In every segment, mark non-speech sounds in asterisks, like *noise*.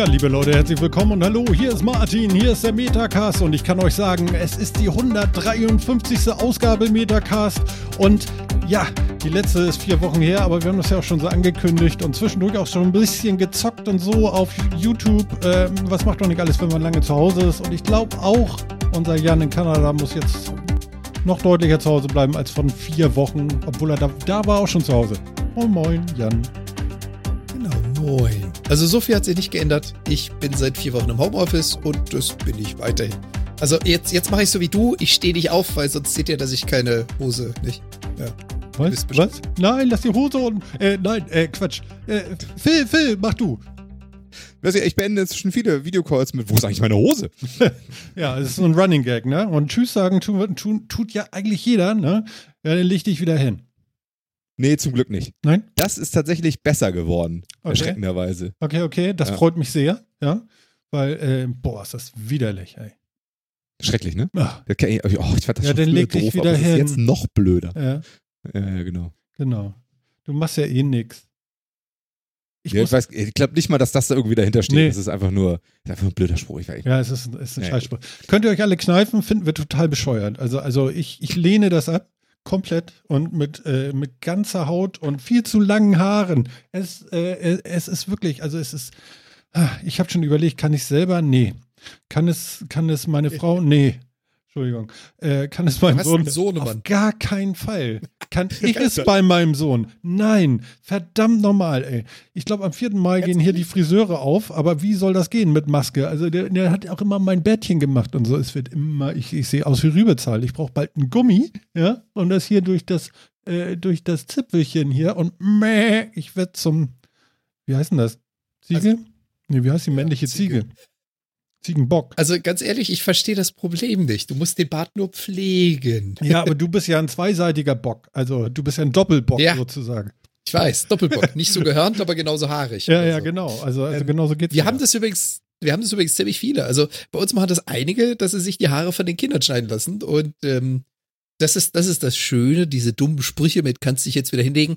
Tja, liebe Leute, herzlich willkommen und hallo, hier ist Martin, hier ist der Metacast und ich kann euch sagen, es ist die 153. Ausgabe Metacast und ja, die letzte ist vier Wochen her, aber wir haben das ja auch schon so angekündigt und zwischendurch auch schon ein bisschen gezockt und so auf YouTube. Ähm, was macht doch nicht alles, wenn man lange zu Hause ist? Und ich glaube auch, unser Jan in Kanada muss jetzt noch deutlicher zu Hause bleiben als von vier Wochen, obwohl er da, da war auch schon zu Hause. Moin, moin, Jan. Genau, moin. Also so viel hat sich nicht geändert. Ich bin seit vier Wochen im Homeoffice und das bin ich weiterhin. Also jetzt, jetzt mache ich so wie du, ich stehe nicht auf, weil sonst seht ihr, dass ich keine Hose nicht. Ja. Was? Was? Nein, lass die Hose und. Äh, nein, äh, Quatsch. Äh, Phil, Phil, mach du. Weißt du, ich beende jetzt schon viele Videocalls mit, wo ist eigentlich meine Hose? *laughs* ja, es ist so ein Running Gag, ne? Und Tschüss sagen tut, tut, tut ja eigentlich jeder, ne? Ja, dann leg dich wieder hin. Nee, zum Glück nicht. Nein? Das ist tatsächlich besser geworden, okay. erschreckenderweise. Okay, okay, das ja. freut mich sehr, ja. Weil, äh, boah, ist das widerlich, ey. Schrecklich, ne? Ach. Okay, oh, ich fand das ja, schon dann leg doof, dich wieder aber hin. ist jetzt noch blöder. Ja. Ja, ja, genau. Genau. Du machst ja eh nix. Ich, ja, ich, weiß, ich glaube nicht mal, dass das da irgendwie dahinter steht. Nee. Das ist einfach nur, ist einfach ein blöder Spruch. Ich ja, es ist, es ist ein ja, Scheißspruch. Könnt ihr euch alle kneifen, finden wir total bescheuert. Also, also ich, ich lehne das ab, komplett und mit, äh, mit ganzer Haut und viel zu langen Haaren. Es, äh, es ist wirklich, also es ist, ah, ich habe schon überlegt, kann ich selber? Nee. Kann es, kann es meine Frau? Nee. Entschuldigung, äh, kann es meinem Sohn Sohn auf gar keinen Fall. Kann *laughs* ich es bei meinem Sohn? Nein, verdammt normal, ey. Ich glaube, am 4. Mai gehen hier die Friseure auf, aber wie soll das gehen mit Maske? Also der, der hat auch immer mein Bettchen gemacht und so. Es wird immer, ich, ich sehe aus wie Rübezahl. Ich brauche bald einen Gummi, ja, und das hier durch das, äh, durch das Zipfelchen hier und meh, ich werde zum, wie heißt denn das? Ziege? Also, nee, wie heißt die männliche ja, Ziege? Ziege? Ziegenbock. Also ganz ehrlich, ich verstehe das Problem nicht. Du musst den Bart nur pflegen. Ja, aber *laughs* du bist ja ein zweiseitiger Bock. Also du bist ja ein Doppelbock ja. sozusagen. Ich weiß, Doppelbock. Nicht so gehörnt, aber genauso haarig. Ja, also. ja, genau. Also, also ähm, genauso geht's. Wir ja. haben das übrigens, wir haben das übrigens ziemlich viele. Also bei uns machen das einige, dass sie sich die Haare von den Kindern schneiden lassen. Und ähm, das ist, das ist das Schöne, diese dummen Sprüche mit kannst dich jetzt wieder hinlegen.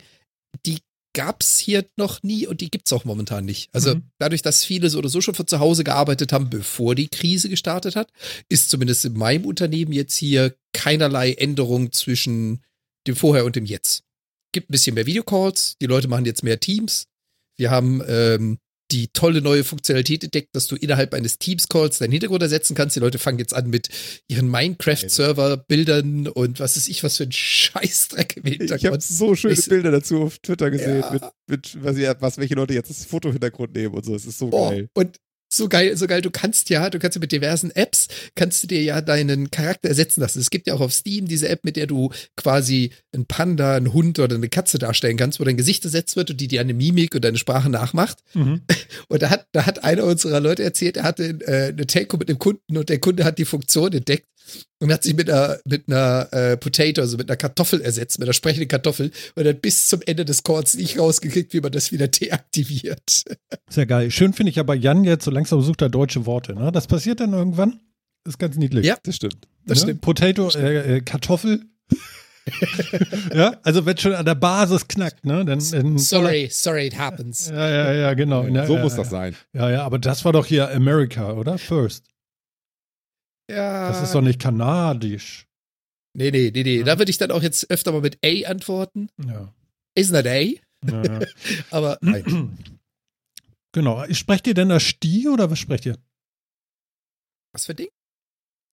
Die gab's hier noch nie und die gibt's auch momentan nicht. Also mhm. dadurch, dass viele so oder so schon von zu Hause gearbeitet haben, bevor die Krise gestartet hat, ist zumindest in meinem Unternehmen jetzt hier keinerlei Änderung zwischen dem Vorher und dem Jetzt. Gibt ein bisschen mehr Videocalls, die Leute machen jetzt mehr Teams. Wir haben ähm, die tolle neue Funktionalität entdeckt, dass du innerhalb eines Teams-Calls deinen Hintergrund ersetzen kannst. Die Leute fangen jetzt an mit ihren Minecraft-Server-Bildern und was ist ich, was für ein Scheißdreck im Hintergrund. Ich habe so schöne ich, Bilder dazu auf Twitter gesehen, ja. mit, mit was, was, welche Leute jetzt das Foto-Hintergrund nehmen und so. Es ist so oh, geil. Und so geil, so geil. Du kannst ja, du kannst ja mit diversen Apps, kannst du dir ja deinen Charakter ersetzen lassen. Es gibt ja auch auf Steam diese App, mit der du quasi einen Panda, einen Hund oder eine Katze darstellen kannst, wo dein Gesicht ersetzt wird und die dir eine Mimik und deine Sprache nachmacht. Mhm. *laughs* Und da hat, da hat einer unserer Leute erzählt, er hatte äh, eine Telco mit einem Kunden und der Kunde hat die Funktion entdeckt und hat sich mit einer, mit einer äh, Potato, also mit einer Kartoffel ersetzt, mit einer sprechenden Kartoffel und hat bis zum Ende des Calls nicht rausgekriegt, wie man das wieder deaktiviert. Sehr geil. Schön finde ich aber Jan jetzt, so langsam sucht er deutsche Worte. Ne? Das passiert dann irgendwann. Das ist ganz niedlich. Ja, das stimmt. Das ne? stimmt. Potato, äh, äh, Kartoffel. *laughs* ja, also wenn schon an der Basis knackt, ne? Dann, dann sorry, sorry, it happens. Ja, ja, ja, genau. Ja, so ja, muss das sein. Ja, ja, aber das war doch hier America, oder? First. Ja. Das ist doch nicht kanadisch. Nee, nee, nee, nee. Ja. Da würde ich dann auch jetzt öfter mal mit A antworten. Ja. Isn't that A? Ja. *laughs* Aber nein. Genau. Sprecht ihr denn das Sti oder was sprecht ihr? Was für Ding?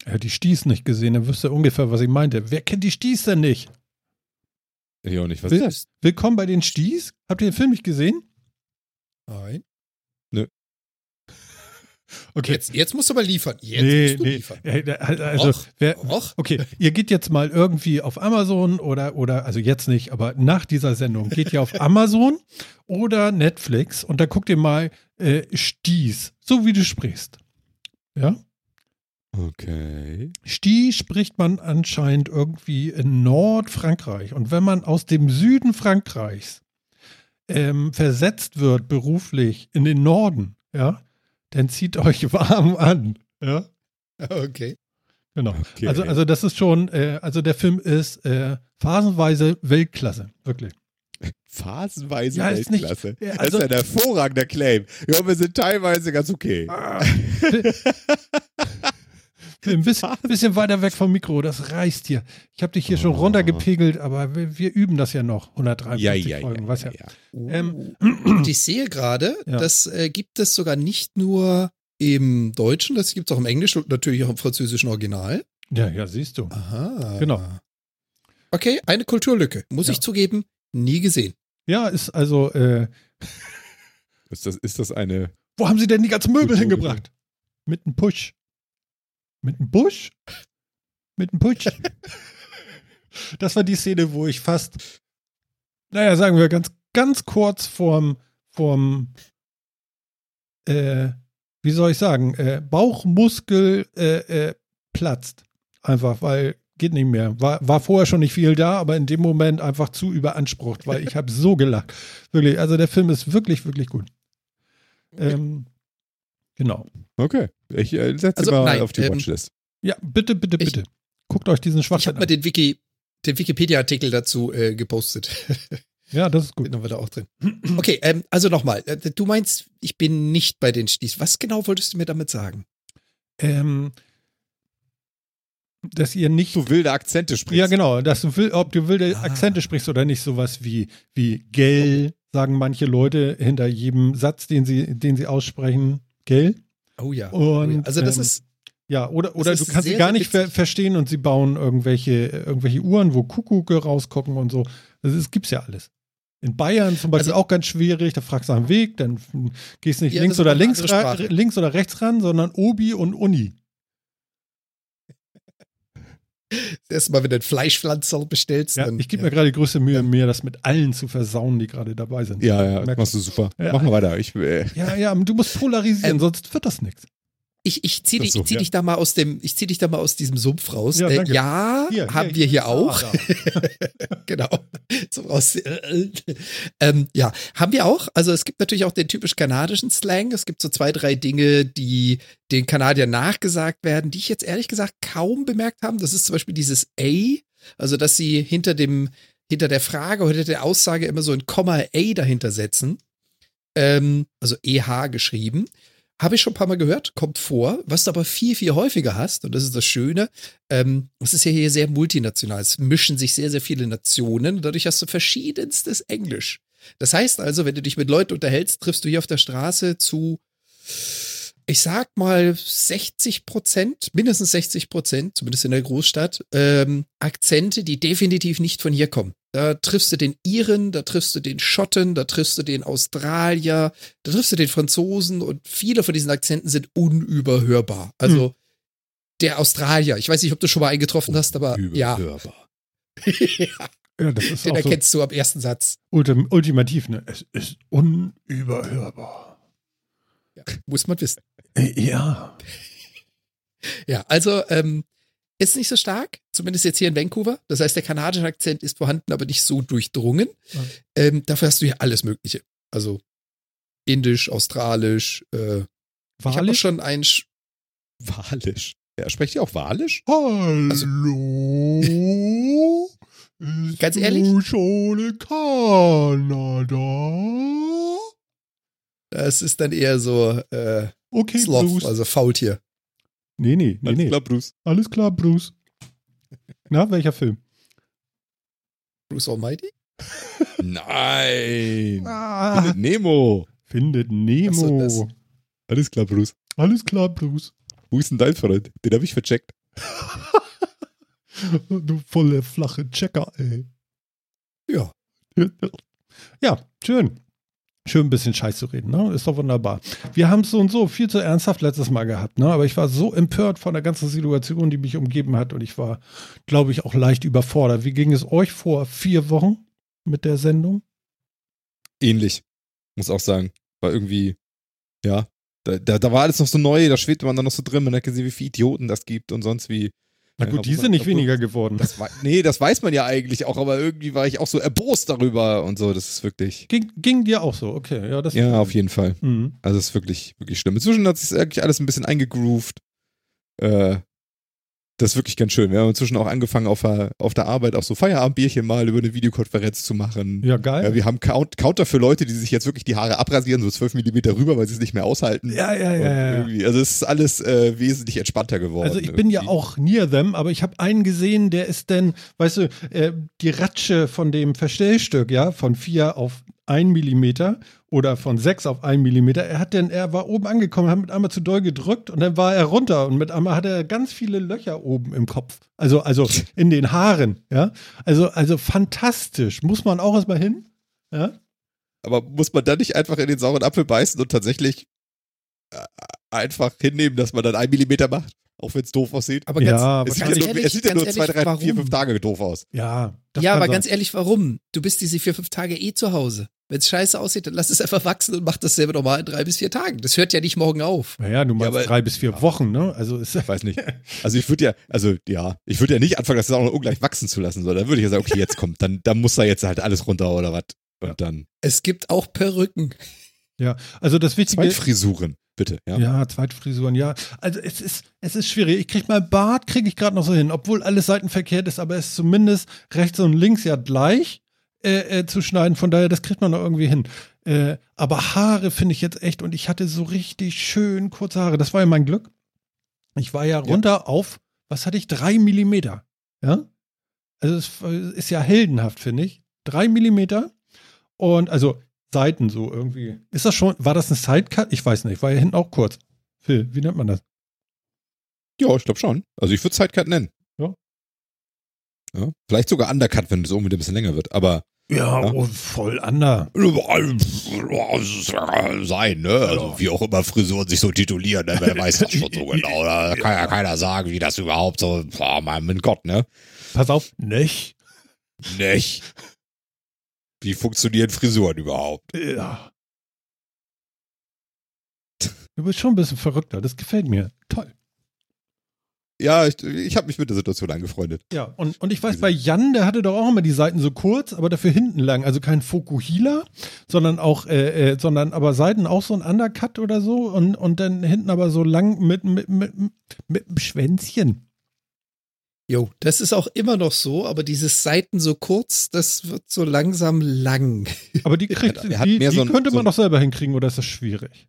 Er hat die Sties nicht gesehen, dann wüsste ungefähr, was ich meinte. Wer kennt die Sties denn nicht? Ich auch nicht. Was Will, ist das? Willkommen bei den Sties. Habt ihr den Film nicht gesehen? Nein. Okay. Jetzt, jetzt musst du aber liefern. Jetzt nee, musst du nee. liefern. Also, Och, wer, Och. okay, ihr geht jetzt mal irgendwie auf Amazon oder, oder, also jetzt nicht, aber nach dieser Sendung geht ihr auf *laughs* Amazon oder Netflix und da guckt ihr mal äh, Sties, so wie du sprichst. Ja? Okay. Stie spricht man anscheinend irgendwie in Nordfrankreich. Und wenn man aus dem Süden Frankreichs ähm, versetzt wird beruflich in den Norden, ja, dann zieht euch warm an. Ja. Okay. Genau. Okay. Also, also das ist schon, äh, also der Film ist äh, phasenweise Weltklasse, wirklich. Phasenweise Ja, ist nicht- Weltklasse. ja, das also- ist ein hervorragender Claim. Ja, wir sind teilweise ganz okay. Ah. *laughs* Ein bisschen, bisschen weiter weg vom Mikro, das reißt hier. Ich habe dich hier schon runtergepegelt, aber wir, wir üben das ja noch. 153 Ja, ja, Folgen, ja, was ja. ja. Ähm, Und ich sehe gerade, Ja. das äh, gibt es sogar nicht nur im Deutschen, das gibt es auch im Englischen und natürlich auch im französischen Original. ja, ja, siehst du. Aha. Genau. Okay, eine Kulturlücke. Muss Ja. ich zugeben, nie gesehen. Ja, ist also, äh, Ist, das, ist das eine. wo haben sie denn die ganzen Möbel hingebracht? Mit einem Push. Mit einem Busch? Mit einem Push. *laughs* das war die Szene, wo ich fast, naja, sagen wir ganz, ganz kurz vorm, vorm, äh, wie soll ich sagen, äh, Bauchmuskel äh, äh, platzt. Einfach, weil geht nicht mehr. War, war vorher schon nicht viel da, aber in dem Moment einfach zu überansprucht, weil ich *laughs* habe so gelacht. Wirklich, also der Film ist wirklich, wirklich gut. Ähm, genau. Okay. Ich äh, setze Also, mal nein, auf die ähm, Watchlist. Ja, bitte, bitte, Ich- bitte. Guckt euch diesen Ich Schwachsinn habe mal an. den Wiki, den Wikipedia-Artikel dazu äh, gepostet. *laughs* Ja, das ist gut. Den haben wir da auch drin. Okay, ähm, also nochmal. Äh, du meinst, ich bin nicht bei den Sties. Was genau wolltest du mir damit sagen? Ähm, dass ihr nicht. Du wilde Akzente sprichst. Ja, genau, dass du will, ob du wilde Ah. Akzente sprichst oder nicht, sowas wie, wie gell, sagen manche Leute hinter jedem Satz, den sie, den sie aussprechen, gell? Oh ja. Und, oh ja. Also das ähm, ist, Ja, oder, oder du kannst sie gar nicht ver verstehen und sie bauen irgendwelche, irgendwelche Uhren, wo Kuckucke rausgucken und so. Das ist, gibt's ja alles. In Bayern zum Beispiel Also- auch ganz schwierig, da fragst du nach dem Weg, dann gehst nicht Ja, links das oder links, links oder rechts ran, sondern Obi und Uni. Das erste Mal, wenn du ein Fleischpflanzer bestellst. Ja, dann, ich gebe ja. mir gerade die größte Mühe, mir das mit allen zu versauen, die gerade dabei sind. Ja, ja, Merkst machst du super. Mach mal weiter. Ich, äh, Ja, ja, du musst polarisieren, Ähm, sonst wird das nichts. Ich, ich zieh, Das dich, so, ich zieh ja. dich da mal aus dem, ich zieh dich da mal aus diesem Sumpf raus. Ja, äh, ja haben wir hier auch. Ah, *laughs* genau. So raus. ähm, ja, haben wir auch. Also es gibt natürlich auch den typisch kanadischen Slang. Es gibt so zwei, drei Dinge, die den Kanadiern nachgesagt werden, die ich jetzt ehrlich gesagt kaum bemerkt habe. Das ist zum Beispiel dieses A, also dass sie hinter dem, hinter der Frage oder hinter der Aussage immer so ein Komma A dahinter setzen. Ähm, also EH geschrieben. Habe ich schon ein paar Mal gehört, kommt vor. Was du aber viel, viel häufiger hast, und das ist das Schöne, ähm, es ist ja hier sehr multinational. Es mischen sich sehr, sehr viele Nationen. Dadurch hast du verschiedenstes Englisch. Das heißt also, wenn du dich mit Leuten unterhältst, triffst du hier auf der Straße zu, ich sag mal 60 Prozent, mindestens 60 Prozent, zumindest in der Großstadt, ähm, Akzente, die definitiv nicht von hier kommen. Da triffst du den Iren, da triffst du den Schotten, da triffst du den Australier, da triffst du den Franzosen und viele von diesen Akzenten sind unüberhörbar. Also der Australier, ich weiß nicht, ob du schon mal einen getroffen hast, aber ja, Überhörbar. *laughs* Ja, das ist den auch so erkennst du am ersten Satz. ultim ultimativ, ne? Es ist unüberhörbar. Ja, muss man wissen. Äh, Ja. Ja, also ähm, ist nicht so stark, zumindest jetzt hier in Vancouver. Das heißt, der kanadische Akzent ist vorhanden, aber nicht so durchdrungen. Ja. Ähm, dafür hast du hier alles Mögliche. Also Indisch, Australisch. Äh, ich habe schon ein Sch Walisch. Ja, sprecht ihr auch Walisch? Hallo? Ist Ganz ehrlich? Schon in Kanada? Das ist dann eher so äh, Okay, Sloth, also Faultier. Nee, nee, nee, Alles nee. klar, Bruce. Alles klar, Bruce. Na, welcher Film? Bruce Almighty? *laughs* Nein. Ah, Findet Nemo. findet Nemo. Das. Alles klar, Bruce. Alles klar, Bruce. Wo ist denn dein Freund? Den habe ich vercheckt. *laughs* Du volle flache Checker, ey. Ja. Ja, schön. Schön ein bisschen Scheiß zu reden, ne? Ist doch wunderbar. Wir haben es so und so viel zu ernsthaft letztes Mal gehabt, ne? Aber ich war so empört von der ganzen Situation, die mich umgeben hat und ich war, glaube ich, auch leicht überfordert. Wie ging es euch vor vier Wochen mit der Sendung? Ähnlich. Muss auch sagen. War irgendwie, ja. Da, da, da war alles noch so neu, da schwebte man dann noch so drin, man hat gesehen, wie viele Idioten das gibt und sonst wie. Na gut, die sind nicht weniger geworden. Das nee, das weiß man ja eigentlich auch, aber irgendwie war ich auch so erbost darüber und so. Das ist wirklich. Ging, ging dir auch so, okay. Ja, das Ja, auf jeden Fall. Mhm. Also es ist wirklich, wirklich schlimm. Inzwischen hat sich eigentlich alles ein bisschen eingegroovt. Äh, Das ist wirklich ganz schön. Wir haben inzwischen auch angefangen, auf der, auf der Arbeit auch so Feierabendbierchen mal über eine Videokonferenz zu machen. Ja, geil. Ja, wir haben Count, Counter für Leute, die sich jetzt wirklich die Haare abrasieren, so 12 Millimeter rüber, weil sie es nicht mehr aushalten. Ja, ja, ja, ja. irgendwie- Also es ist alles äh, wesentlich entspannter geworden. Also ich bin ja irgendwie. auch near them, aber ich habe einen gesehen, der ist denn, weißt du, äh, die Ratsche von dem Verstellstück, ja, von 4 auf 1 Millimeter oder von 6 auf 1 Millimeter. Er hat denn, er war oben angekommen, hat mit einmal zu doll gedrückt und dann war er runter und mit einmal hat er ganz viele Löcher oben im Kopf. Also, also in den Haaren, ja. Also, also fantastisch. Muss man auch erstmal hin. Ja. Aber muss man dann nicht einfach in den sauren Apfel beißen und tatsächlich äh, einfach hinnehmen, dass man dann ein Millimeter macht? Auch wenn es doof aussieht. Aber ganz, Ja, es sieht, ganz ja nur, ehrlich, es sieht ja ganz nur zwei, ehrlich, drei, warum? vier, fünf Tage doof aus. Ja, das ja, aber sein. ganz ehrlich, warum? Du bist diese vier, fünf Tage eh zu Hause. Wenn es scheiße aussieht, dann lass es einfach wachsen und mach dasselbe nochmal in drei bis vier Tagen. Das hört ja nicht morgen auf. Naja, du meinst aber- drei bis vier Wochen, ne? Also ist Ich weiß nicht. *laughs* Also ich würde ja, also ja, ich würde ja nicht anfangen, das auch noch ungleich wachsen zu lassen, sondern dann würde ich ja sagen, okay, jetzt kommt, dann, dann muss da jetzt halt alles runter oder was. Und dann Es gibt auch Perücken. ja. Also das Wichtige. Zweitfrisuren, bitte. Ja. Ja, Zweitfrisuren, ja. Also es ist, es ist schwierig. Ich krieg mal Bart, kriege ich gerade noch so hin, obwohl alles seitenverkehrt ist, aber es ist zumindest rechts und links ja gleich äh, äh, zu schneiden. Von daher, das kriegt man noch irgendwie hin. Äh, aber Haare finde ich jetzt echt und ich hatte so richtig schön kurze Haare. Das war ja mein Glück. Ich war ja runter auf, was hatte ich? Drei Millimeter. Ja. Also es ist ja heldenhaft, finde ich. Drei Millimeter. Und also Seiten so irgendwie. Ist das schon, war das ein Sidecut? Ich weiß nicht, war ja hinten auch kurz. Phil, wie nennt man das? Ja, ich glaube schon. Also ich würde Sidecut nennen. Ja. ja. Vielleicht sogar Undercut, wenn es irgendwie ein bisschen länger wird. Aber Ja, Ja. Oh, voll ander. sein, ne? Also wie auch immer Frisuren sich so titulieren, ne? wer weiß das schon so *laughs* genau. Da kann ja keiner sagen, wie das überhaupt so, boah, mein Gott, ne? Pass auf, nicht. Nicht. Wie funktionieren Frisuren überhaupt? Ja. Du bist schon ein bisschen verrückter, das gefällt mir. Toll. Ja, ich, ich habe mich mit der Situation angefreundet. Ja, und, und ich weiß, bei Jan, der hatte doch auch immer die Seiten so kurz, aber dafür hinten lang. Also kein Fokuhila, sondern auch, äh, äh, sondern aber Seiten auch so ein Undercut oder so und, und dann hinten aber so lang mit, mit, mit, mit einem Schwänzchen. Jo, das ist auch immer noch so, aber dieses Seiten so kurz, das wird so langsam lang. *laughs* Aber die kriegt, Er hat die, mehr die so ein- könnte so man ein- doch selber hinkriegen oder ist das schwierig?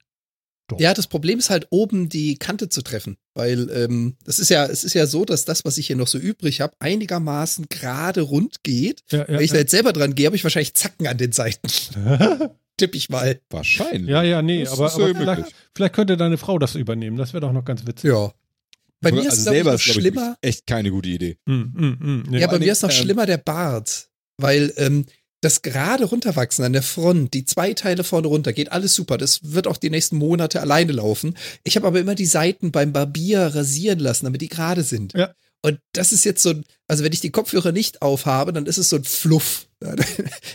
Ja, das Problem ist halt oben die Kante zu treffen, weil ähm, das ist ja, es ist ja so, dass das, was ich hier noch so übrig habe, einigermaßen gerade rund geht. Ja, ja, Wenn ich da ja. jetzt selber dran gehe, habe ich wahrscheinlich Zacken an den Seiten. *laughs* Tipp ich mal. Wahrscheinlich. ja, ja, nee, Das aber, ja aber vielleicht, vielleicht könnte deine Frau das übernehmen. Das wäre doch noch ganz witzig. Ja. Bei mir also ist ich, selber noch ist, glaub ich, schlimmer. echt keine gute Idee. Mm, mm, mm, nee. Ja, bei mir ist noch ähm, schlimmer der Bart, weil ähm, das gerade runterwachsen an der Front, die zwei Teile vorne runter, geht alles super. Das wird auch die nächsten Monate alleine laufen. Ich habe aber immer die Seiten beim Barbier rasieren lassen, damit die gerade sind. Ja. Und das ist jetzt so ein, also wenn ich die Kopfhörer nicht aufhabe, dann ist es so ein Fluff.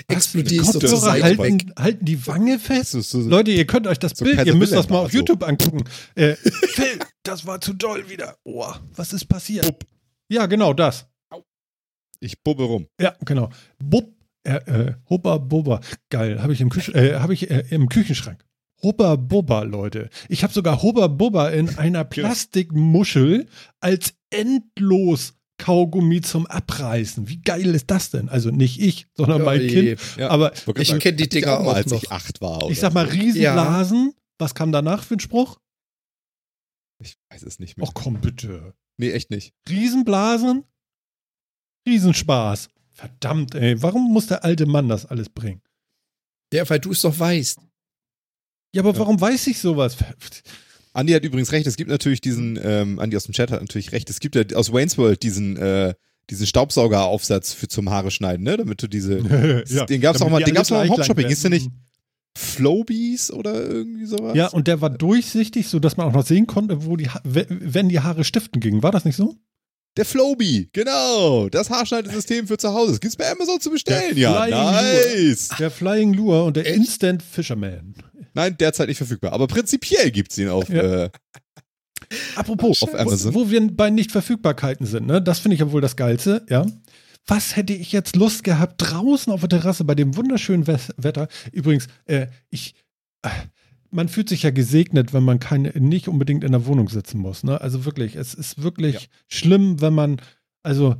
Ich so zur Seite weg. halten, halten die Wange fest. Ist so, Leute, ihr könnt euch das So Bild, ihr müsst das mal auf YouTube angucken. Äh, *laughs* Phil, das war zu doll wieder. Oh, was ist passiert? Ja, genau das. ich bubbe rum. Ja, genau. Bub, äh, äh, Hubba Bubba. Geil, habe ich, im, Küche, äh, hab ich äh, im Küchenschrank. Hubba Bubba, Leute. Ich habe sogar Hubba Bubba in einer Plastikmuschel als endlos Kaugummi zum Abreißen. Wie geil ist das denn? Also nicht ich, sondern mein Ja, Kind. Ja. Aber Ich gerade kenn die ich Dinger auch als noch. ich acht war. Ich sag mal. Riesenblasen. Was kam danach für ein Spruch? Ich weiß es nicht mehr. Ach komm bitte. Nee, echt nicht. Riesenblasen? Riesenspaß. Verdammt, ey. Warum muss der alte Mann das alles bringen? Ja, weil du es doch weißt. Ja, aber Ja. warum weiß ich sowas? Andi hat übrigens recht, es gibt natürlich diesen, ähm, Andi aus dem Chat hat natürlich recht, es gibt ja aus Wayne's World diesen, äh, diesen Staubsaugeraufsatz für zum Haare schneiden, ne? Damit du diese *laughs* Den gab's auch mal- den gab's auch im Hauptshopping, ist der nicht- Flowbees oder irgendwie sowas? Ja, und der war durchsichtig, sodass man auch noch sehen konnte, wo die, Ha- we- wenn die Haare stiften gingen. War das nicht so? Der Flowbee, genau. Das Haarschneidesystem für zu Hause. Das gibt's bei Amazon zu bestellen. Der Ja, Flying nice. Der Flying Lure und der Echt? Instant Fisherman. Nein, derzeit nicht verfügbar. Aber prinzipiell gibt's ihn auf. Ja. Äh, Apropos, Auf Amazon. Wo, wo wir bei Nichtverfügbarkeiten sind, ne? Das finde ich ja wohl das Geilste, ja. Was hätte ich jetzt Lust gehabt, draußen auf der Terrasse bei dem wunderschönen Wetter? Übrigens, äh, ich, äh, man fühlt sich ja gesegnet, wenn man keine, nicht unbedingt in der Wohnung sitzen muss. Ne? Also wirklich, es ist wirklich ja. schlimm, wenn man, also,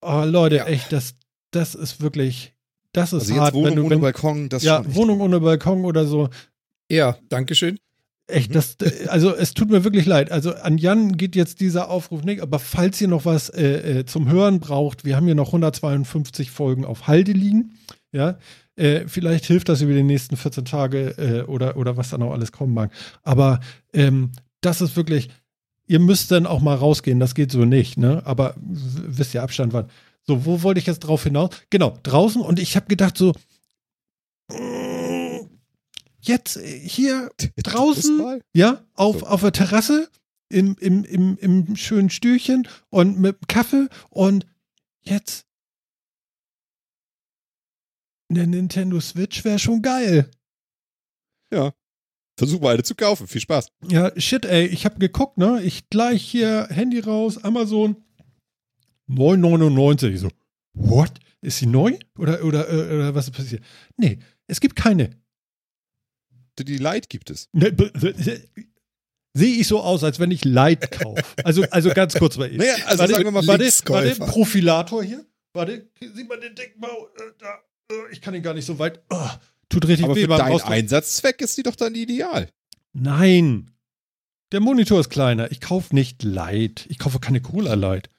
oh Leute, ja. echt, das, das ist wirklich, das ist also hart. Wohnung wenn du, ohne wenn, Balkon, das Ja, Wohnung ohne Balkon oder so. Ja, Dankeschön. Echt, mhm. das, also es tut mir wirklich leid. Also an Jan geht jetzt dieser Aufruf nicht, aber falls ihr noch was äh, äh, zum Hören braucht, wir haben hier noch 152 Folgen auf Halde liegen. Ja, äh, vielleicht hilft das über die nächsten 14 Tage äh, oder, oder was dann auch alles kommen mag. Aber ähm, das ist wirklich, ihr müsst dann auch mal rausgehen, das geht so nicht, ne? Aber wisst ihr Abstand wann. So, wo wollte ich jetzt drauf hinaus? Genau, draußen und ich habe gedacht so, jetzt äh, hier *laughs* draußen, ja, auf, so. auf der Terrasse, im, im, im, im schönen Stühlchen und mit Kaffee und jetzt eine Nintendo Switch wäre schon geil. Ja. Versuch mal eine zu kaufen. Viel Spaß. Ja, shit, ey. Ich habe geguckt, ne? Ich gleich hier Handy raus, Amazon 9,99. So, what? Ist sie neu? Oder, oder, äh, oder was ist passiert? Nee, es gibt keine. Die Light gibt es. Ne, sehe ich so aus, als wenn ich Light kaufe. Also, also ganz kurz bei Ihnen. Naja, also warte, sagen wir mal, warte, warte, Profilator hier. Warte, sieht man den Deckbau? Äh. Äh, ich kann ihn gar nicht so weit. Oh, tut richtig Aber weh. Für deinen Einsatzzweck ist die doch dann ideal. Nein. Der Monitor ist kleiner. Ich kaufe nicht Light. Ich kaufe keine Cola Light.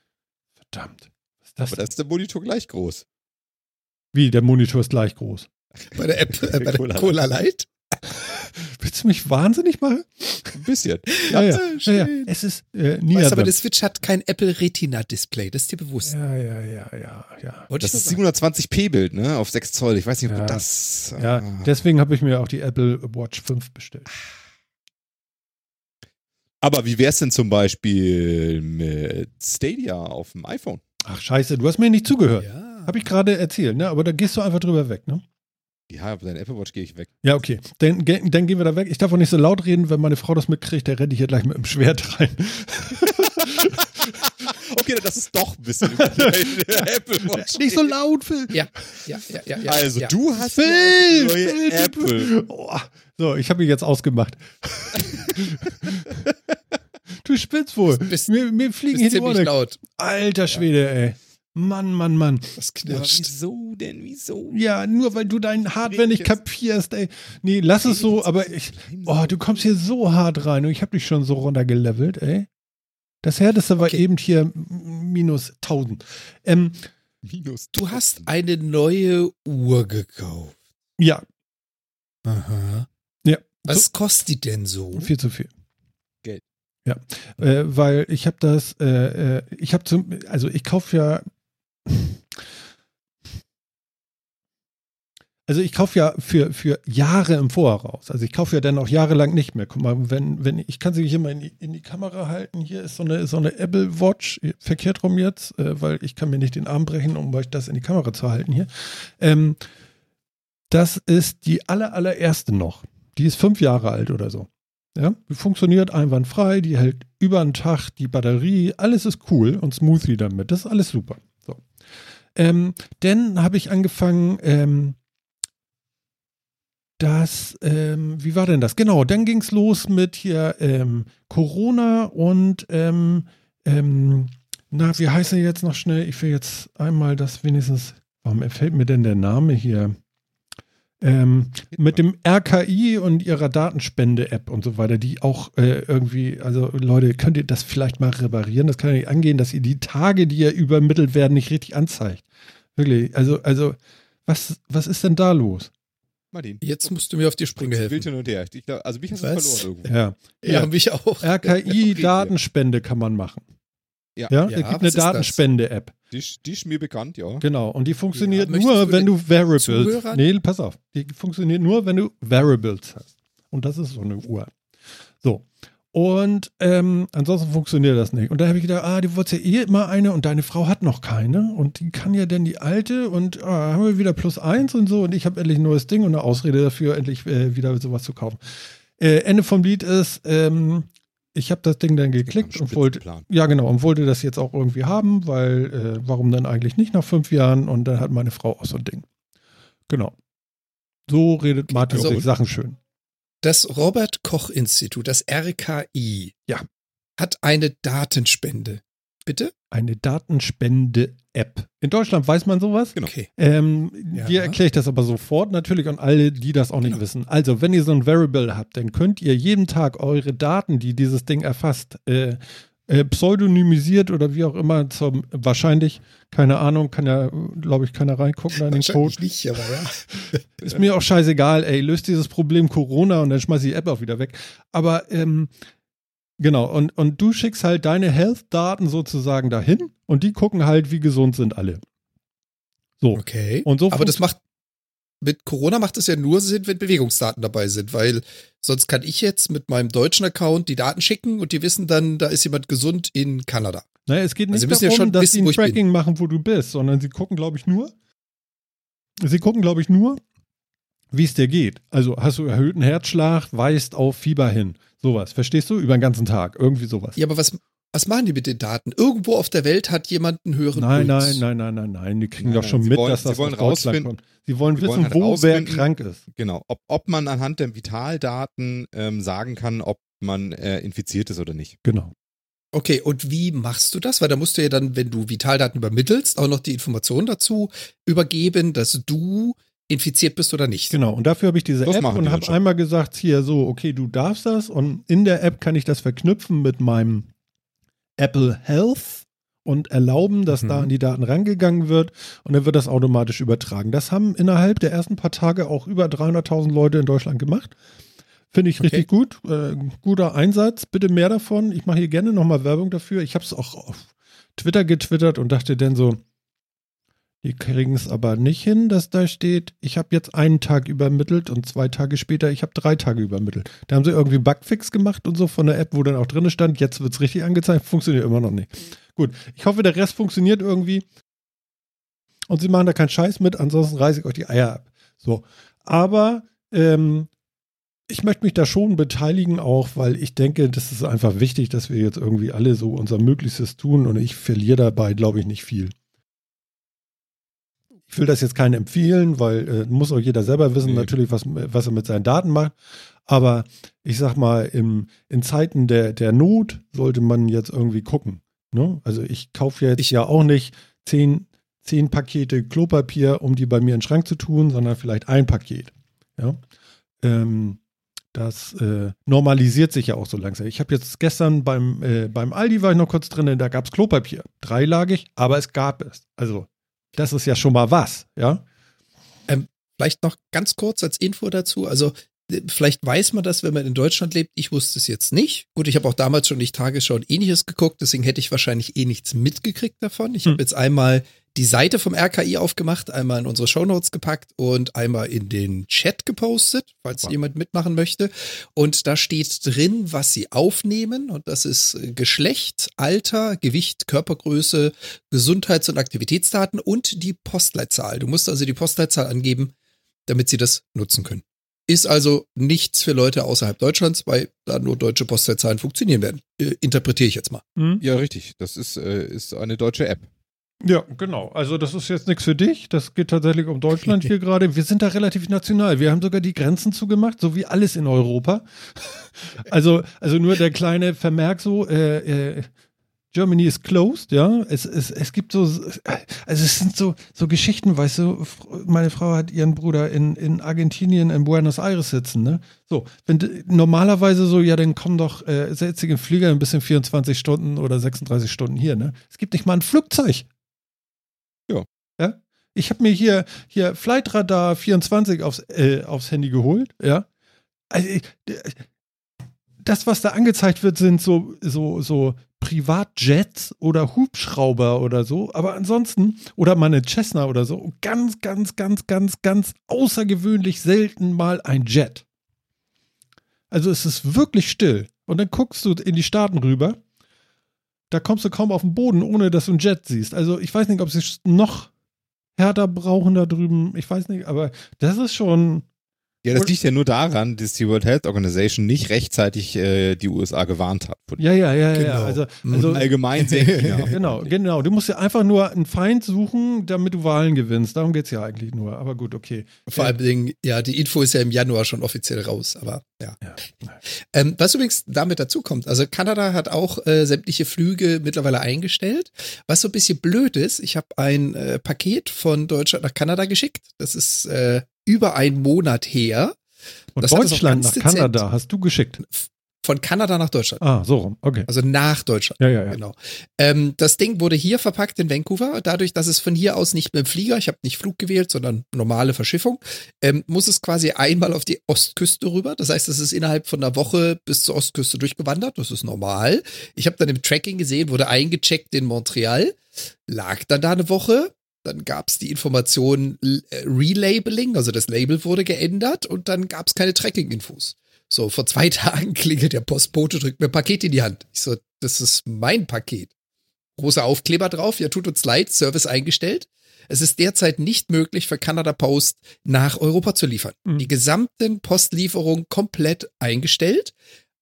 Verdammt. Was ist das? Aber da ist der Monitor gleich groß. Wie, der Monitor ist gleich groß? Bei der App, *laughs* äh, bei der Cola Light? Willst du mich wahnsinnig machen? Ein bisschen. Ja, ja. ja, ja. Es ist äh, nie. Weißt, aber der Switch hat kein Apple Retina Display, das ist dir bewusst. Ja, ja, ja, ja, ja. Wollte das ist 720p Bild, ne? Auf 6 Zoll. Ich weiß nicht, ob ja. das. Ja, ah. deswegen habe ich mir auch die Apple Watch 5 bestellt. Aber wie wär's denn zum Beispiel mit Stadia auf dem iPhone? Ach, scheiße, du hast mir nicht zugehört. Ja. Habe ich gerade erzählt, ne? Aber da gehst du einfach drüber weg, ne? Ja, aber dein Apple Watch gehe ich weg. Ja, okay. Dann, dann gehen wir da weg. Ich darf auch nicht so laut reden, wenn meine Frau das mitkriegt, der renne ich hier gleich mit dem Schwert rein. *laughs* okay, das ist doch ein bisschen über *laughs* Apple Watch. Nicht so laut, Phil. Ja, ja, ja, ja. ja also, ja. du hast Phil, neue Phil, Apple. Oh, so, ich habe mich jetzt ausgemacht. *laughs* du spinnst wohl. Bist, mir, mir fliegen hier die Ohren. laut. Alter Schwede, ey. Mann, Mann, Mann. Das knirscht. Ja, wieso denn? Wieso? Ja, nur weil du dein Hardware nicht kapierst, ey. Nee, lass es so, aber ich. Oh, du kommst hier so hart rein und ich hab dich schon so runtergelevelt, ey. Das härteste war okay. eben hier minus 1000. Ähm, minus 1000. Du hast eine neue Uhr gekauft. Ja. Aha. Ja. Was so, kostet die denn so? Viel zu viel. Geld. Ja, äh, weil ich habe das, äh, äh, ich habe zum, also ich kaufe ja also ich kaufe ja für, für Jahre im Voraus. Also ich kaufe ja dann auch jahrelang nicht mehr. Guck mal, wenn, wenn, ich kann sie hier mal in die, in die Kamera halten. Hier ist so eine, so eine Apple Watch, verkehrt rum jetzt, äh, weil ich kann mir nicht den Arm brechen, um euch das in die Kamera zu halten hier. Ähm, das ist die aller, allererste noch. Die ist fünf Jahre alt oder so. Ja, funktioniert einwandfrei, die hält über einen Tag, die Batterie, alles ist cool und smoothly damit. Das ist alles super. Ähm, dann habe ich angefangen, ähm, das, ähm, wie war denn das? Genau, dann ging es los mit hier ähm, Corona und ähm, ähm, na, wie heißt er jetzt noch schnell? Ich will jetzt einmal das wenigstens, warum fällt mir denn der Name hier? Ähm, mit dem RKI und ihrer Datenspende-App und so weiter, die auch äh, irgendwie, also Leute, könnt ihr das vielleicht mal reparieren? Das kann ja nicht angehen, dass ihr die Tage, die ja übermittelt werden, nicht richtig anzeigt. Wirklich, also, also, was, was ist denn da los? Martin. Jetzt musst du mir auf die Sprünge helfen. Wild hin und her. Ich glaub, also mich hast du verloren irgendwo. Ja, ja, ja mich auch. RKI-Datenspende *laughs* kann man machen. Ja, ja, ja es gibt eine Datenspende-App. Die, die, ist mir bekannt, ja. Genau, und die funktioniert ja, nur, wenn du Variables. Zuhörern? Nee, pass auf. Die funktioniert nur, wenn du Variables hast. Und das ist so eine Uhr. So. Und ähm, ansonsten funktioniert das nicht. Und da habe ich gedacht, ah, du wolltest ja eh immer eine und deine Frau hat noch keine. Und die kann ja denn die alte und ah, haben wir wieder plus eins und so. Und ich habe endlich ein neues Ding und eine Ausrede dafür, endlich äh, wieder sowas zu kaufen. Äh, Ende vom Lied ist, ähm, ich habe das Ding dann geklickt und wollte, ja genau, und wollte das jetzt auch irgendwie haben, weil äh, warum dann eigentlich nicht nach fünf Jahren? Und dann hat meine Frau auch so ein Ding. Genau. So redet Martin also, sich Sachen schön. Das Robert Koch Institut, das RKI, ja. hat eine Datenspende. Bitte? Eine Datenspende-App. In Deutschland weiß man sowas. Genau. Okay. Ähm, ja. Hier erkläre ich das aber sofort natürlich an alle, die das auch nicht genau. wissen. Also, wenn ihr so ein Variable habt, dann könnt ihr jeden Tag eure Daten, die dieses Ding erfasst, äh, äh, pseudonymisiert oder wie auch immer, zum, wahrscheinlich, keine Ahnung, kann ja, glaube ich, keiner reingucken in den Code. nicht, aber ja. *laughs* Ist mir auch scheißegal, ey, löst dieses Problem Corona und dann schmeiß ich die App auch wieder weg. Aber, ähm, genau, und, und du schickst halt deine Health-Daten sozusagen dahin und die gucken halt, wie gesund sind alle. So. Okay. Und so aber das macht, mit Corona macht es ja nur Sinn, wenn Bewegungsdaten dabei sind, weil sonst kann ich jetzt mit meinem deutschen Account die Daten schicken und die wissen dann, da ist jemand gesund in Kanada. Naja, es geht also nicht also darum, ja schon dass wissen, sie ein Tracking machen, wo du bist, sondern sie gucken, glaube ich, nur, sie gucken, glaube ich, nur, wie es dir geht. Also hast du erhöhten Herzschlag, weist auf Fieber hin. Sowas. Verstehst du? Über den ganzen Tag. Irgendwie sowas. Ja, aber was, was machen die mit den Daten? Irgendwo auf der Welt hat jemand einen höheren Nein, Puls. nein, nein, nein, nein, nein. Die kriegen nein, doch schon mit, wollen, dass das wollen aus Deutschland kommt. Sie wollen sie wissen, wollen halt wo wer krank ist. Genau. Ob, ob man anhand der Vitaldaten ähm, sagen kann, ob man äh, infiziert ist oder nicht. Genau. Okay, und wie machst du das? Weil da musst du ja dann, wenn du Vitaldaten übermittelst, auch noch die Informationen dazu übergeben, dass du infiziert bist oder nicht. Genau, und dafür habe ich diese das App und habe einmal gesagt, hier so, okay, du darfst das und in der App kann ich das verknüpfen mit meinem Apple Health und erlauben, dass mhm. da an die Daten rangegangen wird und dann wird das automatisch übertragen. Das haben innerhalb der ersten paar Tage auch über 300.000 Leute in Deutschland gemacht. Finde ich okay. richtig gut. Äh, guter Einsatz. Bitte mehr davon. Ich mache hier gerne nochmal Werbung dafür. Ich habe es auch auf Twitter getwittert und dachte dann so, die kriegen es aber nicht hin, dass da steht, ich habe jetzt einen Tag übermittelt und zwei Tage später, ich habe drei Tage übermittelt. Da haben sie irgendwie Bugfix gemacht und so von der App, wo dann auch drin stand, jetzt wird es richtig angezeigt, funktioniert immer noch nicht. Gut, ich hoffe, der Rest funktioniert irgendwie. Und sie machen da keinen Scheiß mit, ansonsten reiße ich euch die Eier ab. So, aber ähm, ich möchte mich da schon beteiligen auch, weil ich denke, das ist einfach wichtig, dass wir jetzt irgendwie alle so unser Möglichstes tun und ich verliere dabei, glaube ich, nicht viel. Ich will das jetzt keinen empfehlen, weil äh, muss auch jeder selber wissen, nee. natürlich, was, was er mit seinen Daten macht. Aber ich sag mal, im, in Zeiten der, der Not sollte man jetzt irgendwie gucken. Ne? Also ich kaufe jetzt ich, ja auch nicht zehn, zehn Pakete Klopapier, um die bei mir in den Schrank zu tun, sondern vielleicht ein Paket. Ja. Ähm, das äh, normalisiert sich ja auch so langsam. Ich habe jetzt gestern beim, äh, beim Aldi war ich noch kurz drin, da gab es Klopapier. Dreilagig, aber es gab es. Also das ist ja schon mal was, ja. Ähm, vielleicht noch ganz kurz als Info dazu. Also äh, vielleicht weiß man das, wenn man in Deutschland lebt. Ich wusste es jetzt nicht. Gut, ich habe auch damals schon nicht Tagesschau und ähnliches geguckt, deswegen hätte ich wahrscheinlich eh nichts mitgekriegt davon. Ich hm. habe jetzt einmal die Seite vom RKI aufgemacht, einmal in unsere Shownotes gepackt und einmal in den Chat gepostet, falls wow. jemand mitmachen möchte. Und da steht drin, was sie aufnehmen. Und das ist äh, Geschlecht, Alter, Gewicht, Körpergröße, Gesundheits- und Aktivitätsdaten und die Postleitzahl. Du musst also die Postleitzahl angeben, damit sie das nutzen können. Ist also nichts für Leute außerhalb Deutschlands, weil da nur deutsche Postleitzahlen funktionieren werden. Äh, interpretiere ich jetzt mal. Mhm. Ja, richtig. Das ist, äh, ist eine deutsche App. Ja, genau. Also das ist jetzt nichts für dich. Das geht tatsächlich um Deutschland hier *laughs* gerade. Wir sind da relativ national. Wir haben sogar die Grenzen zugemacht, so wie alles in Europa. *laughs* Also, also nur der kleine Vermerk so, äh, äh, Germany is closed, ja. Es, es, es gibt so, also es sind so, so Geschichten, weißt du, meine Frau hat ihren Bruder in, in Argentinien, in Buenos Aires sitzen, ne? So, wenn normalerweise so, ja, dann kommen doch äh, sätzige Flieger ein bisschen 24 Stunden oder 36 Stunden hier, ne? Es gibt nicht mal ein Flugzeug. Ich habe mir hier, hier Flightradar 24 aufs, äh, aufs Handy geholt, ja. Also, das, was da angezeigt wird, sind so, so, so Privatjets oder Hubschrauber oder so, aber ansonsten, oder mal eine Cessna oder so, ganz, ganz, ganz, ganz, ganz außergewöhnlich selten mal ein Jet. Also es ist wirklich still. Und dann guckst du in die Staaten rüber da kommst du kaum auf den Boden, ohne dass du einen Jet siehst. Also ich weiß nicht, ob sie es noch härter brauchen da drüben. Ich weiß nicht, aber das ist schon, Ja, das liegt ja nur daran, dass die World Health Organization nicht rechtzeitig äh, die USA gewarnt hat. Ja, ja, ja, Genau. ja. Also, also Allgemein sehr China. *laughs* genau, genau. Du musst ja einfach nur einen Feind suchen, damit du Wahlen gewinnst. Darum geht's ja eigentlich nur. Aber gut, okay. Vor allem, Dingen, ja, die Info ist ja im Januar schon offiziell raus, aber ja. Ja. Ähm, was übrigens damit dazu kommt, also Kanada hat auch äh, sämtliche Flüge mittlerweile eingestellt. Was so ein bisschen blöd ist, ich habe ein äh, Paket von Deutschland nach Kanada geschickt. Das ist äh, über einen Monat her. Und Das Deutschland nach dezent. Kanada hast du geschickt. Von Kanada nach Deutschland. Ah, so rum. Okay. Also nach Deutschland. Ja, ja, ja. Genau. Ähm, das Ding wurde hier verpackt in Vancouver. Dadurch, dass es von hier aus nicht mit dem Flieger, ich habe nicht Flug gewählt, sondern normale Verschiffung, ähm, muss es quasi einmal auf die Ostküste rüber. Das heißt, es ist innerhalb von einer Woche bis zur Ostküste durchgewandert. Das ist normal. Ich habe dann im Tracking gesehen, wurde eingecheckt in Montreal, lag dann da eine Woche. Dann gab es die Information äh, Relabeling, also das Label wurde geändert und dann gab es keine Tracking-Infos. So, vor zwei *laughs* Tagen klingelt der Postbote, drückt mir ein Paket in die Hand. Ich so, das ist mein Paket. Großer Aufkleber drauf, ja, tut uns leid, Service eingestellt. Es ist derzeit nicht möglich für Canada Post nach Europa zu liefern. Mhm. Die gesamten Postlieferungen komplett eingestellt,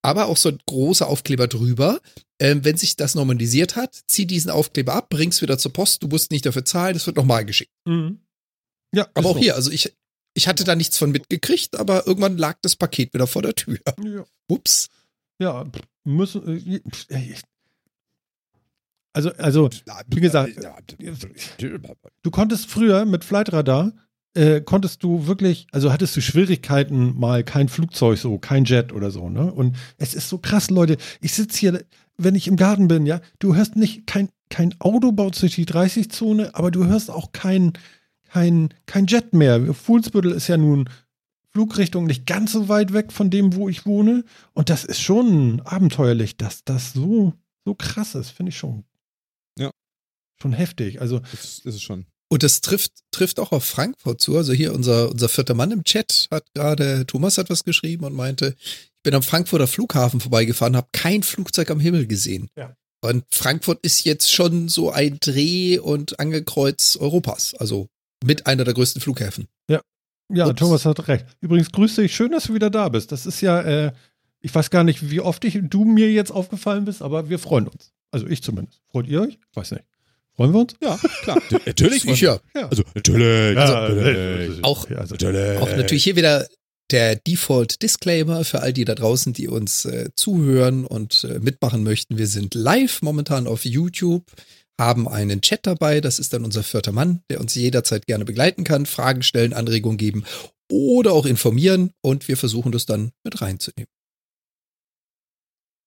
aber auch so ein großer Aufkleber drüber. Ähm, wenn sich das normalisiert hat, zieh diesen Aufkleber ab, bring's wieder zur Post, du musst nicht dafür zahlen, es wird nochmal geschickt. Mhm. Ja, Aber auch so. hier, also ich, ich hatte da nichts von mitgekriegt, aber irgendwann lag das Paket wieder vor der Tür. Ja. Ups. Ja, müssen. äh, Also, also, wie gesagt, du konntest früher mit Flightradar, äh, konntest du wirklich, also hattest du Schwierigkeiten mal, kein Flugzeug so, kein Jet oder so, ne? Und es ist so krass, Leute. Ich sitze hier, wenn ich im Garten bin, ja, du hörst nicht, kein, kein Auto baut sich die 30-Zone, aber du hörst auch kein, kein, kein Jet mehr. Fuhlsbüttel ist ja nun Flugrichtung nicht ganz so weit weg von dem, wo ich wohne. Und das ist schon abenteuerlich, dass das so, so krass ist, finde ich schon. Ja. Schon heftig. Also, Das ist es schon. Und das trifft, trifft auch auf Frankfurt zu. Also hier unser, unser vierter Mann im Chat hat gerade, Thomas hat was geschrieben und meinte, ich bin am Frankfurter Flughafen vorbeigefahren, habe kein Flugzeug am Himmel gesehen. Ja. Und Frankfurt ist jetzt schon so ein Dreh- und Angekreuz Europas. Also mit einer der größten Flughäfen. ja, Ups. Thomas hat recht. Übrigens, grüß dich. Schön, dass du wieder da bist. Das ist ja, äh, ich weiß gar nicht, wie oft ich, du mir jetzt aufgefallen bist, aber wir freuen uns. Also ich zumindest. Freut ihr euch? Weiß nicht. Freuen wir uns? Ja, klar. *laughs* natürlich. Sicher. Also, natürlich. äh, Auch- ja, also, natürlich. Auch natürlich hier wieder der Default Disclaimer für all die da draußen, die uns äh, zuhören und äh, mitmachen möchten. Wir sind live momentan auf YouTube, haben einen Chat dabei. Das ist dann unser vierter Mann, der uns jederzeit gerne begleiten kann, Fragen stellen, Anregungen geben oder auch informieren. Und wir versuchen das dann mit reinzunehmen.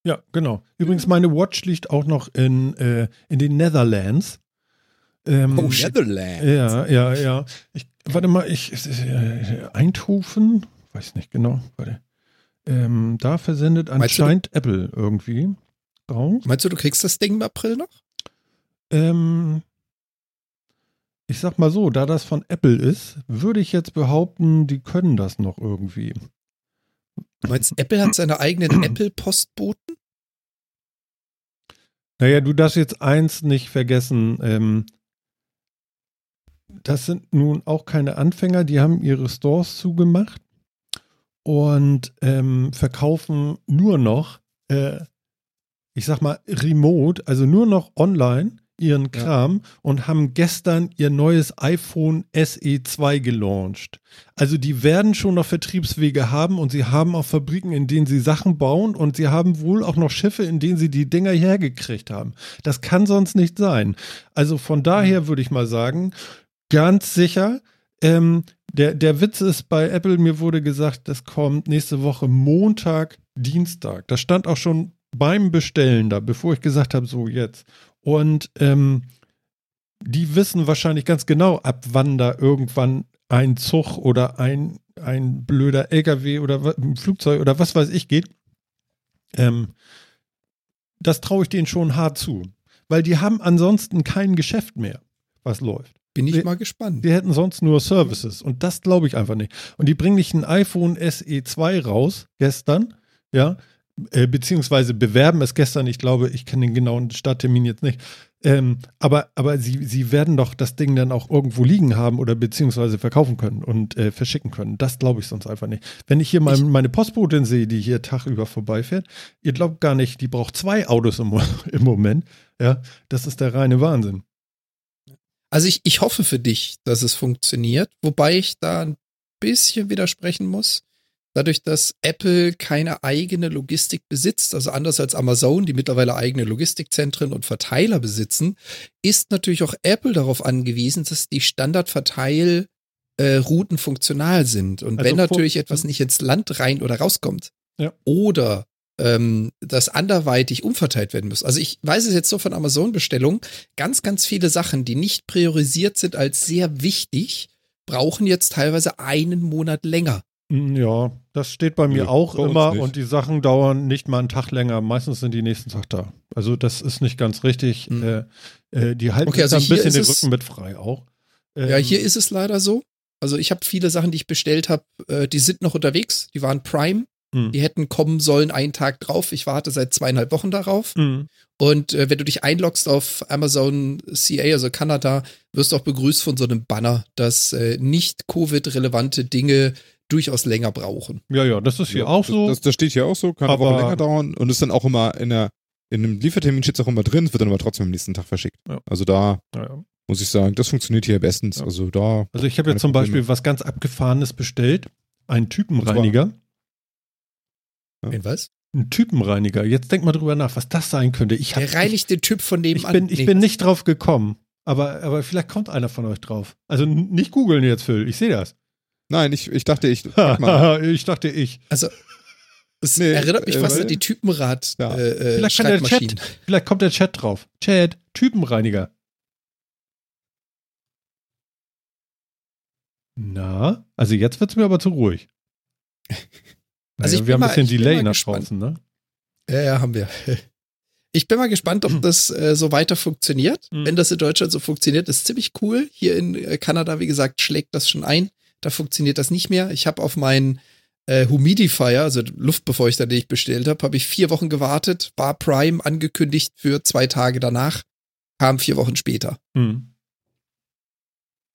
Ja, genau. Übrigens, meine Watch liegt auch noch in, äh, in den Netherlands. Ähm, Oh, Netherlands. Ja, ja, ja. Ich, warte mal, ich, äh, Eindhoven, weiß nicht genau. Ähm, da versendet Meinst du, anscheinend Apple irgendwie raus. Meinst du, du kriegst das Ding im April noch? Ähm, ich sag mal so, da das von Apple ist, würde ich jetzt behaupten, die können das noch irgendwie. Du meinst, Apple hat seine eigenen *clears throat* Apple-Postboten? Naja, du darfst jetzt eins nicht vergessen. Ähm, das sind nun auch keine Anfänger, die haben ihre Stores zugemacht und ähm, verkaufen nur noch, äh, ich sag mal, remote, also nur noch online ihren Kram und haben gestern ihr neues iPhone SE 2 gelauncht. Also die werden schon noch Vertriebswege haben und sie haben auch Fabriken, in denen sie Sachen bauen und sie haben wohl auch noch Schiffe, in denen sie die Dinger hergekriegt haben. Das kann sonst nicht sein. Also von daher würde ich mal sagen, ganz sicher, ähm, der, der Witz ist bei Apple, mir wurde gesagt, das kommt nächste Woche Montag, Dienstag. Das stand auch schon beim Bestellen da, bevor ich gesagt habe, so jetzt. Und ähm, die wissen wahrscheinlich ganz genau, ab wann da irgendwann ein Zug oder ein, ein blöder LKW oder ein Flugzeug oder was weiß ich geht. Ähm, das traue ich denen schon hart zu. Weil die haben ansonsten kein Geschäft mehr, was läuft. Bin ich Wir- mal gespannt. Die hätten sonst nur Services und das glaube ich einfach nicht. Und die bringen nicht ein iPhone SE 2 raus gestern, ja, äh, beziehungsweise bewerben es gestern. Ich glaube, ich kenne den genauen Starttermin jetzt nicht. Ähm, aber aber sie, sie werden doch das Ding dann auch irgendwo liegen haben oder beziehungsweise verkaufen können und äh, verschicken können. Das glaube ich sonst einfach nicht. Wenn ich hier mal ich, meine Postbotin sehe, die hier Tag über vorbeifährt, ihr glaubt gar nicht, die braucht zwei Autos im, *laughs* im Moment. Ja, das ist der reine Wahnsinn. Also ich, ich hoffe für dich, dass es funktioniert, wobei ich da ein bisschen widersprechen muss dadurch, dass Apple keine eigene Logistik besitzt, also anders als Amazon, die mittlerweile eigene Logistikzentren und Verteiler besitzen, ist natürlich auch Apple darauf angewiesen, dass die Standardverteilrouten äh, funktional sind. Und also wenn natürlich etwas nicht ins Land rein oder rauskommt ja. oder ähm, das anderweitig umverteilt werden muss. Also ich weiß es jetzt so von Amazon-Bestellungen, ganz, ganz viele Sachen, die nicht priorisiert sind als sehr wichtig, brauchen jetzt teilweise einen Monat länger. Mm, ja, das steht bei mir ja, auch bei immer und die Sachen dauern nicht mal einen Tag länger. Meistens sind die nächsten Tag da. Also das ist nicht ganz richtig. Mhm. Äh, äh, die halten okay, also ein bisschen den Rücken mit frei auch. Ähm, ja, hier ist es leider so. Also ich habe viele Sachen, die ich bestellt habe, äh, die sind noch unterwegs. Die waren Prime. Mhm. Die hätten kommen sollen einen Tag drauf. Ich warte seit zweieinhalb Wochen darauf. Mhm. Und äh, wenn du dich einloggst auf Amazon CA, also Kanada, wirst du auch begrüßt von so einem Banner, dass äh, nicht Covid-relevante Dinge durchaus länger brauchen. Ja, ja, das ist hier ja, auch so. Das, das, steht hier auch so, kann aber Woche länger dauern und ist dann auch immer in der in einem Liefertermin steht es auch immer drin, es wird dann aber trotzdem am nächsten Tag verschickt. Ja. Also da ja, muss ich sagen, das funktioniert hier bestens. Also da. Also ich habe jetzt zum Beispiel was ganz Abgefahrenes bestellt, einen Typenreiniger. In was? Ein Typenreiniger. Jetzt denk mal drüber nach, was das sein könnte. Ich hab, Der reinigt den Typ von nebenan. Ich bin, ich bin nicht drauf gekommen. Aber, aber vielleicht kommt einer von euch drauf. Also nicht googeln jetzt, Phil. Ich sehe das. Nein, ich, ich dachte, ich. *laughs* ich dachte, ich. Also, es nee, erinnert mich äh, fast an die Typenrad. Ja. Äh, äh vielleicht, kann der Chat, vielleicht kommt der Chat drauf. Chat, Typenreiniger. Na, also jetzt wird es mir aber zu ruhig. *laughs* Also naja, wir haben ein bisschen Delay nach draußen, ne? Ja, ja, haben wir. *laughs* Ich bin mal gespannt, ob *clears throat* das äh, so weiter funktioniert. Mhm. Wenn das in Deutschland so funktioniert, ist ziemlich cool. Hier in äh, Kanada, wie gesagt, schlägt das schon ein. Da funktioniert das nicht mehr. Ich habe auf meinen äh, Humidifier, also Luftbefeuchter, den ich bestellt habe, habe ich vier Wochen gewartet, war Prime angekündigt für zwei Tage danach, kam vier Wochen später. Hm.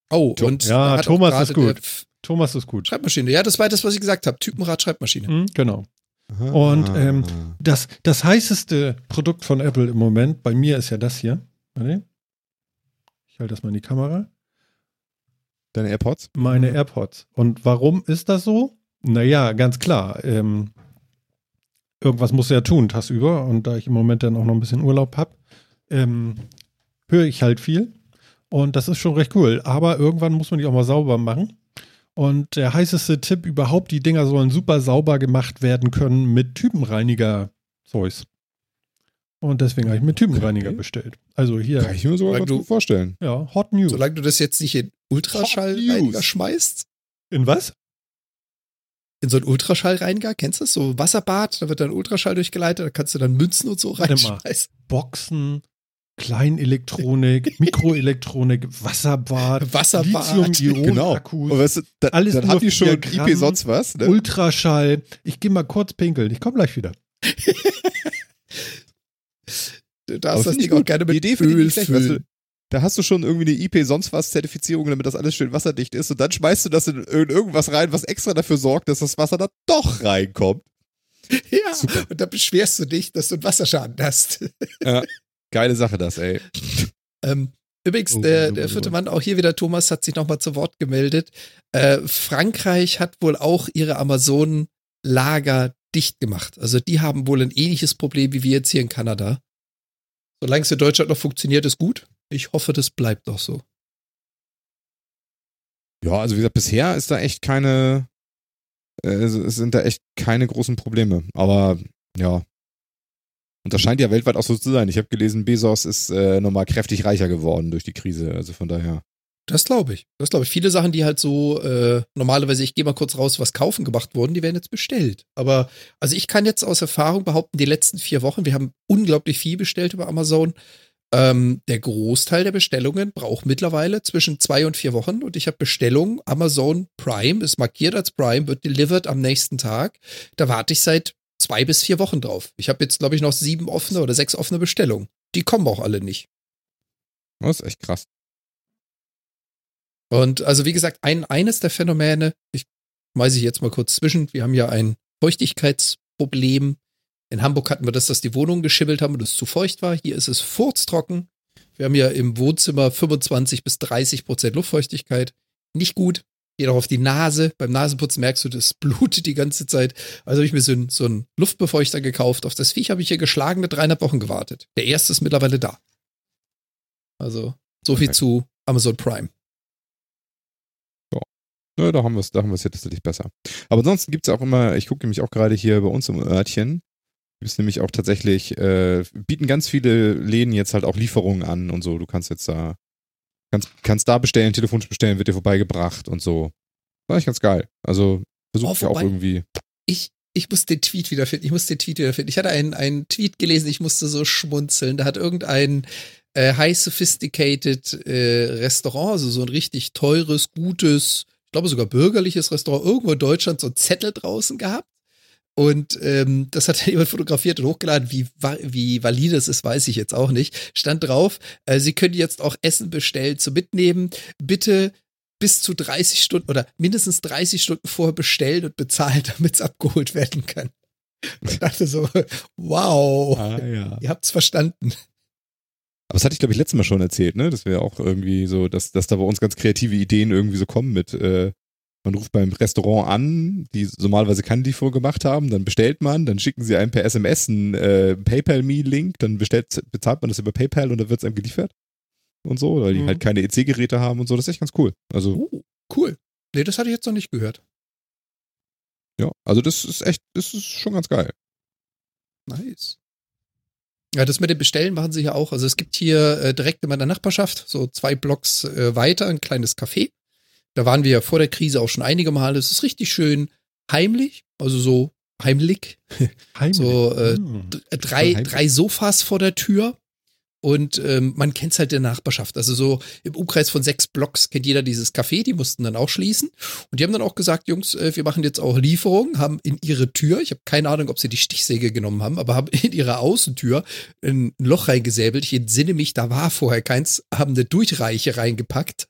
Oh, und ja, Thomas ist gut. Thomas ist gut. Schreibmaschine, ja, das war das, was ich gesagt habe. Typenrad Schreibmaschine. Hm, genau. Und ähm, das, das heißeste Produkt von Apple im Moment, bei mir ist ja das hier. Warte. Ich halte das mal in die Kamera. Deine AirPods? Meine AirPods. Und warum ist das so? Naja, ganz klar. Ähm, irgendwas muss ja tun, tagsüber. Und da ich im Moment dann auch noch ein bisschen Urlaub habe, ähm, höre ich halt viel. Und das ist schon recht cool. Aber irgendwann muss man die auch mal sauber machen. Und der heißeste Tipp überhaupt, die Dinger sollen super sauber gemacht werden können mit Typenreiniger-Zeugs. Und deswegen habe ich mir Typenreiniger okay. bestellt. Also hier. Kann ich mir sogar gut vorstellen. Ja, Hot News. Solange du das jetzt nicht in Ultraschallreiniger schmeißt. In was? In so einen Ultraschallreiniger, kennst du das? So Wasserbad, da wird dann Ultraschall durchgeleitet, da kannst du dann Münzen und so reinschmeißen. Boxen, Kleinelektronik, *laughs* Mikroelektronik, Wasserbad, Wasserbad, Lithium-Ionen-Akkus. Genau. Weißt du, da, alles dann hat die schon IP sonst was. Ne? Ultraschall. Ich gehe mal kurz pinkeln. Ich komme gleich wieder. *laughs* Du darfst das Ding auch gerne mit Idee Öl schlecht, weißt du, da hast du schon irgendwie eine IP sonst was Zertifizierung, damit das alles schön wasserdicht ist und dann schmeißt du das in irgendwas rein, was extra dafür sorgt, dass das Wasser da doch reinkommt. *laughs* Ja, Super. und da beschwerst du dich, dass du einen Wasserschaden hast. Ja, geile Sache das, ey. *laughs* Ähm, übrigens, oh, der, der vierte Mann, auch hier wieder Thomas, hat sich nochmal zu Wort gemeldet. Äh, Frankreich hat wohl auch ihre Amazonen-Lager dicht gemacht. Also die haben wohl ein ähnliches Problem wie wir jetzt hier in Kanada. Solange es in Deutschland noch funktioniert, ist gut. Ich hoffe, das bleibt auch so. Ja, also wie gesagt, bisher ist da echt keine, äh, es sind da echt keine großen Probleme. Aber ja. Und das scheint ja weltweit auch so zu sein. Ich habe gelesen, Bezos ist äh, nochmal kräftig reicher geworden durch die Krise. Also von daher. Das glaube ich. Das glaube ich. Viele Sachen, die halt so äh, normalerweise, ich gehe mal kurz raus, was kaufen gemacht wurden, die werden jetzt bestellt. Aber also ich kann jetzt aus Erfahrung behaupten, die letzten vier Wochen, wir haben unglaublich viel bestellt über Amazon. Ähm, der Großteil der Bestellungen braucht mittlerweile zwischen zwei und vier Wochen und ich habe Bestellungen, Amazon Prime, ist markiert als Prime, wird delivered am nächsten Tag. Da warte ich seit zwei bis vier Wochen drauf. Ich habe jetzt, glaube ich, noch sieben offene oder sechs offene Bestellungen. Die kommen auch alle nicht. Das ist echt krass. Und also wie gesagt, ein, eines der Phänomene, ich weise ich jetzt mal kurz zwischen, wir haben ja ein Feuchtigkeitsproblem. In Hamburg hatten wir das, dass die Wohnungen geschimmelt haben und es zu feucht war. Hier ist es furztrocken. Wir haben ja im Wohnzimmer 25 bis 30 Prozent Luftfeuchtigkeit. Nicht gut. Geht auch auf die Nase. Beim Nasenputzen merkst du, das blutet die ganze Zeit. Also habe ich mir so, ein, so einen Luftbefeuchter gekauft. Auf das Viech habe ich hier geschlagene dreieinhalb Wochen gewartet. Der erste ist mittlerweile da. Also so viel okay. zu Amazon Prime. Ja, da haben wir es, da haben wir es jetzt tatsächlich besser. Aber ansonsten gibt es auch immer, ich gucke nämlich auch gerade hier bei uns im Örtchen, gibt es nämlich auch tatsächlich, äh, bieten ganz viele Läden jetzt halt auch Lieferungen an und so. Du kannst jetzt da, kannst, kannst da bestellen, telefonisch bestellen, wird dir vorbeigebracht und so. War ich ganz geil. Also versuche oh, ich auch irgendwie. Ich, ich muss den Tweet wiederfinden. Ich muss den Tweet wiederfinden. Ich hatte einen, einen Tweet gelesen, ich musste so schmunzeln. Da hat irgendein äh, high sophisticated äh, Restaurant, also so ein richtig teures, gutes, ich glaube sogar bürgerliches Restaurant irgendwo in Deutschland so einen Zettel draußen gehabt. Und ähm, das hat *laughs* jemand fotografiert und hochgeladen. Wie, wie valide das ist, weiß ich jetzt auch nicht. Stand drauf, äh, Sie können jetzt auch Essen bestellen zu mitnehmen. Bitte bis zu 30 Stunden oder mindestens 30 Stunden vorher bestellen und bezahlen, *laughs* damit es abgeholt werden kann. Ich dachte so, wow, ah, ja. ihr habt's verstanden. Aber das hatte ich, glaube ich, letztes Mal schon erzählt, ne? Dass wir auch irgendwie so, dass, dass da bei uns ganz kreative Ideen irgendwie so kommen mit, äh, man ruft beim Restaurant an, die normalerweise keine Lieferung gemacht haben, dann bestellt man, dann schicken sie einem per SMS einen äh, PayPal-Me-Link, dann bestellt, bezahlt man das über PayPal und dann wird es einem geliefert. Und so, weil die mhm. halt keine EC-Geräte haben und so. Das ist echt ganz cool. Also. Oh, cool. Nee, das hatte ich jetzt noch nicht gehört. Ja, also das ist echt, das ist schon ganz geil. Nice. Ja, das mit dem Bestellen machen sie ja auch. Also es gibt hier äh, direkt in meiner Nachbarschaft, so zwei Blocks äh, weiter, ein kleines Café. Da waren wir ja vor der Krise auch schon einige Male. Es ist richtig schön heimlich, also so heimlich. heimlich. So äh, hm. drei, drei Sofas vor der Tür und ähm, man kennt es halt der Nachbarschaft. Also so im Umkreis von sechs Blocks kennt jeder dieses Café. Die mussten dann auch schließen. Und die haben dann auch gesagt, Jungs, äh, wir machen jetzt auch Lieferungen, haben in ihre Tür, ich habe keine Ahnung, ob sie die Stichsäge genommen haben, aber haben in ihre Außentür ein Loch reingesäbelt. Ich entsinne mich, da war vorher keins, haben eine Durchreiche reingepackt.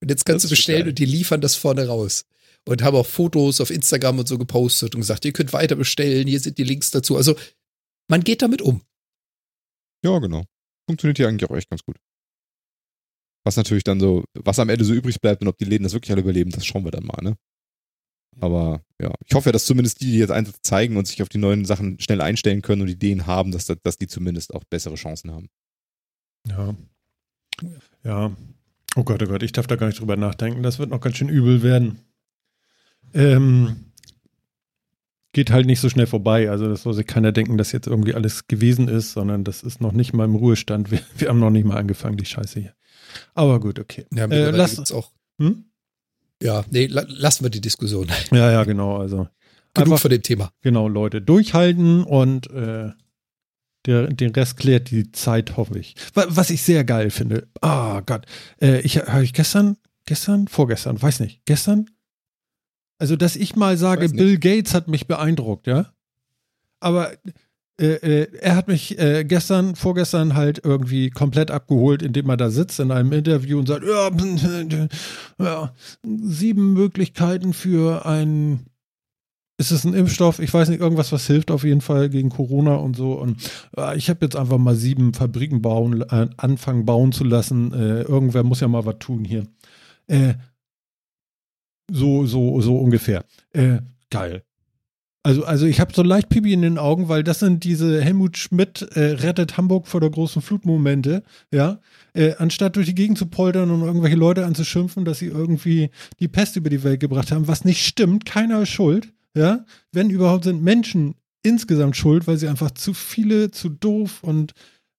Und jetzt kannst du bestellen und die liefern das vorne raus. Und haben auch Fotos auf Instagram und so gepostet und gesagt, ihr könnt weiter bestellen, hier sind die Links dazu. Also man geht damit um. Ja, genau funktioniert hier eigentlich auch echt ganz gut. Was natürlich dann so, was am Ende so übrig bleibt und ob die Läden das wirklich alle überleben, das schauen wir dann mal, ne? Aber ja, ich hoffe ja, dass zumindest die, die jetzt Einsatz zeigen und sich auf die neuen Sachen schnell einstellen können und Ideen haben, dass, dass die zumindest auch bessere Chancen haben. Ja. Ja. Oh Gott, oh Gott, ich darf da gar nicht drüber nachdenken. Das wird noch ganz schön übel werden. Ähm, geht halt nicht so schnell vorbei. Also das soll sich keiner denken, dass jetzt irgendwie alles gewesen ist, sondern das ist noch nicht mal im Ruhestand. Wir, wir haben noch nicht mal angefangen, die Scheiße hier. Aber gut, okay. Ja, äh, lass uns auch. Hm? Ja, nee, la lassen wir die Diskussion. Ja, ja, genau. Also genug einfach, von dem Thema. Genau, Leute, durchhalten und äh, der, den Rest klärt die Zeit, hoffe ich. Was ich sehr geil finde. Ah, oh Gott. Äh, ich habe ich gestern, gestern, vorgestern, weiß nicht, gestern also, dass ich mal sage, Bill Gates hat mich beeindruckt, ja. Aber äh, äh, er hat mich äh, gestern, vorgestern halt irgendwie komplett abgeholt, indem er da sitzt in einem Interview und sagt, ja, *laughs* ja sieben Möglichkeiten für ein ist es ein Impfstoff? Ich weiß nicht, irgendwas, was hilft auf jeden Fall gegen Corona und so. Und äh, ich habe jetzt einfach mal sieben Fabriken bauen, äh, anfangen bauen zu lassen. Äh, irgendwer muss ja mal was tun hier. Äh, so, so, so ungefähr. Äh, geil. Also, also ich habe so leicht Pipi in den Augen, weil das sind diese Helmut Schmidt äh, rettet Hamburg vor der großen Flutmomente, ja. Äh, anstatt durch die Gegend zu poltern und irgendwelche Leute anzuschimpfen, dass sie irgendwie die Pest über die Welt gebracht haben, was nicht stimmt, keiner ist schuld, ja. Wenn überhaupt sind Menschen insgesamt schuld, weil sie einfach zu viele, zu doof und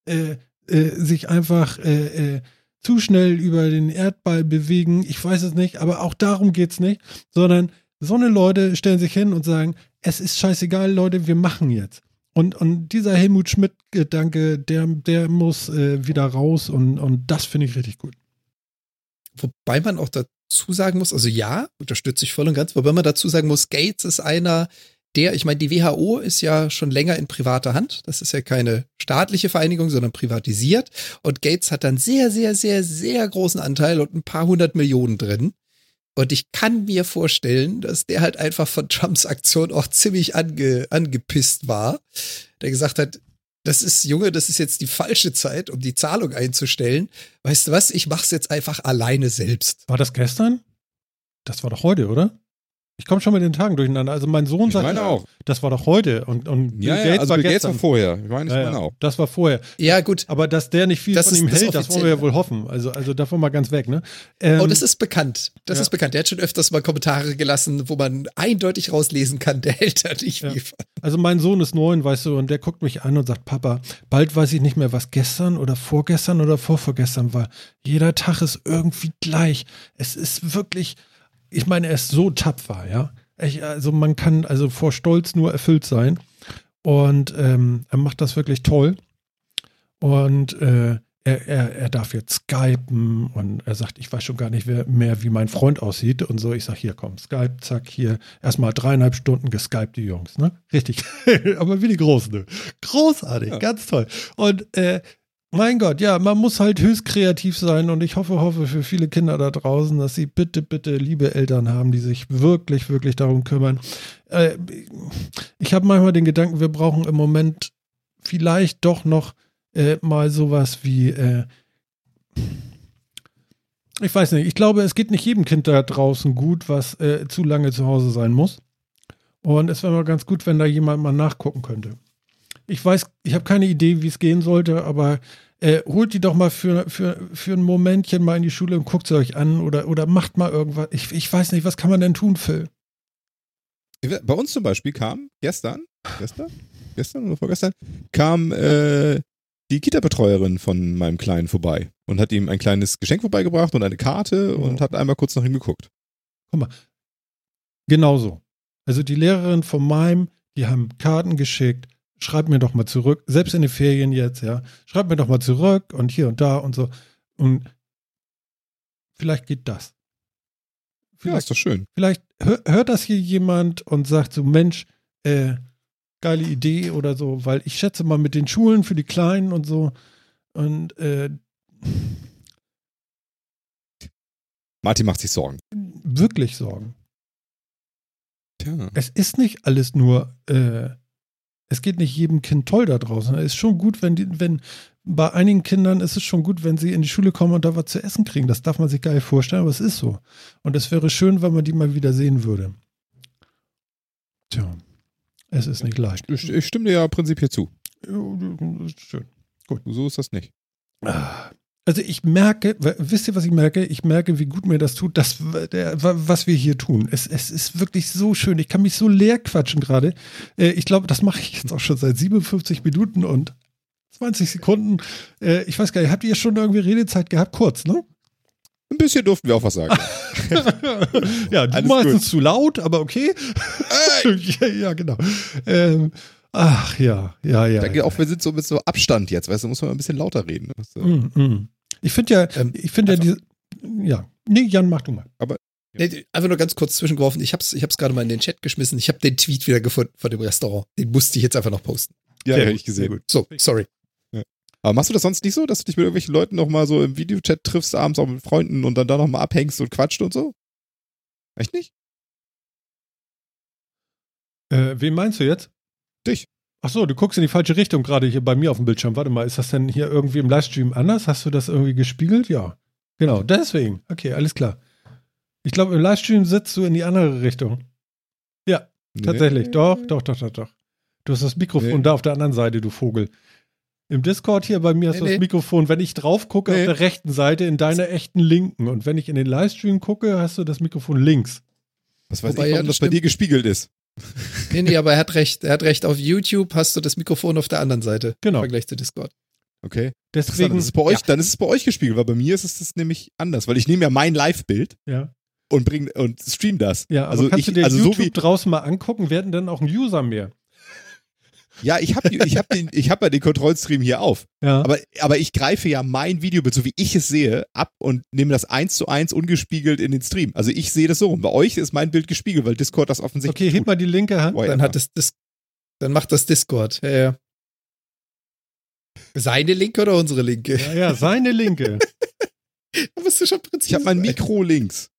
äh, äh, sich einfach äh, äh, zu schnell über den Erdball bewegen. Ich weiß es nicht, aber auch darum geht es nicht, sondern so eine Leute stellen sich hin und sagen, es ist scheißegal, Leute, wir machen jetzt. Und, und dieser Helmut Schmidt-Gedanke, der, der muss äh, wieder raus und, und das finde ich richtig gut. Wobei man auch dazu sagen muss, also ja, unterstütze ich voll und ganz, wobei man dazu sagen muss, Gates ist einer, der, ich meine, die WHO ist ja schon länger in privater Hand. Das ist ja keine staatliche Vereinigung, sondern privatisiert. Und Gates hat dann sehr, sehr, sehr, sehr großen Anteil und ein paar hundert Millionen drin. Und ich kann mir vorstellen, dass der halt einfach von Trumps Aktion auch ziemlich ange, angepisst war. Der gesagt hat, das ist, Junge, das ist jetzt die falsche Zeit, um die Zahlung einzustellen. Weißt du was? Ich mach's jetzt einfach alleine selbst. War das gestern? Das war doch heute, oder? Ich komme schon mit den Tagen durcheinander. Also mein Sohn Ich sagt, meine auch. das war doch heute und, und Bill Ja, Gates ja, also war Bill Gates war vorher. Ich meine, ich Ja, meine auch. Das war vorher. Ja, gut. Aber dass der nicht viel Das von ihm das hält, das wollen wir ja wohl hoffen. Also, also davon mal ganz weg, ne? Ähm, oh, das ist bekannt. Das ja. ist bekannt. Der hat schon öfters mal Kommentare gelassen, wo man eindeutig rauslesen kann, der hält da nicht viel von. Also mein Sohn ist neun, weißt du, und der guckt mich an und sagt, Papa, bald weiß ich nicht mehr, was gestern oder vorgestern oder vorvorgestern war. Jeder Tag ist irgendwie gleich. Es ist wirklich, ich meine, er ist so tapfer, ja. Ich, also man kann also vor Stolz nur erfüllt sein. Und ähm, er macht das wirklich toll. Und äh, er, er, er darf jetzt skypen und er sagt, ich weiß schon gar nicht wer- mehr, wie mein Freund aussieht. Und so, ich sag, hier komm, Skype, zack, hier. Erstmal dreieinhalb Stunden geskypt, die Jungs, ne? Richtig. *laughs* Aber wie die Großen, ne? Großartig, Ja. ganz toll. Und äh, mein Gott, ja, man muss halt höchst kreativ sein und ich hoffe, hoffe für viele Kinder da draußen, dass sie bitte, bitte liebe Eltern haben, die sich wirklich, wirklich darum kümmern. Äh, ich habe manchmal den Gedanken, wir brauchen im Moment vielleicht doch noch äh, mal sowas wie, äh, ich weiß nicht, ich glaube, es geht nicht jedem Kind da draußen gut, was äh, zu lange zu Hause sein muss. Und es wäre mal ganz gut, wenn da jemand mal nachgucken könnte. Ich weiß, ich habe keine Idee, wie es gehen sollte, aber äh, holt die doch mal für, für, für ein Momentchen mal in die Schule und guckt sie euch an oder, oder macht mal irgendwas. Ich, ich weiß nicht, was kann man denn tun, Phil? Bei uns zum Beispiel kam gestern, gestern, gestern oder vorgestern, kam äh, die Kita-Betreuerin von meinem Kleinen vorbei und hat ihm ein kleines Geschenk vorbeigebracht und eine Karte Oh. und hat einmal kurz nach ihm geguckt. Genauso. Also die Lehrerin von meinem, die haben Karten geschickt. Schreibt mir doch mal zurück, selbst in den Ferien jetzt, ja. Schreibt mir doch mal zurück und hier und da und so. Und vielleicht geht das. Ja, Vielleicht, ist doch schön. vielleicht hör, hört das hier jemand und sagt so, Mensch, äh, geile Idee oder so, weil ich schätze mal mit den Schulen für die Kleinen und so. Und äh, Martin macht sich Sorgen. wirklich Sorgen. Tja. es ist nicht alles nur, äh, es geht nicht jedem Kind toll da draußen. Es ist schon gut, wenn die, wenn bei einigen Kindern ist es schon gut, wenn sie in die Schule kommen und da was zu essen kriegen. Das darf man sich geil vorstellen, aber es ist so. Und es wäre schön, wenn man die mal wieder sehen würde. Tja, es ist nicht leicht. Ich, ich stimme dir ja prinzipiell zu. Ja, Schön. So ist das nicht. Ah. Also ich merke, wisst ihr, was ich merke? Ich merke, wie gut mir das tut, das, was wir hier tun. Es, es ist wirklich so schön. Ich kann mich so leer quatschen gerade. Äh, Ich glaube, das mache ich jetzt auch schon seit 57 Minuten und 20 Sekunden. Äh, Ich weiß gar nicht, habt ihr schon irgendwie Redezeit gehabt? Kurz, ne? Ein bisschen durften wir auch was sagen. *laughs* ja, du meistens zu laut, aber okay. *laughs* ja, ja, genau. Ähm, ach ja, ja, ja. Da geht auch, wir sind so mit so Abstand jetzt, weißt du, muss man ein bisschen lauter reden. ne? Äh, Mm, mm. Ich finde ja, Ähm, ich finde ja diese, ja. Nee, Jan, mach du mal. Nee, einfach nur ganz kurz zwischengeworfen. Ich hab's, ich hab's gerade mal in den Chat geschmissen. Ich habe den Tweet wieder gefunden von dem Restaurant. Den musste ich jetzt einfach noch posten. Ja, ja, gut, ich gesehen. So, sorry. Aber machst du das sonst nicht so, dass du dich mit irgendwelchen Leuten noch mal so im Videochat triffst, abends auch mit Freunden und dann da noch mal abhängst und quatscht und so? Echt nicht? Äh, wen meinst du jetzt? Dich. Ach so, du guckst in die falsche Richtung gerade hier bei mir auf dem Bildschirm. Warte mal, ist das denn hier irgendwie im Livestream anders? Hast du das irgendwie gespiegelt? Ja. Genau, deswegen. Okay, alles klar. Ich glaube, im Livestream sitzt du in die andere Richtung. Ja, tatsächlich. Nee. Doch, doch, doch, doch, doch. Du hast das Mikrofon Nee. da auf der anderen Seite, du Vogel. Im Discord hier bei mir hast Nee, du das nee. Mikrofon, wenn ich drauf gucke, Nee. auf der rechten Seite, in deiner echten linken. Und wenn ich in den Livestream gucke, hast du das Mikrofon links. Was weiß Wobei, ich, ja, warum das das bei dir gespiegelt ist. Nee, nee, aber er hat recht. Er hat recht. Auf YouTube hast du das Mikrofon auf der anderen Seite. Genau. Im Vergleich zu Discord. Okay. Deswegen, dann ist es bei euch, dann ist es bei euch gespiegelt, weil bei mir ist es das nämlich anders, weil ich nehme ja mein Live-Bild ja. und bring und stream das. Ja, aber also kannst ich, du dir also YouTube so wie draußen mal angucken, werden dann auch ein User mehr. Ja, ich habe ich hab den, ich hab ja den Kontrollstream hier auf. Ja. Aber, aber ich greife ja mein Videobild, so wie ich es sehe, ab und nehme das eins zu eins ungespiegelt in den Stream. Also ich sehe das so rum. Bei euch ist mein Bild gespiegelt, weil Discord das offensichtlich Okay, heb mal die linke Hand. Dann hat das, das dann macht das Discord. Ja, ja. Seine Linke oder unsere Linke? Ja, ja, seine linke. *laughs* Da bist du schon präzise. Ich habe mein Mikro links.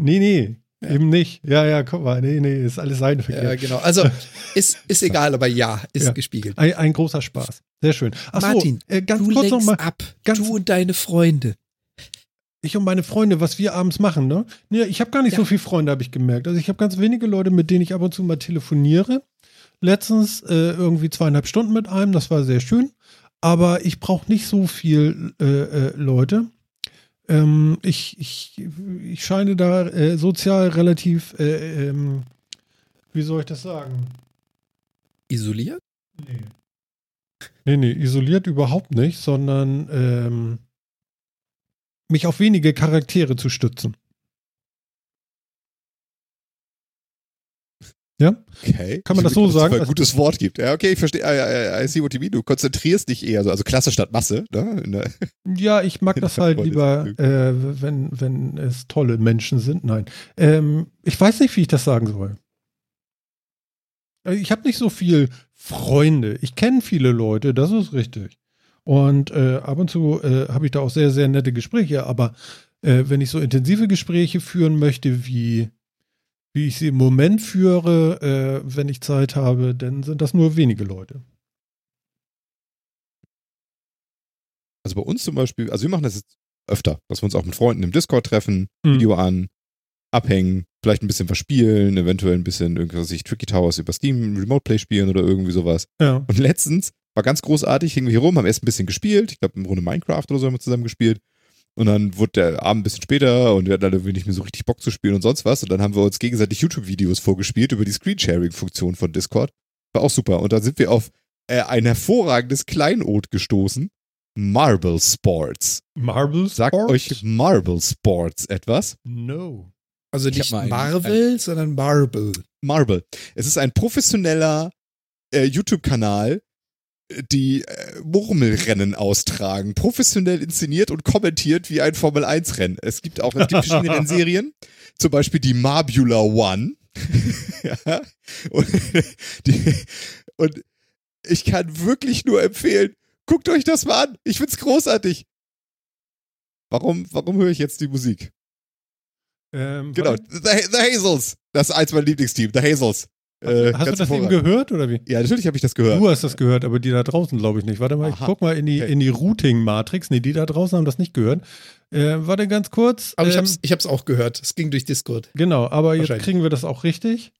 Nee, nee, Ja. eben nicht. Ja, ja, guck mal, nee, nee, ist alles seine Ja, genau. Also, *laughs* ist, ist egal, aber ja, ist Ja. gespiegelt. Ein, ein großer Spaß. Sehr schön. Ach Martin, äh, ganz du kurz noch lenkst mal. ab. ganz- du und deine Freunde. Ich und meine Freunde, was wir abends machen, ne? Nee, ich habe gar nicht Ja. so viele Freunde, habe ich gemerkt. Also ich habe ganz wenige Leute, mit denen ich ab und zu mal telefoniere. Letztens äh, irgendwie zweieinhalb Stunden mit einem, das war sehr schön. Aber ich brauche nicht so viel äh, äh, Leute. Ähm, ich, ich, ich scheine da äh, sozial relativ, äh, ähm, wie soll ich das sagen? Isoliert? Nee. Nee, nee, isoliert überhaupt nicht, sondern ähm, mich auf wenige Charaktere zu stützen. Ja? Okay. Kann man das so sagen? ein gutes Wort gibt. Ja, okay, ich verstehe. I, I, I see what you mean. Du konzentrierst dich eher so, also Klasse statt Masse. Ne? Der- *laughs* Ja, ich mag das halt lieber, äh, wenn, wenn es tolle Menschen sind. Nein. Ähm, ich weiß nicht, wie ich das sagen soll. Ich habe nicht so viel Freunde. Ich kenne viele Leute, das ist richtig. Und äh, ab und zu äh, habe ich da auch sehr, sehr nette Gespräche. Aber äh, wenn ich so intensive Gespräche führen möchte, wie, wie ich sie im Moment führe, äh, wenn ich Zeit habe, dann sind das nur wenige Leute. Also bei uns zum Beispiel, also wir machen das jetzt öfter, dass wir uns auch mit Freunden im Discord treffen, Hm. Video an, abhängen, vielleicht ein bisschen verspielen, eventuell ein bisschen irgendwas sich Tricky Towers über Steam Remote Play spielen oder irgendwie sowas. Ja. Und letztens war ganz großartig, hingen wir hier rum, haben erst ein bisschen gespielt, ich glaube eine Runde Minecraft oder so haben wir zusammen gespielt. Und dann wurde der Abend ein bisschen später und wir hatten dann irgendwie nicht mehr so richtig Bock zu spielen und sonst was. Und dann haben wir uns gegenseitig YouTube-Videos vorgespielt über die Screensharing-Funktion von Discord. War auch super. Und da sind wir auf äh, ein hervorragendes Kleinod gestoßen. Marble Sports. Marble Sagt Sports? euch Marble Sports etwas? No. Also Ich nicht Marvel, sondern Marble. Marble. Es ist ein professioneller äh, YouTube-Kanal, die äh, Murmelrennen austragen. Professionell inszeniert und kommentiert wie ein Formel-1-Rennen. Es gibt auch es gibt verschiedene Rennserien. Zum Beispiel die Marbula One. *laughs* ja. Und, *laughs* die, und ich kann wirklich nur empfehlen, guckt euch das mal an. Ich find's großartig. Warum, warum höre ich jetzt die Musik? Ähm, Genau, The, The Hazels. Das ist eins meiner Lieblingsteam, The Hazels. Äh, Hast du das eben gehört oder wie? Ja, natürlich habe ich das gehört. Du hast das gehört, aber die da draußen glaube ich nicht. Warte mal, ich Aha. guck mal in die, Okay. in die Routing-Matrix. Nee, die da draußen haben das nicht gehört. Äh, warte ganz kurz. Aber ich Ähm, ich hab's auch gehört. Es ging durch Discord. Genau, aber jetzt kriegen wir das auch richtig.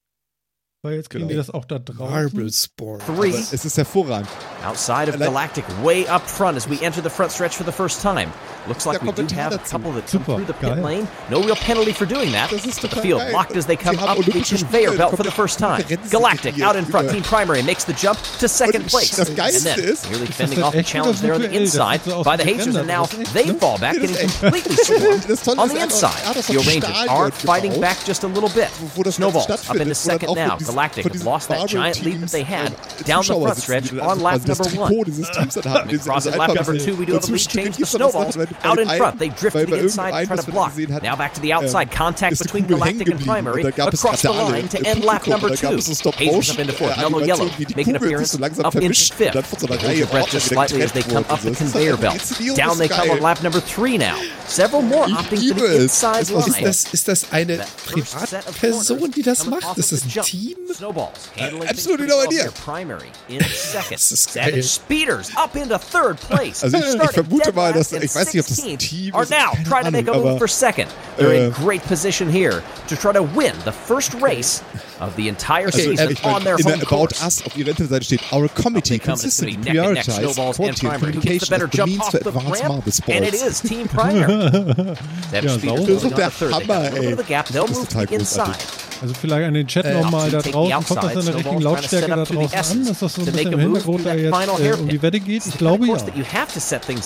Weil jetzt kriegen Genau. die das auch da draußen. Marble Sport. Aber Three es ist hervorragend. outside of Galactic, way up front as we enter the front stretch for the first time. Looks like we do have a couple that come Super, through the pit geil. lane. No real penalty for doing that. Das ist The field geil. locked as they come Sie haben up the Olympische conveyor belt for the first time. Galactic out in front. über- Team Primary makes the jump to second place. and then, nearly fending off the challenge there on the inside sieht so aus by the wie Hazers, and now gerendert. Das ist echt, they fall back, getting completely swarmed *laughs* Das on the hat ah, auch- inside. hat auch so The Rangers are fighting back just a little bit. wo- wo das Snowballs Ganze up into stattfindet, wo dann second now. Von diesen- Galactic von have diesen lost that giant lead that they had Barber-Teams, down the Zuschauer front sitzen, stretch die dann on lap quasi das number Trikot one. dieses Teams dann haben. We cross at lap einfach number so- two. We do have a dazwischen lead change. The gibt's dann das snowballs noch, wenn- out in bei front. They einem- drift bei- to the bei inside, irgendeinem, try to was wir block. gesehen hatten, Now back to the outside. ähm, Contact ist die between Kugel Galactic hängen and geblieben. Primary Und da gab es across the gerade alle line to im end lap Publikum. number Und da gab two. es so Stop Hazers Motion, up into fourth. äh, Mellow Animation, Yellow wie die making an Kugel sich appearance so langsam up into vermischt und fifth. dann von so einer Hold Reihe your breath Ordner just wieder slightly as they getrennt come up the worden. Das ist conveyor einfach- belt. die Inszenierung Down ist they come geil. on lap number three now. Several more Ich opting for liebe the es. inside Es ist Ist line. das, ist das eine That first set of Privatperson, corners die das coming macht? off Ist of das the ein jump. Team? Snowballs handling absolut things no idea. here. Primary *laughs* in second. Das Savage. Speeders up into third place. Also ich- ich Started vermute dead mal, dass- last in ich weiß nicht, ob das 16th, Team Are now trying to make a move aber, for second. They're in uh, great position here to try to win the first race of the entire Also, season ich meine, on their in der home About course. Us auf ihrer Internetseite steht, Our committee They come, it's consistently gonna be neck and neck, prioritizes snowballs and quality and primary. Who gets the communication better as the means off to the advance ramp? marble And it sports. is Team Primary. *laughs* Savage Ja, Speeders sauber. building on der the third. They got Hammer, a little bit of ey. the gap. They'll move to the inside. großartig. Also vielleicht an den Chat äh, nochmal da draußen, kommt das in der richtigen Lautstärke da draußen an, dass das so ein bisschen im Hintergrund da jetzt äh, um die Wette geht? Ich glaube ja.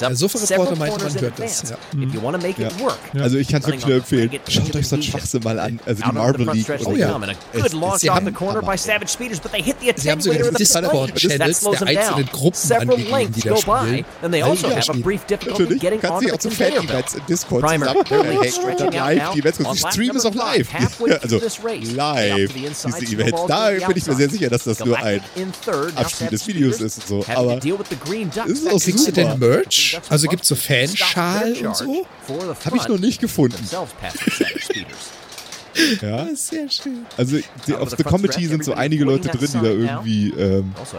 Der Sofa-Reporter meinte, man hört das. Ja. Mhm. Ja. Also ich kann es wirklich nur empfehlen. Schaut euch so einen Schwachsinn mal an. Also die Marble League. Oh ja. Sie haben, Sie haben sogar die Discord-Channels der einzelnen Gruppen angegeben, die da spielen. Natürlich. Kannst du auch zu Fan-Events in Discord zusammenhängen und dann live die Events. Ich streame es auch live. Also live, diese Events. Da bin ich mir sehr sicher, dass das nur ein Abspiel des Videos ist und so. Aber ist es auch Kriegst du denn Merch? Also gibt es so Fanschal und so? Habe ich noch nicht gefunden. Ja. Das ist sehr schön. Also die, auf The Comedy sind so einige Leute drin, die da irgendwie ähm, also,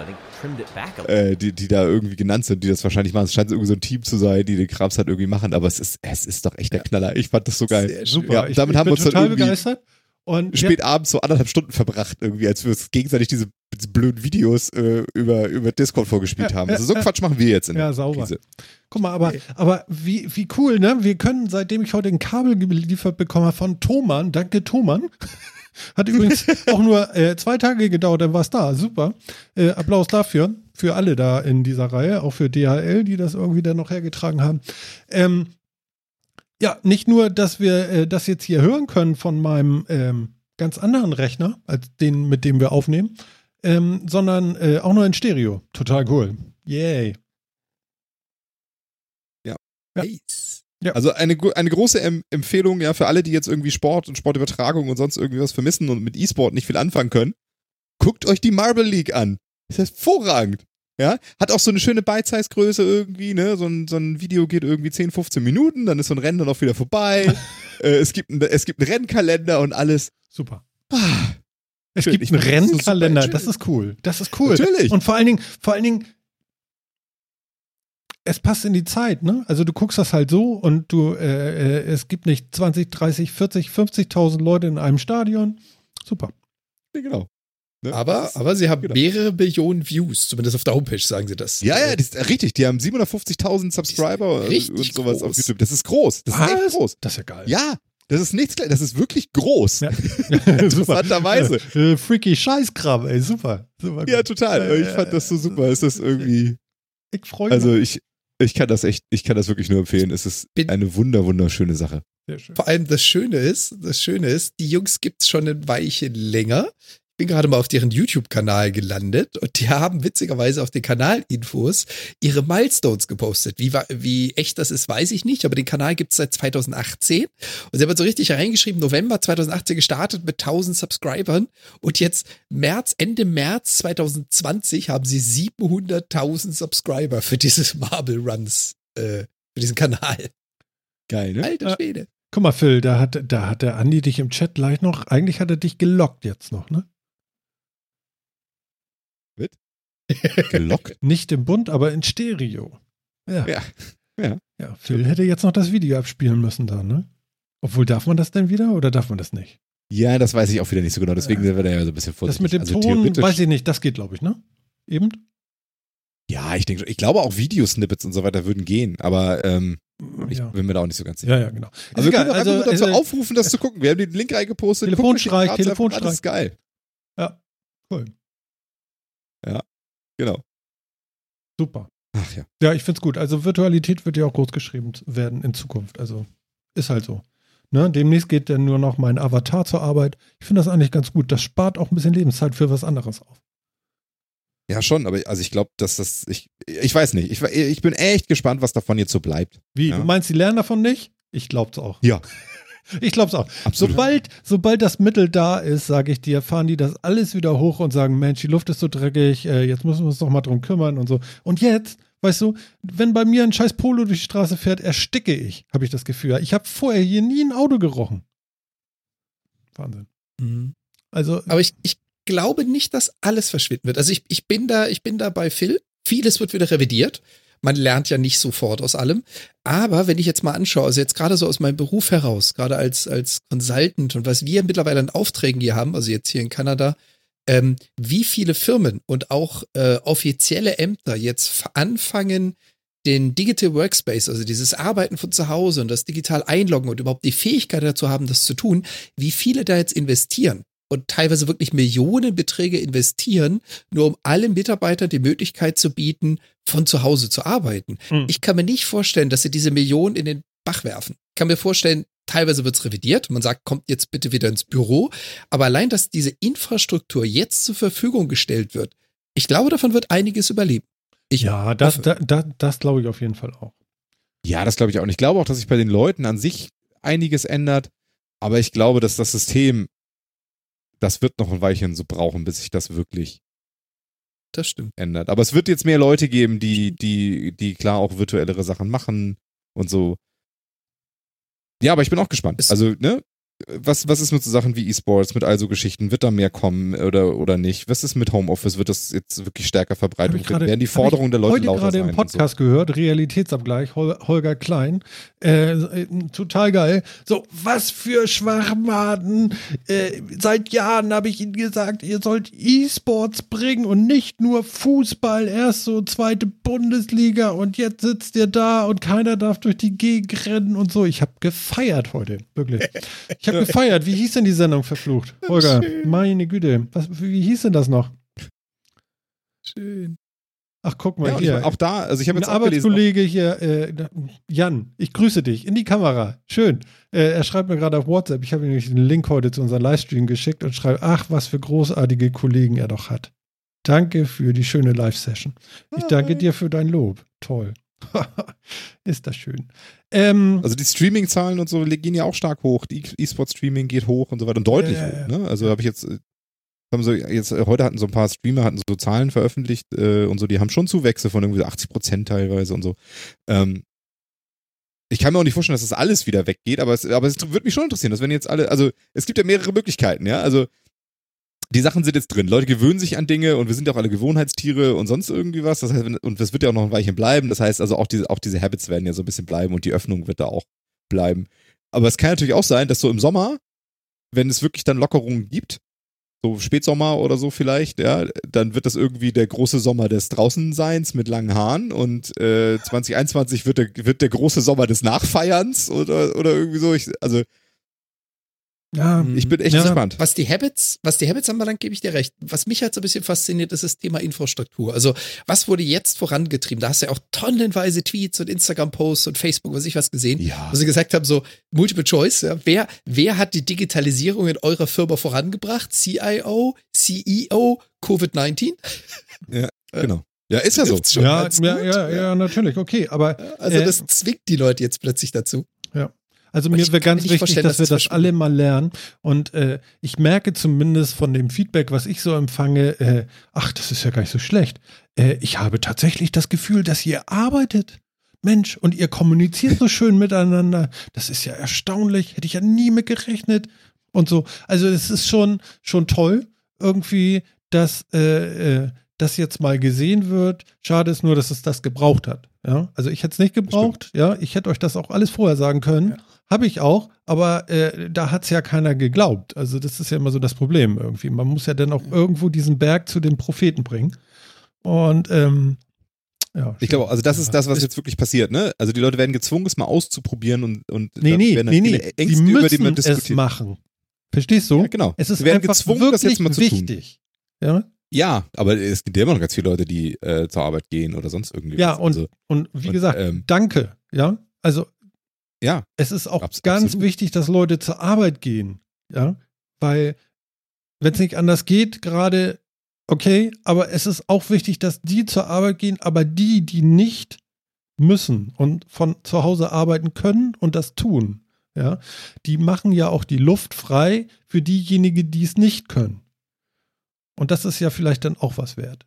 äh, die, die da irgendwie genannt sind, die das wahrscheinlich machen. Es scheint irgendwie so ein Team zu sein, die den Krams halt irgendwie machen, aber es ist, es ist doch echt der Knaller. Ich fand das so geil. Super. Ja, damit ich haben wir uns dann irgendwie begeistert. Und spät abends so anderthalb Stunden verbracht, irgendwie, als wir uns gegenseitig diese, diese blöden Videos äh, über, über Discord vorgespielt haben. Also so Quatsch machen wir jetzt in Ja, sauber. Krise. Guck mal, aber, aber wie, wie cool, ne? Wir können, seitdem ich heute ein Kabel geliefert bekomme von Thomann, danke Thomann. *laughs* Hat übrigens *laughs* auch nur äh, zwei Tage gedauert, dann war es da. Super. Äh, Applaus dafür. Für alle da in dieser Reihe, auch für DHL, die das irgendwie dann noch hergetragen haben. Ähm, ja, nicht nur, dass wir äh, das jetzt hier hören können von meinem ähm, ganz anderen Rechner, als den, mit dem wir aufnehmen, ähm, sondern äh, auch nur in Stereo. Total cool. Yay. Ja. ja. Ja. Also eine, eine große em Empfehlung ja für alle, die jetzt irgendwie Sport und Sportübertragung und sonst irgendwie was vermissen und mit E-Sport nicht viel anfangen können. Guckt euch die Marble League an. Ist hervorragend. Ja, hat auch so eine schöne Bite-Size-Größe irgendwie, ne? So ein, so ein Video geht irgendwie 10, 15 Minuten, dann ist so ein Rennen dann auch wieder vorbei. *laughs* äh, es, gibt ein, es gibt einen Rennkalender und alles. Super. Ah, es schön. gibt einen Rennkalender, das, das ist cool. Das ist cool. Natürlich. Und vor allen Dingen, vor allen Dingen, es passt in die Zeit, ne? Also du guckst das halt so und du, äh, äh es gibt nicht 20, 30, 40, 50.000 Leute in einem Stadion. Super. Ja, genau. Ne? Aber, aber sie haben genau. mehrere Billionen Views, zumindest auf der Homepage sagen sie das. Ja, ja, das ist richtig. Die haben 750.000 Subscriber und sowas groß. auf YouTube. Das ist groß. Das ist echt groß. Das ist ja geil. Ja, das ist nichts Das ist wirklich groß. Ja. *laughs* *laughs* Interessanterweise. Äh, freaky Scheißkram, ey, super. super ja, total. Ich fand das so super. Ist das irgendwie. Ich freue also mich. Also ich, ich kann das echt, ich kann das wirklich nur empfehlen. Es ist eine wunder, wunderschöne Sache. Vor allem das Schöne ist, das Schöne ist, die Jungs gibt es schon ein Weilchen länger bin gerade mal auf deren YouTube-Kanal gelandet und die haben witzigerweise auf den Kanalinfos ihre Milestones gepostet. Wie, wie echt das ist, weiß ich nicht, aber den Kanal gibt es seit 2018 und sie haben so richtig reingeschrieben, November 2018 gestartet mit 1000 Subscribern und jetzt März, Ende März 2020 haben sie 700.000 Subscriber für dieses Marble Runs, äh, für diesen Kanal. Geil, ne? Alter Schwede. Guck mal, Phil, da hat, da hat der Andi dich im Chat gleich noch, eigentlich hat er dich gelockt jetzt noch, ne? Wird? Gelockt? *laughs* Nicht im Bund, aber in Stereo. Ja. Ja. ja. ja Phil hätte jetzt noch das Video abspielen müssen da, ne? Obwohl, darf man das denn wieder oder darf man das nicht? Ja, das weiß ich auch wieder nicht so genau, deswegen sind wir da ja so ein bisschen vorsichtig. Das mit dem also Ton, weiß ich nicht, das geht, glaube ich, ne? Eben? Ja, ich denke, ich glaube auch Videosnippets und so weiter würden gehen, aber ähm, ich ja. bin mir da auch nicht so ganz sicher. Ja, ja, genau. Also, wir können also, dazu also, aufrufen, das zu gucken. Wir haben den Link reingepostet. Telefonstreich, Telefonstreich. Das ist geil. Ja, cool. Ja, genau. Super. Ach ja. Ja, ich finde es gut. Also Virtualität wird ja auch groß geschrieben werden in Zukunft. Also ist halt so. Ne? Demnächst geht dann nur noch mein Avatar zur Arbeit. Ich finde das eigentlich ganz gut. Das spart auch ein bisschen Lebenszeit für was anderes auf. Ja, schon, aber also ich glaube, dass das, ich, ich weiß nicht. Ich, ich bin echt gespannt, was davon jetzt so bleibt. Wie? Ja? Du meinst, sie lernen davon nicht? Ich glaub's auch. Ja. *laughs* Ich glaube es auch. Absolut. Sobald, sobald das Mittel da ist, sage ich dir, fahren die das alles wieder hoch und sagen, Mensch, die Luft ist so dreckig, äh, jetzt müssen wir uns doch mal drum kümmern und so. Und jetzt, weißt du, wenn bei mir ein scheiß Polo durch die Straße fährt, ersticke ich, habe ich das Gefühl. Ich habe vorher hier nie ein Auto gerochen. Wahnsinn. Mhm. Also, aber ich, ich glaube nicht, dass alles verschwinden wird. Also ich, ich bin da, ich bin da bei Phil. Vieles wird wieder revidiert man lernt ja nicht sofort aus allem. Aber wenn ich jetzt mal anschaue, also jetzt gerade so aus meinem Beruf heraus, gerade als, als Consultant und was wir mittlerweile an Aufträgen hier haben, also jetzt hier in Kanada, ähm, wie viele Firmen und auch äh, offizielle Ämter jetzt anfangen, den Digital Workspace, also dieses Arbeiten von zu Hause und das digital einloggen und überhaupt die Fähigkeit dazu haben, das zu tun, wie viele da jetzt investieren und teilweise wirklich Millionenbeträge investieren, nur um allen Mitarbeitern die Möglichkeit zu bieten, von zu Hause zu arbeiten. Mhm. Ich kann mir nicht vorstellen, dass sie diese Millionen in den Bach werfen. Ich kann mir vorstellen, teilweise wird es revidiert. Man sagt, kommt jetzt bitte wieder ins Büro. Aber allein, dass diese Infrastruktur jetzt zur Verfügung gestellt wird, ich glaube, davon wird einiges überleben. Ich ja, das, das, das, das glaube ich auf jeden Fall auch. Ja, das glaube ich auch. Und ich glaube auch, dass sich bei den Leuten an sich einiges ändert. Aber ich glaube, dass das System, das wird noch ein Weilchen so brauchen, bis sich das wirklich das stimmt. ändert. Aber es wird jetzt mehr Leute geben, die, die, die klar auch virtuellere Sachen machen und so. Ja, aber ich bin auch gespannt. Also, ne? Was, was ist mit so Sachen wie E-Sports, mit also Geschichten? Wird da mehr kommen oder, oder nicht? Was ist mit Homeoffice? Wird das jetzt wirklich stärker verbreitet? Werden die Forderungen der Leute lauter sein? Ich habe gerade im Podcast so? gehört, Realitätsabgleich, Holger Klein. Äh, äh, total geil. So, was für Schwachmaten. Äh, seit Jahren habe ich Ihnen gesagt, ihr sollt E-Sports bringen und nicht nur Fußball. Erst so zweite Bundesliga und jetzt sitzt ihr da und keiner darf durch die Gegend rennen und so. Ich habe gefeiert heute, wirklich. Ich *laughs* habe gefeiert. Wie hieß denn die Sendung verflucht? Holger, Schön. meine Güte. Was, wie hieß denn das noch? Schön. Ach, guck mal ja, hier. Ich, auch da, also ich habe jetzt Ein Arbeitskollege hier, äh, Jan, ich grüße dich in die Kamera. Schön. Äh, er schreibt mir gerade auf WhatsApp, ich habe ihm nämlich den Link heute zu unserem Livestream geschickt und schreibt, ach, was für großartige Kollegen er doch hat. Danke für die schöne Live-Session. Ich danke dir für dein Lob. Toll. *laughs* ist das schön. Ähm, also die Streaming-Zahlen und so gehen ja auch stark hoch. Die E-Sport-Streaming geht hoch und so weiter und deutlich äh, hoch. Ne? Also habe ich jetzt, äh, haben so jetzt äh, heute hatten so ein paar Streamer hatten so Zahlen veröffentlicht äh, und so. Die haben schon Zuwächse von irgendwie 80 Prozent teilweise und so. Ähm, ich kann mir auch nicht vorstellen, dass das alles wieder weggeht, aber es, aber es würde mich schon interessieren, dass wenn jetzt alle, also es gibt ja mehrere Möglichkeiten, ja. Also die Sachen sind jetzt drin. Leute gewöhnen sich an Dinge und wir sind ja auch alle Gewohnheitstiere und sonst irgendwie was. Das heißt, und das wird ja auch noch ein Weilchen bleiben. Das heißt also auch diese, auch diese Habits werden ja so ein bisschen bleiben und die Öffnung wird da auch bleiben. Aber es kann natürlich auch sein, dass so im Sommer, wenn es wirklich dann Lockerungen gibt, so Spätsommer oder so vielleicht, ja, dann wird das irgendwie der große Sommer des Draußenseins mit langen Haaren und äh, 2021 wird der, wird der große Sommer des Nachfeierns oder, oder irgendwie so. Ich, also ja, ich bin echt ja. gespannt. Was die Habits, was die Habits anbelangt, gebe ich dir recht. Was mich halt so ein bisschen fasziniert, ist das Thema Infrastruktur. Also, was wurde jetzt vorangetrieben? Da hast du ja auch tonnenweise Tweets und Instagram-Posts und Facebook, was ich was gesehen, ja. wo sie gesagt haben, so Multiple Choice, ja, wer, wer hat die Digitalisierung in eurer Firma vorangebracht? CIO, CEO, Covid-19? *laughs* Ja, genau. Ja, ist ja so. Ja, ja, ja, ja, natürlich, okay, aber. Also, das äh, zwingt die Leute jetzt plötzlich dazu. Also mir wäre ganz wichtig, dass, dass wir das alle mal lernen. Und äh, ich merke zumindest von dem Feedback, was ich so empfange, äh, ach, das ist ja gar nicht so schlecht. Äh, ich habe tatsächlich das Gefühl, dass ihr arbeitet. Mensch, und ihr kommuniziert so schön miteinander. Das ist ja erstaunlich. Hätte ich ja nie mit gerechnet. Und so. Also es ist schon, schon toll, irgendwie, dass äh, äh, das jetzt mal gesehen wird. Schade ist nur, dass es das gebraucht hat. Ja, also ich hätte es nicht gebraucht. Ja, ich hätte euch das auch alles vorher sagen können. Ja. Habe ich auch, aber äh, da hat es ja keiner geglaubt. Also das ist ja immer so das Problem irgendwie. Man muss ja dann auch irgendwo diesen Berg zu den Propheten bringen. Und ähm, ja, ich glaube, also das ist das, was jetzt wirklich passiert, ne? Also die Leute werden gezwungen, es mal auszuprobieren und, und nee, nee, nee, nee. Ängste, die müssen über die man diskutiert. es machen. Verstehst du? Ja, genau. Es ist Sie werden gezwungen, das jetzt mal zu wichtig. tun. Ja? Ja, aber es gibt ja immer noch ganz viele Leute, die äh, zur Arbeit gehen oder sonst irgendwie. Ja, und, also, und wie und, gesagt, ähm, danke. Ja, also ja. Es ist auch Abs ganz absolut. wichtig, dass Leute zur Arbeit gehen. Ja. Weil, wenn es nicht anders geht, gerade, okay, aber es ist auch wichtig, dass die zur Arbeit gehen, aber die, die nicht müssen und von zu Hause arbeiten können und das tun, ja, die machen ja auch die Luft frei für diejenigen, die es nicht können. Und das ist ja vielleicht dann auch was wert.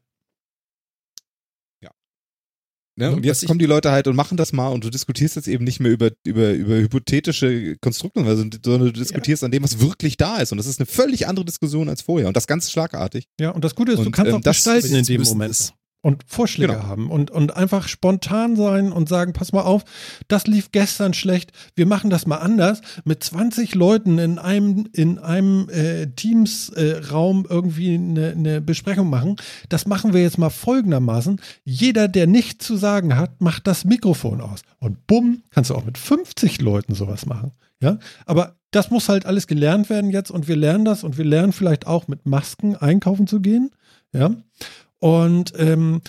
Ne? Und jetzt kommen die Leute halt und machen das mal und du diskutierst jetzt eben nicht mehr über, über, über hypothetische Konstrukte, sondern du diskutierst ja. an dem, was wirklich da ist. Und das ist eine völlig andere Diskussion als vorher. Und das ganz schlagartig. Ja, und das Gute ist, und, du kannst ähm, auch gestalten in dem Moment. Ist und Vorschläge genau. haben und, und einfach spontan sein und sagen, pass mal auf, das lief gestern schlecht, wir machen das mal anders, mit 20 Leuten in einem, in einem äh, Teams-Raum äh, irgendwie eine, eine Besprechung machen. Das machen wir jetzt mal folgendermaßen. Jeder, der nichts zu sagen hat, macht das Mikrofon aus. Und bumm, kannst du auch mit 50 Leuten sowas machen. Ja, aber das muss halt alles gelernt werden jetzt und wir lernen das und wir lernen vielleicht auch mit Masken einkaufen zu gehen. Ja. Und ähm,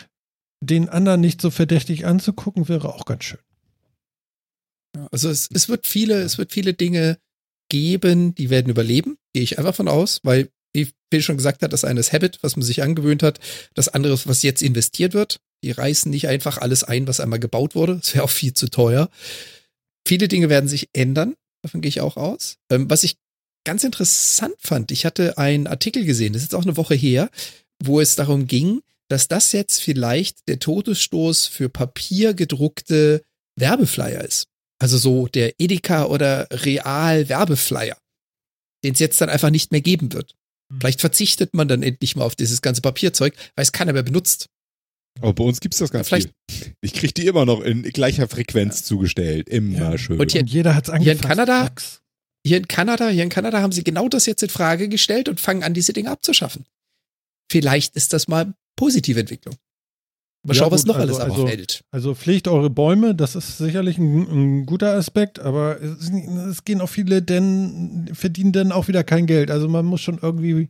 den anderen nicht so verdächtig anzugucken, wäre auch ganz schön. Also es, es wird viele, es wird viele Dinge geben, die werden überleben, gehe ich einfach von aus, weil, wie Phil schon gesagt hat, das eine ist Habit, was man sich angewöhnt hat, das andere ist, was jetzt investiert wird. Die reißen nicht einfach alles ein, was einmal gebaut wurde. Das wäre auch viel zu teuer. Viele Dinge werden sich ändern, davon gehe ich auch aus. Ähm, was ich ganz interessant fand, ich hatte einen Artikel gesehen, das ist jetzt auch eine Woche her, wo es darum ging, dass das jetzt vielleicht der Todesstoß für papiergedruckte Werbeflyer ist. Also so der Edeka oder Real Werbeflyer, den es jetzt dann einfach nicht mehr geben wird. Hm. Vielleicht verzichtet man dann endlich mal auf dieses ganze Papierzeug, weil es keiner mehr benutzt. Aber bei uns gibt es das ganz Vielleicht, viel. Ich kriege die immer noch in gleicher Frequenz ja. zugestellt. Immer ja. schön. Und, hier, und jeder hat es Hier in Kanada, hier in Kanada, hier in Kanada haben sie genau das jetzt in Frage gestellt und fangen an, diese Dinge abzuschaffen. Vielleicht ist das mal positive Entwicklung. Mal ja, schauen, was noch also, alles also, fällt. Also pflegt eure Bäume, das ist sicherlich ein, ein guter Aspekt, aber es, es, gehen auch viele, denn verdienen dann auch wieder kein Geld. Also man muss schon irgendwie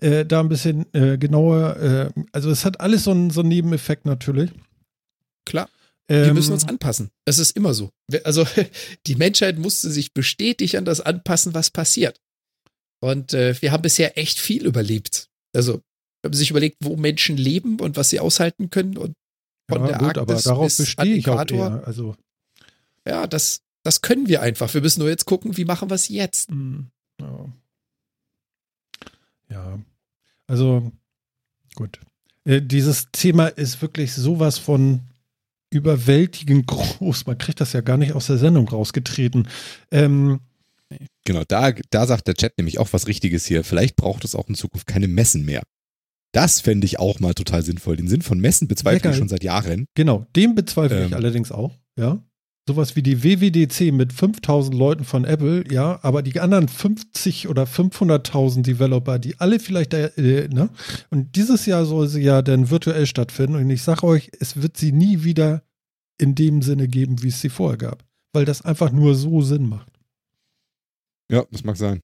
äh, da ein bisschen äh, genauer, äh, also es hat alles so einen, so einen Nebeneffekt natürlich. Klar. Ähm, wir müssen uns anpassen. Das ist immer so. Also *laughs* die Menschheit musste sich bestätigt an das anpassen, was passiert. Und äh, wir haben bisher echt viel überlebt. Also wenn man sich überlegt, wo Menschen leben und was sie aushalten können und von ja, der gut, Arktis aber darauf bestehe ich auch eher, also ja, das, das können wir einfach. Wir müssen nur jetzt gucken, wie machen wir es jetzt. Hm, ja. ja. also gut. Äh, dieses Thema ist wirklich sowas von überwältigend *laughs* groß. Man kriegt das ja gar nicht aus der Sendung rausgetreten. Ähm, Genau, da, da sagt der Chat nämlich auch was Richtiges hier. Vielleicht braucht es auch in Zukunft keine Messen mehr. Das fände ich auch mal total sinnvoll. Den Sinn von Messen bezweifle ich schon seit Jahren. Genau, den bezweifle ähm, ich allerdings auch, ja. Sowas wie die WWDC mit 5000 Leuten von Apple, ja, aber die anderen 50 oder 500.000 Developer, die alle vielleicht, da, äh, ne? Und dieses Jahr soll sie ja dann virtuell stattfinden und ich sage euch, es wird sie nie wieder in dem Sinne geben, wie es sie vorher gab, weil das einfach nur so Sinn macht. Ja, das mag sein.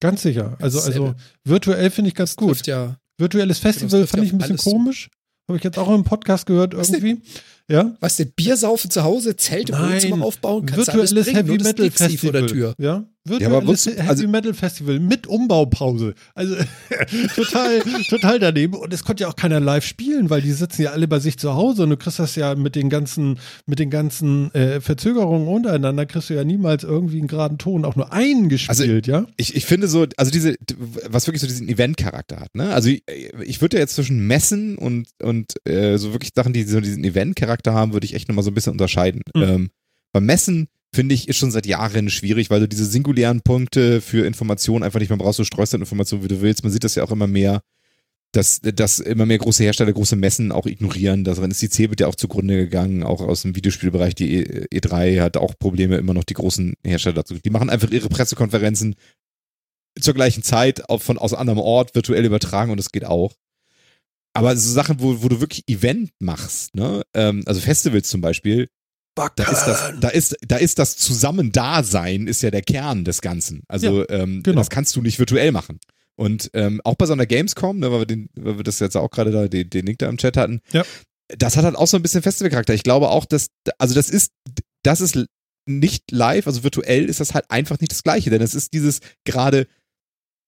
Ganz sicher. Also, also virtuell finde ich ganz gut. Ja Virtuelles Festival fand ich ein bisschen komisch. Habe ich jetzt auch im Podcast gehört irgendwie. Ja. Was denn Bier saufen zu Hause, Zelte Wohnzimmer aufbauen, kannst virtuelles bringen, Heavy Metal Festival vor der Tür. Ja. Virtuelles ja, Heavy also, Metal Festival mit Umbaupause. Also *laughs* total total daneben und es konnte ja auch keiner live spielen, weil die sitzen ja alle bei sich zu Hause und du kriegst das ja mit den ganzen mit den ganzen äh, Verzögerungen untereinander kriegst du ja niemals irgendwie einen geraden Ton auch nur einen gespielt, also, ja? Ich, ich finde so, also diese was wirklich so diesen Event Charakter hat, ne? Also ich, ich würde ja jetzt zwischen Messen und und äh, so wirklich Sachen, die so diesen Event Charakter Charakter haben, würde ich echt nochmal so ein bisschen unterscheiden. Mhm. Ähm, beim Messen finde ich, ist schon seit Jahren schwierig, weil du diese singulären Punkte für Informationen einfach nicht mehr brauchst. Du streust dann Informationen, wie du willst. Man sieht das ja auch immer mehr, dass, dass immer mehr große Hersteller große Messen auch ignorieren. Daran ist die CeBIT ja auch zugrunde gegangen, auch aus dem Videospielbereich. Die e, E3 hat auch Probleme, immer noch die großen Hersteller dazu. Die machen einfach ihre Pressekonferenzen zur gleichen Zeit auf, von aus anderem Ort virtuell übertragen und das geht auch. Aber so Sachen, wo, wo du wirklich Event machst, ne? Ähm, also Festivals zum Beispiel, da ist das, da ist, da ist das Zusammendasein ist ja der Kern des Ganzen. Also ja, ähm, genau. das kannst du nicht virtuell machen. Und ähm, auch bei so einer Gamescom, ne, weil wir den, weil wir das jetzt auch gerade da den, den Link da im Chat hatten, ja. das hat halt auch so ein bisschen Festivalcharakter. Ich glaube auch, dass, also das ist, das ist nicht live, also virtuell ist das halt einfach nicht das Gleiche, denn es ist dieses gerade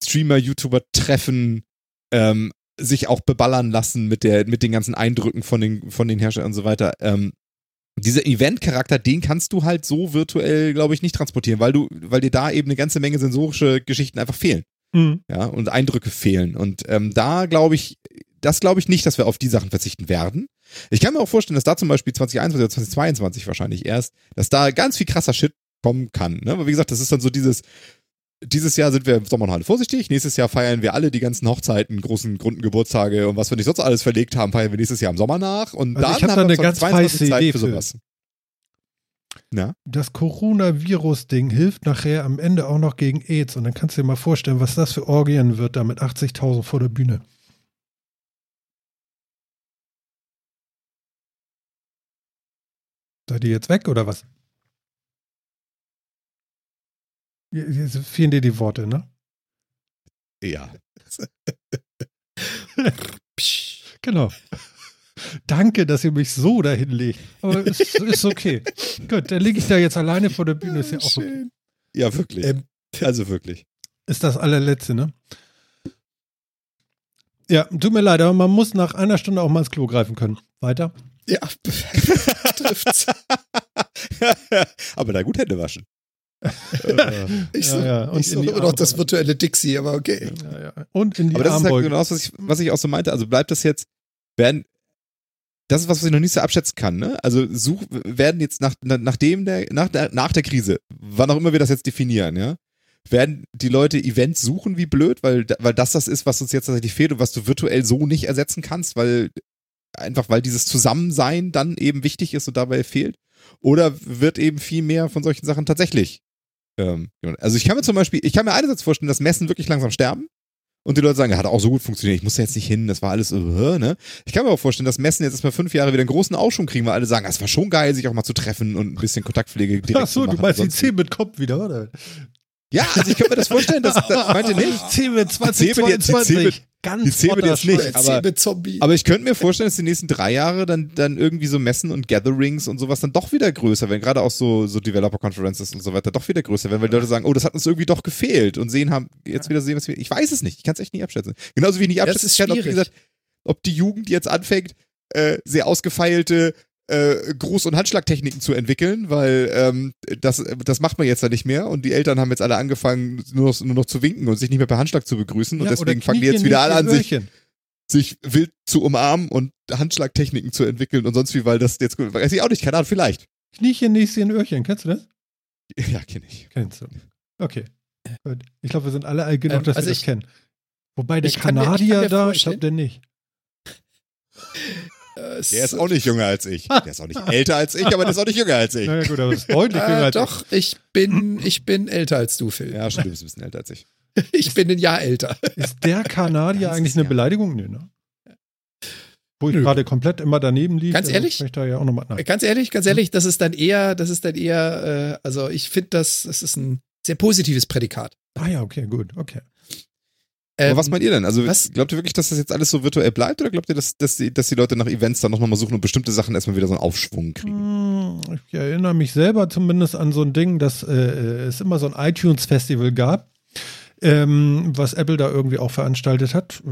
Streamer, YouTuber Treffen, ähm, sich auch beballern lassen mit der, mit den ganzen Eindrücken von den, von den Herstellern und so weiter. Ähm, dieser Event-Charakter, den kannst du halt so virtuell, glaube ich, nicht transportieren, weil du, weil dir da eben eine ganze Menge sensorische Geschichten einfach fehlen. Mhm. Ja, und Eindrücke fehlen. Und ähm, da glaube ich, das glaube ich nicht, dass wir auf die Sachen verzichten werden. Ich kann mir auch vorstellen, dass da zum Beispiel 2021 oder 2022 wahrscheinlich erst, dass da ganz viel krasser Shit kommen kann. Ne? Aber wie gesagt, das ist dann so dieses, dieses Jahr sind wir im Sommer noch alle vorsichtig. Nächstes Jahr feiern wir alle die ganzen Hochzeiten, großen Grundgeburtstage und was wir nicht sonst alles verlegt haben, feiern wir nächstes Jahr im Sommer nach. Und also dann ich hab haben wir eine ganz heiße Zeit Idee für sowas. Ja? Das Coronavirus-Ding hilft nachher am Ende auch noch gegen AIDS. Und dann kannst du dir mal vorstellen, was das für Orgien wird da mit 80.000 vor der Bühne. Seid ihr jetzt weg oder was? Jetzt fehlen dir die Worte, ne? Ja. *laughs* genau. Danke, dass ihr mich so dahin legt. Aber es ist okay. *laughs* Gut, dann liege ich da jetzt alleine vor der Bühne. Ist ja auch okay. Ja, wirklich. Ähm, also wirklich. Ist das allerletzte, ne? Ja, tut mir leid, aber man muss nach einer Stunde auch mal ins Klo greifen können. Weiter? Ja, *laughs* trifft's. aber da gut Hände waschen. *laughs* ich so, ja, ja. Und ich so immer noch das Armbeuge. virtuelle Dixie, aber okay. Ja. Und in die Aber das ist halt Armbeuge. genau das, was ich, was ich auch so meinte. Also bleibt das jetzt, werden, das ist was, was ich noch nicht so abschätzen kann, ne? Also such, werden jetzt nach, nach, nachdem der, nach der, nach der Krise, wann auch immer wir das jetzt definieren, ja? Werden die Leute Events suchen wie blöd, weil, weil das das ist, was uns jetzt tatsächlich fehlt und was du virtuell so nicht ersetzen kannst, weil, einfach weil dieses Zusammensein dann eben wichtig ist und dabei fehlt? Oder wird eben viel mehr von solchen Sachen tatsächlich? Ähm, also ich kann mir zum Beispiel, ich kann mir einerseits vorstellen, dass Messen wirklich langsam sterben und die Leute sagen, hat auch so gut funktioniert, ich muss da jetzt nicht hin, das war alles, uh, ne? Ich kann mir auch vorstellen, dass Messen jetzt erstmal fünf Jahre wieder einen großen Aufschwung kriegen, weil alle sagen, es war schon geil, sich auch mal zu treffen und ein bisschen Kontaktpflege direkt Ach so, zu machen. du meinst die Ansonsten- 10 mit Kopf wieder, oder? Ja, also ich könnte mir das vorstellen, dass, *laughs* das meinte nicht. 10 mit Die 10 mit jetzt- die 10 mit- Ganz die 10 mit flotter jetzt nicht. Aber-. Aber ich könnte mir vorstellen, dass die nächsten drei Jahre dann, dann irgendwie so Messen und Gatherings und sowas dann doch wieder größer werden, gerade auch so, so Developer-Conferences und so weiter, doch wieder größer werden, weil die Leute sagen, oh, das hat uns irgendwie doch gefehlt und sehen haben, jetzt wieder sehen, was wir, ich weiß es nicht, ich kann es echt nicht abschätzen. Genauso wie ich nicht abschätzen kann, ob, gesagt, ob die Jugend jetzt anfängt, äh, sehr ausgefeilte äh, Gruß- und Handschlagtechniken zu entwickeln, weil ähm, das, das macht man jetzt ja nicht mehr und die Eltern haben jetzt alle angefangen, nur noch, nur noch zu winken und sich nicht mehr per Handschlag zu begrüßen und Ja, deswegen fangen die jetzt wieder alle an, sich sich wild zu umarmen und Handschlagtechniken zu entwickeln und sonst wie, weil das jetzt, weiß ich auch nicht, keine Ahnung, vielleicht. Kniechen, Näschen, Öhrchen. Kennst du das? *laughs* Ja, kenne ich. Kennst du. Okay. Gut. Ich glaube, wir sind alle alt genug, Ähm, dass also wir ich- das kennen. Wobei der ich kann mir- ich kann Kanadier da, ich glaube, der nicht. *laughs* Äh, Der ist auch nicht jünger als ich. Der ist auch nicht älter als ich, aber der ist auch nicht jünger als ich. *laughs* Naja, gut, aber das ist deutlich jünger Äh, als doch, ich bin, ich bin älter als du, Phil. Ja, stimmt, du bist ein bisschen älter als ich. *laughs* Ich bin ein Jahr älter. ich. Ist der Kanadier eigentlich eine Jahr. Beleidigung? Nee, ne? Wo ich Nö. gerade komplett immer daneben liege. Ganz dann ehrlich? Ich da ja auch nochmal nach. Ganz ehrlich, ganz ehrlich, das ist dann eher, das ist dann eher, äh, also ich finde das, das ist ein sehr positives Prädikat. Ah ja, okay, gut, okay. Aber Ähm, was meint ihr denn? Also was- glaubt ihr wirklich, dass das jetzt alles so virtuell bleibt oder glaubt ihr, dass, dass, die, dass die Leute nach Events dann nochmal suchen und bestimmte Sachen erstmal wieder so einen Aufschwung kriegen? Hm, Ich erinnere mich selber zumindest an so ein Ding, dass äh, es immer so ein iTunes-Festival gab, ähm, was Apple da irgendwie auch veranstaltet hat.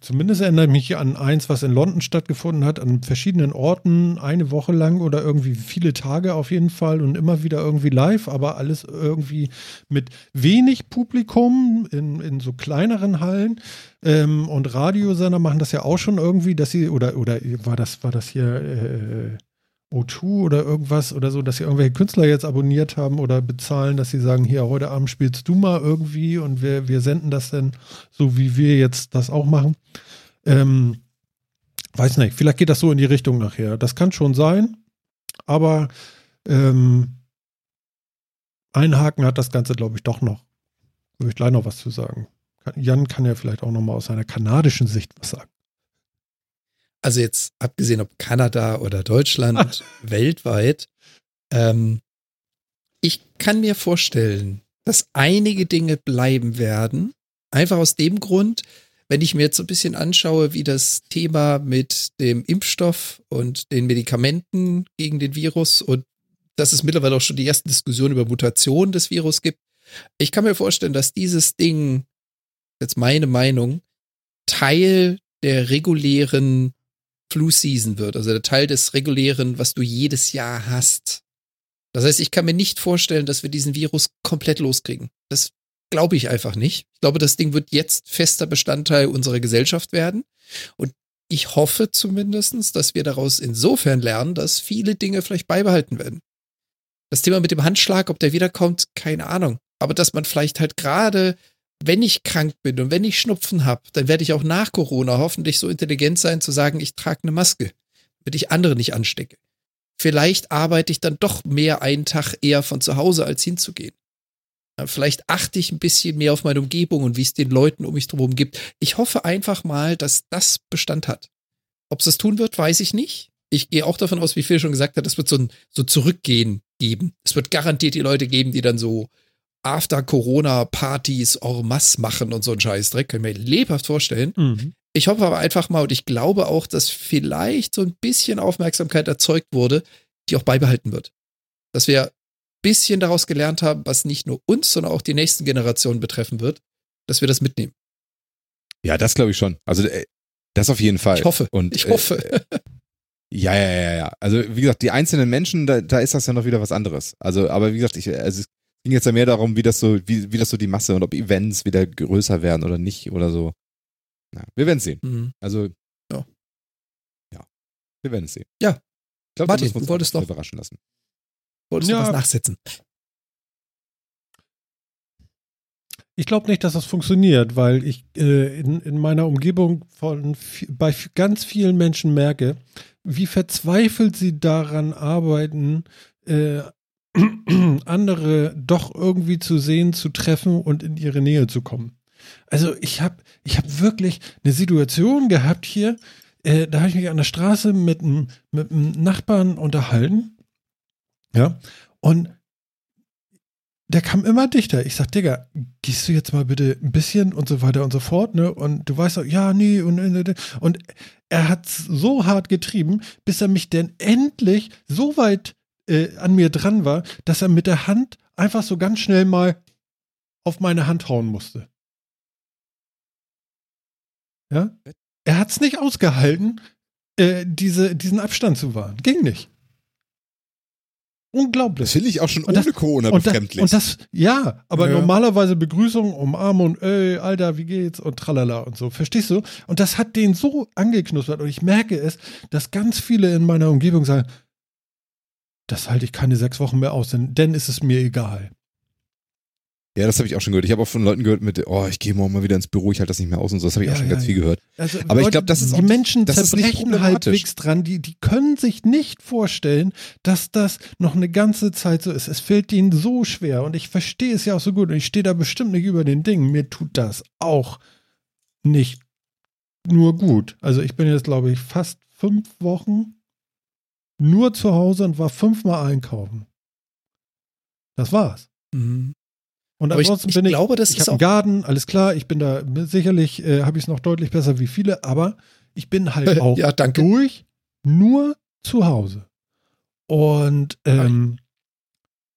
Zumindest erinnere ich mich an eins, was in London stattgefunden hat, an verschiedenen Orten, eine Woche lang oder irgendwie viele Tage auf jeden Fall und immer wieder irgendwie live, aber alles irgendwie mit wenig Publikum in, in so kleineren Hallen. Ähm, und Radiosender machen das ja auch schon irgendwie, dass sie, oder, oder war das, war das hier äh, O2 oder irgendwas oder so, dass sie irgendwelche Künstler jetzt abonniert haben oder bezahlen, dass sie sagen, hier, heute Abend spielst du mal irgendwie und wir, wir senden das dann so, wie wir jetzt das auch machen. Ähm, weiß nicht, vielleicht geht das so in die Richtung nachher. Das kann schon sein, aber ähm, ein Haken hat das Ganze, glaube ich, doch noch. Würde ich gleich noch was zu sagen. Jan kann ja vielleicht auch noch mal aus seiner kanadischen Sicht was sagen. Also jetzt abgesehen ob Kanada oder Deutschland, *laughs* weltweit, ähm, ich kann mir vorstellen, dass einige Dinge bleiben werden. Einfach aus dem Grund, wenn ich mir jetzt so ein bisschen anschaue, wie das Thema mit dem Impfstoff und den Medikamenten gegen den Virus und dass es mittlerweile auch schon die ersten Diskussionen über Mutationen des Virus gibt. Ich kann mir vorstellen, dass dieses Ding, jetzt meine Meinung, Teil der regulären Flu-Season wird, also der Teil des regulären, was du jedes Jahr hast. Das heißt, ich kann mir nicht vorstellen, dass wir diesen Virus komplett loskriegen. Das glaube ich einfach nicht. Ich glaube, das Ding wird jetzt fester Bestandteil unserer Gesellschaft werden. Und ich hoffe zumindestens, dass wir daraus insofern lernen, dass viele Dinge vielleicht beibehalten werden. Das Thema mit dem Handschlag, ob der wiederkommt, keine Ahnung. Aber dass man vielleicht halt gerade wenn ich krank bin und wenn ich Schnupfen habe, dann werde ich auch nach Corona hoffentlich so intelligent sein zu sagen, ich trage eine Maske, damit ich andere nicht anstecke. Vielleicht arbeite ich dann doch mehr einen Tag eher von zu Hause, als hinzugehen. Vielleicht achte ich ein bisschen mehr auf meine Umgebung und wie es den Leuten um mich drumherum gibt. Ich hoffe einfach mal, dass das Bestand hat. Ob es das tun wird, weiß ich nicht. Ich gehe auch davon aus, wie Phil schon gesagt hat, es wird so ein so Zurückgehen geben. Es wird garantiert die Leute geben, die dann so After-Corona-Partys en masse machen und so ein Scheißdreck. Können wir lebhaft vorstellen. Mhm. Ich hoffe aber einfach mal und ich glaube auch, dass vielleicht so ein bisschen Aufmerksamkeit erzeugt wurde, die auch beibehalten wird. Dass wir ein bisschen daraus gelernt haben, was nicht nur uns, sondern auch die nächsten Generationen betreffen wird, dass wir das mitnehmen. Ja, das glaube ich schon. Also äh, das auf jeden Fall. Ich hoffe. Und, ich hoffe. Äh, ja, ja, ja, ja. Also wie gesagt, die einzelnen Menschen, da, da ist das ja noch wieder was anderes. Also, aber wie gesagt, ich, also es ging jetzt ja mehr darum, wie das so, wie, wie das so die Masse und ob Events wieder größer werden oder nicht oder so. Na, wir werden es sehen. Mhm. Also Ja. ja, wir werden es sehen. Ja. ich glaube, Martin, du wolltest noch- überraschen lassen. Wolltest du Ja. was nachsetzen? Ich glaube nicht, dass das funktioniert, weil ich äh, in, in meiner Umgebung von bei ganz vielen Menschen merke, wie verzweifelt sie daran arbeiten, äh, *clears throat* andere doch irgendwie zu sehen, zu treffen und in ihre Nähe zu kommen. Also ich habe ich hab wirklich eine Situation gehabt hier, äh, da habe ich mich an der Straße mit einem mit Nachbarn unterhalten. Ja, und der kam immer dichter. Ich sag, Digga, gehst du jetzt mal bitte ein bisschen und so weiter und so fort, ne? Und du weißt doch, ja, nee, und, und, und er hat so hart getrieben, bis er mich denn endlich so weit äh, an mir dran war, dass er mit der Hand einfach so ganz schnell mal auf meine Hand hauen musste. Ja? Er hat's nicht ausgehalten, äh, diese, diesen Abstand zu wahren. Ging nicht. Unglaublich. Das finde ich auch schon Und ohne das- Corona und, befremdlich. und das, ja, aber Ja. normalerweise Begrüßung, Umarmung, ey, Alter, wie geht's und tralala und so, verstehst du? Und das hat den so angeknuspert und ich merke es, dass ganz viele in meiner Umgebung sagen, das halte ich keine sechs Wochen mehr aus, denn, denn ist es mir egal. ja, das habe ich auch schon gehört. Ich habe auch von Leuten gehört mit, oh, ich gehe morgen mal wieder ins Büro, ich halte das nicht mehr aus und so. Das habe ich Ja, auch schon ja, ganz ja. viel gehört. Also Aber ich Leute, glaub, das ist die auch- Menschen das zerbrechen halbwegs dran, die, die können sich nicht vorstellen, dass das noch eine ganze Zeit so ist. Es fällt ihnen so schwer und ich verstehe es ja auch so gut und ich stehe da bestimmt nicht über den Dingen. Mir tut das auch nicht nur gut. Also ich bin jetzt, glaube ich, fast fünf Wochen nur zu Hause und war fünfmal einkaufen. Das war's. Mhm. Und Aber ich, ansonsten ich bin ich glaube, das ich ist habe einen Garten, alles klar, ich bin da, sicherlich äh, habe ich es noch deutlich besser wie viele, aber ich bin halt *laughs* auch Ja, danke. durch nur zu Hause. Und ähm,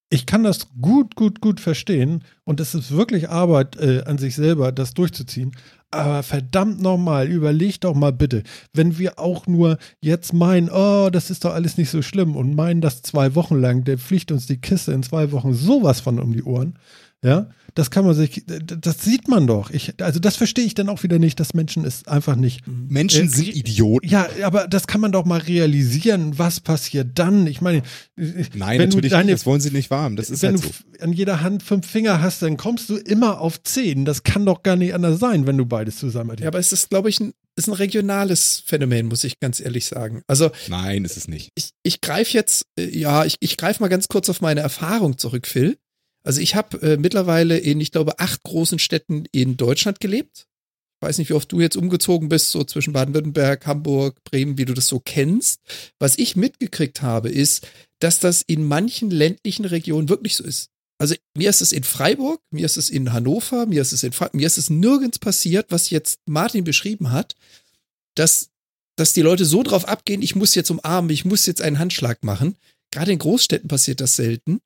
ich kann das gut, gut, gut verstehen und es ist wirklich Arbeit äh, an sich selber, das durchzuziehen. Aber verdammt nochmal, überleg doch mal bitte, wenn wir auch nur jetzt meinen, oh, das ist doch alles nicht so schlimm und meinen das zwei Wochen lang, der fliegt uns die Kiste in zwei Wochen sowas von um die Ohren. Ja, das kann man sich, das sieht man doch. Ich, also das verstehe ich dann auch wieder nicht, dass Menschen es einfach nicht Menschen Äh, sind Idioten. ja, aber das kann man doch mal realisieren. Was passiert dann? Ich meine, Nein, wenn du natürlich deine, nicht. Das wollen sie nicht warm. Das ist wenn halt du so. f- an jeder Hand fünf Finger hast, dann kommst du immer auf zehn. Das kann doch gar nicht anders sein, wenn du beides zusammen Ja, aber es ist, glaube ich, ein, ist ein regionales Phänomen, muss ich ganz ehrlich sagen. Also Nein, ist es nicht. ich, ich greife jetzt, äh, ja, ich, ich greife mal ganz kurz auf meine Erfahrung zurück, Phil. Also ich habe äh, mittlerweile in, ich glaube, acht großen Städten in Deutschland gelebt. Ich weiß nicht, wie oft du jetzt umgezogen bist, so zwischen Baden-Württemberg, Hamburg, Bremen, wie du das so kennst. Was ich mitgekriegt habe, ist, dass das in manchen ländlichen Regionen wirklich so ist. Also mir ist es in Freiburg, mir ist es in Hannover, mir ist es in mir ist es nirgends passiert, was jetzt Martin beschrieben hat, dass, dass die Leute so drauf abgehen, ich muss jetzt umarmen, ich muss jetzt einen Handschlag machen. Gerade in Großstädten passiert das selten.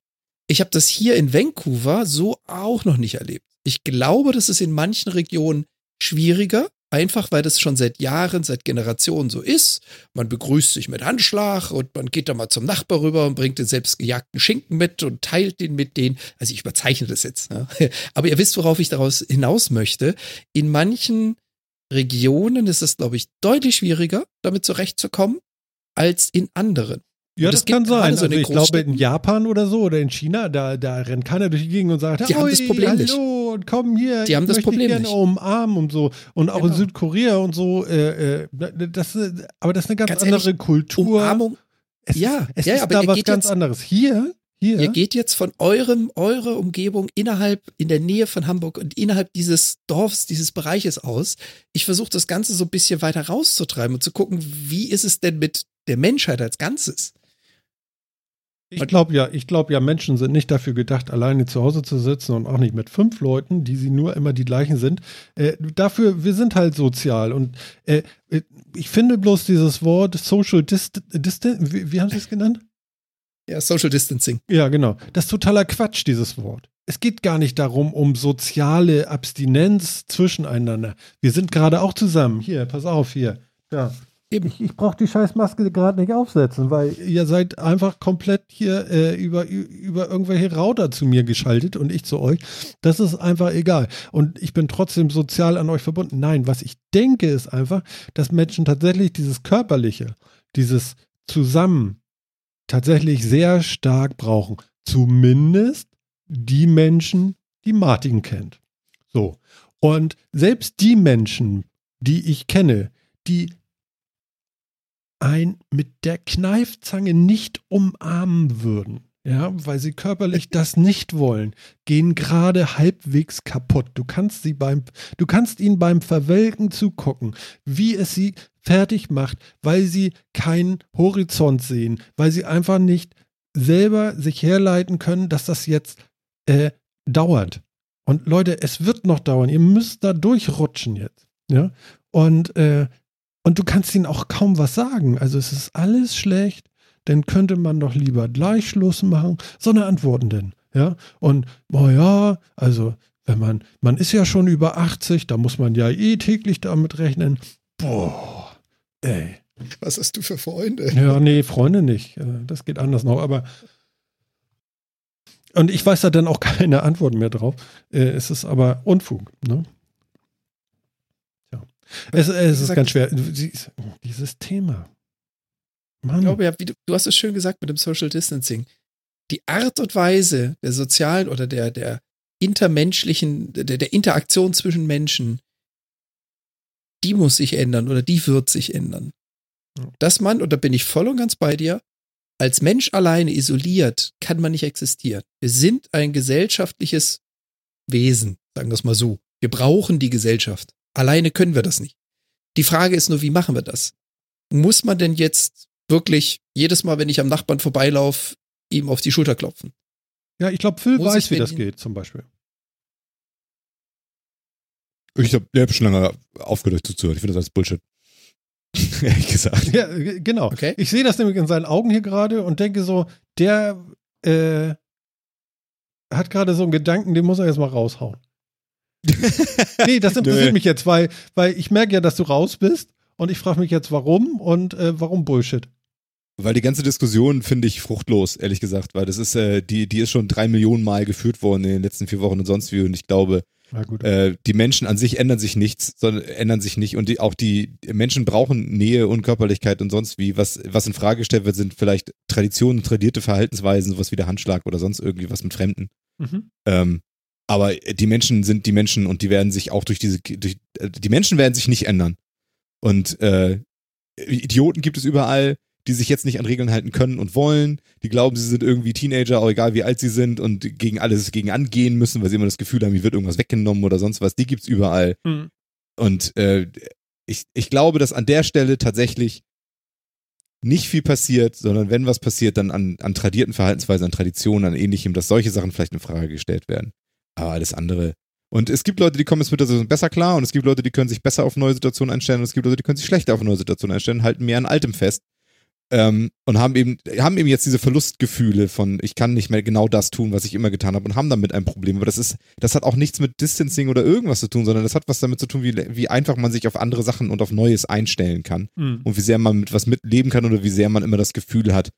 Ich habe das hier in Vancouver so auch noch nicht erlebt. Ich glaube, das ist in manchen Regionen schwieriger, einfach weil das schon seit Jahren, seit Generationen so ist. Man begrüßt sich mit Handschlag und man geht da mal zum Nachbar rüber und bringt den selbst gejagten Schinken mit und teilt den mit denen. Also ich überzeichne das jetzt. Ne? *laughs* Aber ihr wisst, worauf ich daraus hinaus möchte. In manchen Regionen ist es, glaube ich, deutlich schwieriger, damit zurechtzukommen, als in anderen. Ja, das gibt kann sein. so in Also ich glaube, in Japan oder so oder in China, da, da rennt keiner durch die Gegend und sagt, Die haben das "Oi, Problem hallo, nicht. und komm hier, Die haben das Problem gerne nicht. umarmen und so. Und auch in Genau. Südkorea und so, äh, äh, das, äh, aber das ist eine ganz, Ganz andere ehrlich, Kultur. Umarmung. es ja, es ja, ist aber da was ganz jetzt- anderes. Hier, hier, Ihr geht jetzt von eurem, eure Umgebung innerhalb, in der Nähe von Hamburg und innerhalb dieses Dorfs, dieses Bereiches aus. Ich versuche das Ganze so ein bisschen weiter rauszutreiben und zu gucken, wie ist es denn mit der Menschheit als Ganzes? Ich glaube ja, ich glaube ja, Menschen sind nicht dafür gedacht, alleine zu Hause zu sitzen und auch nicht mit fünf Leuten, die sie nur immer die gleichen sind. Äh, dafür, wir sind halt sozial und äh, äh ich finde bloß dieses Wort Social Distance, wie, wie haben Sie es genannt? Ja, Social Distancing. Ja, genau. Das ist totaler Quatsch, dieses Wort. Es geht gar nicht darum, um soziale Abstinenz zwischeneinander. Wir sind gerade auch zusammen. Hier, pass auf, hier. Ja. Eben. Ich, brauche die Scheißmaske gerade nicht aufsetzen, weil ihr seid einfach komplett hier äh, über, über irgendwelche Router zu mir geschaltet und ich zu euch. Das ist einfach egal. Und ich bin trotzdem sozial an euch verbunden. Nein, was ich denke, ist einfach, dass Menschen tatsächlich dieses Körperliche, dieses Zusammen tatsächlich sehr stark brauchen. Zumindest die Menschen, die Martin kennt. So. Und selbst die Menschen, die ich kenne, die ein mit der Kneifzange nicht umarmen würden, ja, weil sie körperlich *laughs* das nicht wollen, gehen gerade halbwegs kaputt. Du kannst sie beim, du kannst ihnen beim Verwelken zugucken, wie es sie fertig macht, weil sie keinen Horizont sehen, weil sie einfach nicht selber sich herleiten können, dass das jetzt äh, dauert. Und Leute, es wird noch dauern. Ihr müsst da durchrutschen jetzt. Ja. Und äh, und du kannst ihnen auch kaum was sagen. Also es ist alles schlecht, dann könnte man doch lieber gleich Schluss machen. So eine Antworten denn. Ja. Und, oh ja, also wenn man, man ist ja schon über 80, da muss man ja eh täglich damit rechnen. Boah, ey. Was hast du für Freunde? Ja, nee, Freunde nicht. Äh, das geht anders noch, aber. Und ich weiß da dann auch *laughs* keine Antworten mehr drauf. Äh, es ist aber Unfug, ne? Es, es ist ganz schwer. Dieses Thema. Mann. Ich glaube ja, du, du, hast es schön gesagt mit dem Social Distancing. Die Art und Weise der sozialen oder der, der intermenschlichen, der, der Interaktion zwischen Menschen, die muss sich ändern oder die wird sich ändern. Dass man, und da bin ich voll und ganz bei dir, als Mensch alleine isoliert kann man nicht existieren. Wir sind ein gesellschaftliches Wesen, sagen wir es mal so. Wir brauchen die Gesellschaft. Alleine können wir das nicht. Die Frage ist nur, wie machen wir das? Muss man denn jetzt wirklich jedes Mal, wenn ich am Nachbarn vorbeilaufe, ihm auf die Schulter klopfen? Ja, ich glaube, Phil Muss weiß, wie das geht, zum Beispiel. Ich habe hab schon lange aufgehört zuzuhören. Ich finde das alles Bullshit. *laughs* Ehrlich gesagt. Ja, genau. Okay. Ich sehe das nämlich in seinen Augen hier gerade und denke so, der äh, hat gerade so einen Gedanken, den muss er jetzt mal raushauen. Nee, das *laughs* interessiert mich jetzt, weil, weil ich merke ja, dass du raus bist und ich frage mich jetzt, warum und äh, warum Bullshit. Weil die ganze Diskussion finde ich fruchtlos, ehrlich gesagt, weil das ist, äh, die, die ist schon drei Millionen Mal geführt worden in den letzten vier Wochen und sonst wie und ich glaube, äh, die Menschen an sich ändern sich nichts, sondern ändern sich nicht und die, auch die Menschen brauchen Nähe und Körperlichkeit und sonst wie. Was, was in Frage gestellt wird, sind vielleicht Traditionen, tradierte Verhaltensweisen, sowas wie der Handschlag oder sonst irgendwie was mit Fremden. Mhm. Ähm, aber die Menschen sind die Menschen und die werden sich auch durch diese, durch, die Menschen werden sich nicht ändern. Und äh, Idioten gibt es überall, die sich jetzt nicht an Regeln halten können und wollen. Die glauben, sie sind irgendwie Teenager, auch egal wie alt sie sind und gegen alles gegen angehen müssen, weil sie immer das Gefühl haben, mir wird irgendwas weggenommen oder sonst was. Die gibt's überall. Mhm. Und äh, ich, ich glaube, dass an der Stelle tatsächlich nicht viel passiert, sondern wenn was passiert, dann an, an tradierten Verhaltensweisen, an Traditionen, an ähnlichem, dass solche Sachen vielleicht in Frage gestellt werden. Aber alles andere. Und es gibt Leute, die kommen jetzt mit der Situation besser klar und es gibt Leute, die können sich besser auf neue Situationen einstellen und es gibt Leute, die können sich schlechter auf neue Situationen einstellen, halten mehr an Altem fest. Ähm, und haben eben, haben eben jetzt diese Verlustgefühle von, ich kann nicht mehr genau das tun, was ich immer getan habe und haben damit ein Problem. Aber das ist, das hat auch nichts mit Distancing oder irgendwas zu tun, sondern das hat was damit zu tun, wie, wie einfach man sich auf andere Sachen und auf Neues einstellen kann. Mhm. Und wie sehr man mit was mitleben kann oder wie sehr man immer das Gefühl hat,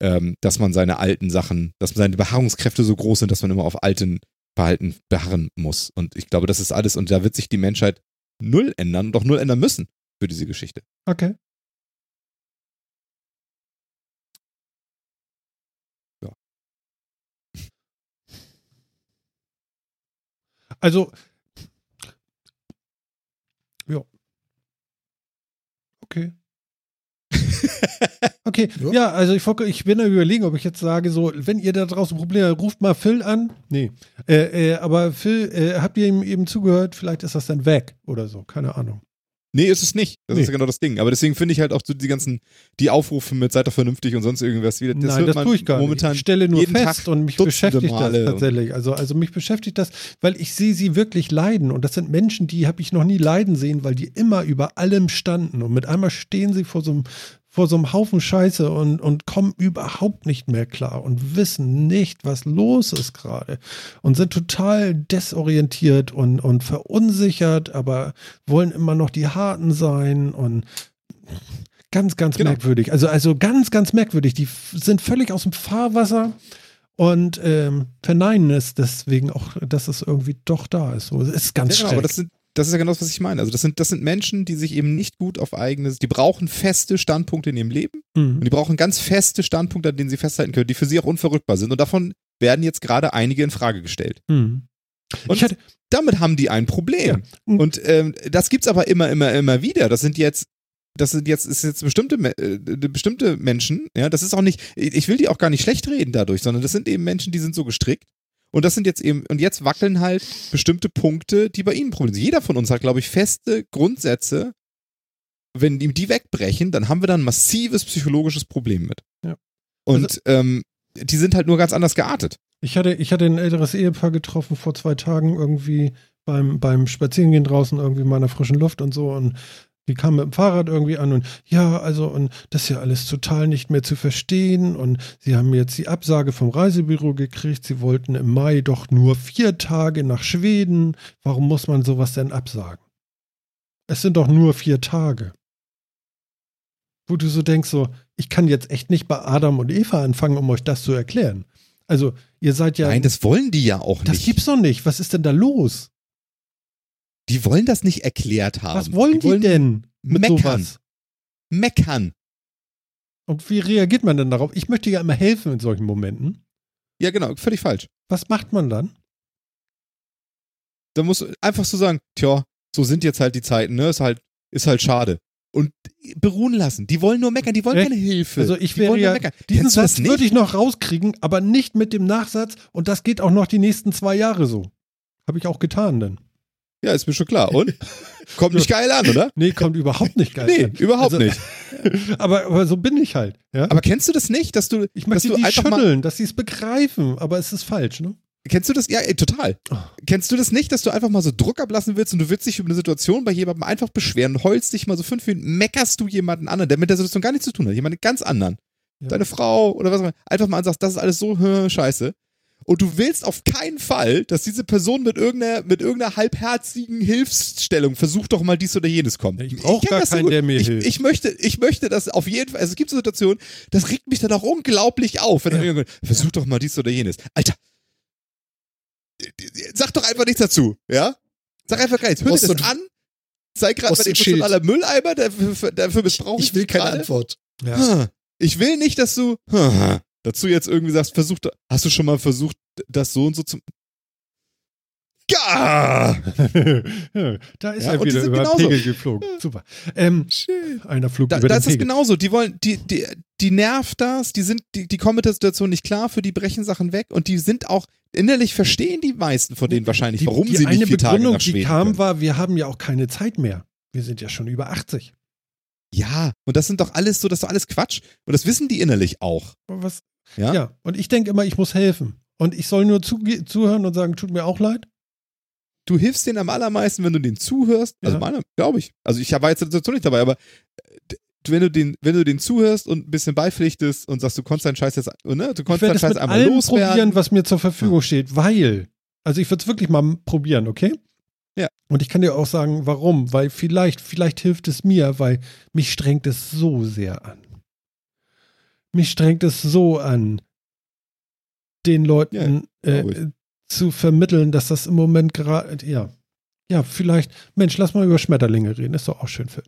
ähm, dass man seine alten Sachen, dass seine Beharrungskräfte so groß sind, dass man immer auf alten Verhalten beharren muss. Und ich glaube, das ist alles. Und da wird sich die Menschheit null ändern und auch null ändern müssen für diese Geschichte. Okay. Ja. Also, ja. Okay. *laughs* Okay, ja. ja, also ich, ich bin da überlegen, ob ich jetzt sage, so, wenn ihr da draußen Probleme habt, ruft mal Phil an. Nee. Äh, äh, aber Phil, äh, habt ihr ihm eben zugehört? Vielleicht ist das dann weg oder so, keine Ahnung. Nee, ist es nicht. Das Nee. ist ja genau das Ding. Aber deswegen finde ich halt auch so die ganzen, die Aufrufe mit seid doch vernünftig und sonst irgendwas wieder. Das Nein, das tue ich gar momentan nicht. Ich stelle nur fest Tag und mich Dutzende beschäftigt das Male und- tatsächlich. Also, also mich beschäftigt das, weil ich sehe sie wirklich leiden. Und das sind Menschen, die habe ich noch nie leiden sehen, weil die immer über allem standen. Und mit einmal stehen sie vor so einem, vor so einem Haufen Scheiße und, und kommen überhaupt nicht mehr klar und wissen nicht, was los ist gerade. Und sind total desorientiert und, und verunsichert, aber wollen immer noch die Harten sein und ganz, ganz Genau. merkwürdig. Also, also ganz, ganz merkwürdig. Die sind völlig aus dem Fahrwasser und ähm, verneinen es deswegen auch, dass es irgendwie doch da ist. So, es ist ganz Ja, genau, schräg. aber das sind das ist ja genau das, was ich meine. Also das sind, das sind Menschen, die sich eben nicht gut auf eigenes, die brauchen feste Standpunkte in ihrem Leben Mhm. und die brauchen ganz feste Standpunkte, an denen sie festhalten können, die für sie auch unverrückbar sind. Und davon werden jetzt gerade einige in Frage gestellt. Mhm. Und hatte- damit haben die ein Problem. Ja. Und ähm, das gibt's aber immer, immer, immer wieder. Das sind jetzt, das sind jetzt, ist jetzt bestimmte, äh, bestimmte Menschen, ja, das ist auch nicht, ich will die auch gar nicht schlecht reden dadurch, sondern das sind eben Menschen, die sind so gestrickt. Und das sind jetzt eben, und jetzt wackeln halt bestimmte Punkte, die bei ihnen Probleme sind. Jeder von uns hat, glaube ich, feste Grundsätze. Wenn ihm die wegbrechen, dann haben wir da ein massives psychologisches Problem mit. Ja. Und ähm, die sind halt nur ganz anders geartet. Ich hatte, ich hatte ein älteres Ehepaar getroffen vor zwei Tagen irgendwie beim, beim Spazierengehen draußen irgendwie in meiner frischen Luft und so und die kamen mit dem Fahrrad irgendwie an und ja, also und das ist ja alles total nicht mehr zu verstehen und sie haben jetzt die Absage vom Reisebüro gekriegt, sie wollten im Mai doch nur vier Tage nach Schweden. Warum muss man sowas denn absagen? Es sind doch nur vier Tage. Wo du so denkst, so, ich kann jetzt echt nicht bei Adam und Eva anfangen, um euch das zu erklären. Also, ihr seid ja. Nein, das wollen die ja auch Das nicht. gibt's doch nicht. Was ist denn da los? Die wollen das nicht erklärt haben. Was wollen die, wollen denn mit meckern. sowas? Meckern. Und wie reagiert man denn darauf? Ich möchte ja immer helfen in solchen Momenten. Ja, genau, völlig falsch. Was macht man dann? Da musst du einfach so sagen, tja, so sind jetzt halt die Zeiten, ne? Ist halt, ist halt schade. Und beruhen lassen. Die wollen nur meckern, die wollen Echt? keine Hilfe. Also ich die wäre ja, meckern. diesen Satz würde ich noch rauskriegen, aber nicht mit dem Nachsatz und das geht auch noch die nächsten zwei Jahre so. Habe ich auch getan denn. Ja, ist mir schon klar. Und? Kommt nicht geil an, oder? Nee, kommt überhaupt nicht geil. Nee, an. überhaupt Also- nicht. *laughs* Aber, aber so bin ich halt. Ja? Aber kennst du das nicht, dass du, ich dass möchte du die schütteln, dass sie es begreifen, aber es ist falsch, ne? kennst du das? Ja, ey, total. Oh. Kennst du das nicht, dass du einfach mal so Druck ablassen willst und du willst dich über eine Situation bei jemandem einfach beschweren, heulst dich mal so fünf Minuten, meckerst du jemanden anderen, der mit der Situation gar nichts zu tun hat, jemanden ganz anderen. Ja. Deine Frau oder was auch immer, einfach mal ansagst, das ist alles so äh, *laughs* scheiße. Und du willst auf keinen Fall, dass diese Person mit irgendeiner, mit irgendeiner halbherzigen Hilfsstellung versucht doch mal dies oder jenes kommt. Ich brauch kenn gar so keinen, gut. der mir ich, hilft. Ich möchte, ich möchte das auf jeden Fall, also es gibt so Situationen, das regt mich dann auch unglaublich auf, wenn dann Ja. irgendwann, versuch doch mal dies oder jenes. Alter, sag doch einfach nichts dazu, ja? Sag einfach gar nichts. Hör dir das an. Sei gerade ein emotionaler Mülleimer, dafür, dafür missbrauche Ich will dich keine gerade. Antwort. Hm. Ich will nicht, dass du dazu jetzt irgendwie sagst, versuch, da- hast du schon mal versucht, das so und so zu. Ja! da ist Ja, er die wieder über genauso. Pegel geflogen. Super. Ähm, einer flog Da, über da den ist es Pegel. genauso. Die wollen, die, die, die nervt das, die sind, die, die kommen mit der Situation nicht klar, für die brechen Sachen weg und die sind auch, innerlich verstehen die meisten von denen wahrscheinlich, die, warum die sie nicht eine vier Tage Begründung, nach die Schweden kam, können. war, wir haben ja auch keine Zeit mehr. Wir sind ja schon über 80. Ja, und das sind doch alles so, das ist doch alles Quatsch. Und das wissen die innerlich auch. Was? Ja? Ja, und ich denke immer, ich muss helfen. Und ich soll nur zuge- zuhören und sagen, tut mir auch leid. Du hilfst denen am allermeisten, wenn du denen zuhörst. Also Ja. meiner, glaube ich. Also ich war jetzt in der Situation nicht dabei, aber äh, wenn du den, wenn du den zuhörst und ein bisschen beipflichtest und sagst, du konntest deinen Scheiß jetzt, ne, du konntest deinen Scheiß mit einmal allem loswerden. probieren, was mir zur Verfügung steht, weil, also ich würde es wirklich mal probieren, okay? Ja. Und ich kann dir auch sagen, warum. Weil vielleicht, vielleicht hilft es mir, weil mich strengt es so sehr an. Mich strengt es so an, den Leuten Ja, äh, zu vermitteln, dass das im Moment gerade, ja. Ja, vielleicht, Mensch, lass mal über Schmetterlinge reden, ist doch auch schön für.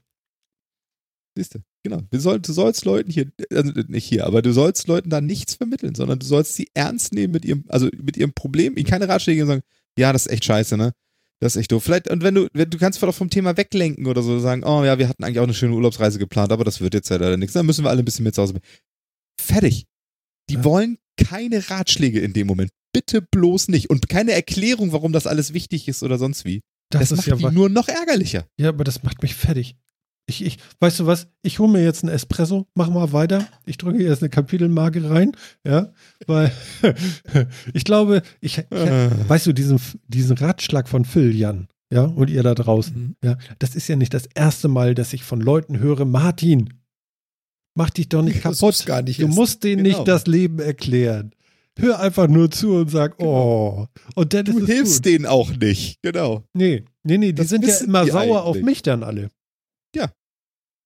Siehst du, genau. Wir soll, du sollst Leuten hier, also nicht hier, aber du sollst Leuten da nichts vermitteln, sondern du sollst sie ernst nehmen mit ihrem, also mit ihrem Problem, ihnen keine Ratschläge geben und sagen, ja, das ist echt scheiße, ne? Das ist echt doof. Vielleicht, und wenn du, wenn, du kannst vielleicht vom Thema weglenken oder so sagen, oh ja, wir hatten eigentlich auch eine schöne Urlaubsreise geplant, aber das wird jetzt ja leider nichts. Dann müssen wir alle ein bisschen mehr zu Hause bleiben. Fertig. Die Ja. wollen keine Ratschläge in dem Moment. Bitte bloß nicht. Und keine Erklärung, warum das alles wichtig ist oder sonst wie. Das, das macht ja nur noch ärgerlicher. Ja, aber das macht mich fertig. Ich, ich, weißt du was? Ich hole mir jetzt einen Espresso, mach mal weiter. Ich drücke jetzt eine Kapitelmarke rein, ja, weil *laughs* ich glaube, ich, ich äh. weißt du, diesen, diesen Ratschlag von Phil, Jan, ja, und ihr da draußen, mhm. ja, das ist ja nicht das erste Mal, dass ich von Leuten höre, Martin, mach dich doch nicht kaputt. Gar nicht du musst denen genau. nicht das Leben erklären. Hör einfach nur zu und sag, genau. oh. Und dann du hilfst gut. denen auch nicht, genau. Nee, nee, nee, die das sind ja immer sauer auf mich dann alle. Ja.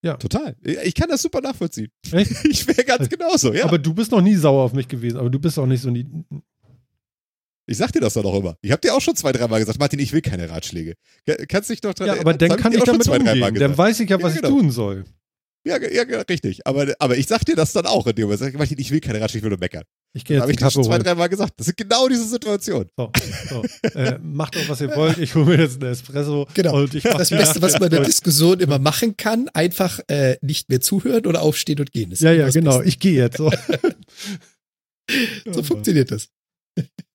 Ja. Total. Ich kann das super nachvollziehen. Echt? *laughs* Ich wäre ganz genauso, ja. Aber du bist noch nie sauer auf mich gewesen, aber du bist auch nicht so nie. Ich sag dir das doch immer. Ich hab dir auch schon zwei, dreimal gesagt, Martin, ich will keine Ratschläge. Kannst dich doch dran Ja, aber dann kann ich damit umgehen. Dann weiß ich ja, was ja, genau. ich tun soll. Ja, ja, richtig. Aber, aber ich sag dir das dann auch in dem Moment. Ich will keine Ratschläge, ich will nur meckern. Ich gehe jetzt habe ich dir schon zwei, dreimal gesagt. Das ist genau diese Situation. So, so. äh, macht doch, was ihr wollt. Ich hole mir jetzt einen Espresso. Genau. Und ich das Beste, was man in der Diskussion immer machen kann, einfach äh, nicht mehr zuhören oder aufstehen und gehen. ja, ja, genau. Beste. Ich gehe jetzt. So, *laughs* so funktioniert das. *laughs*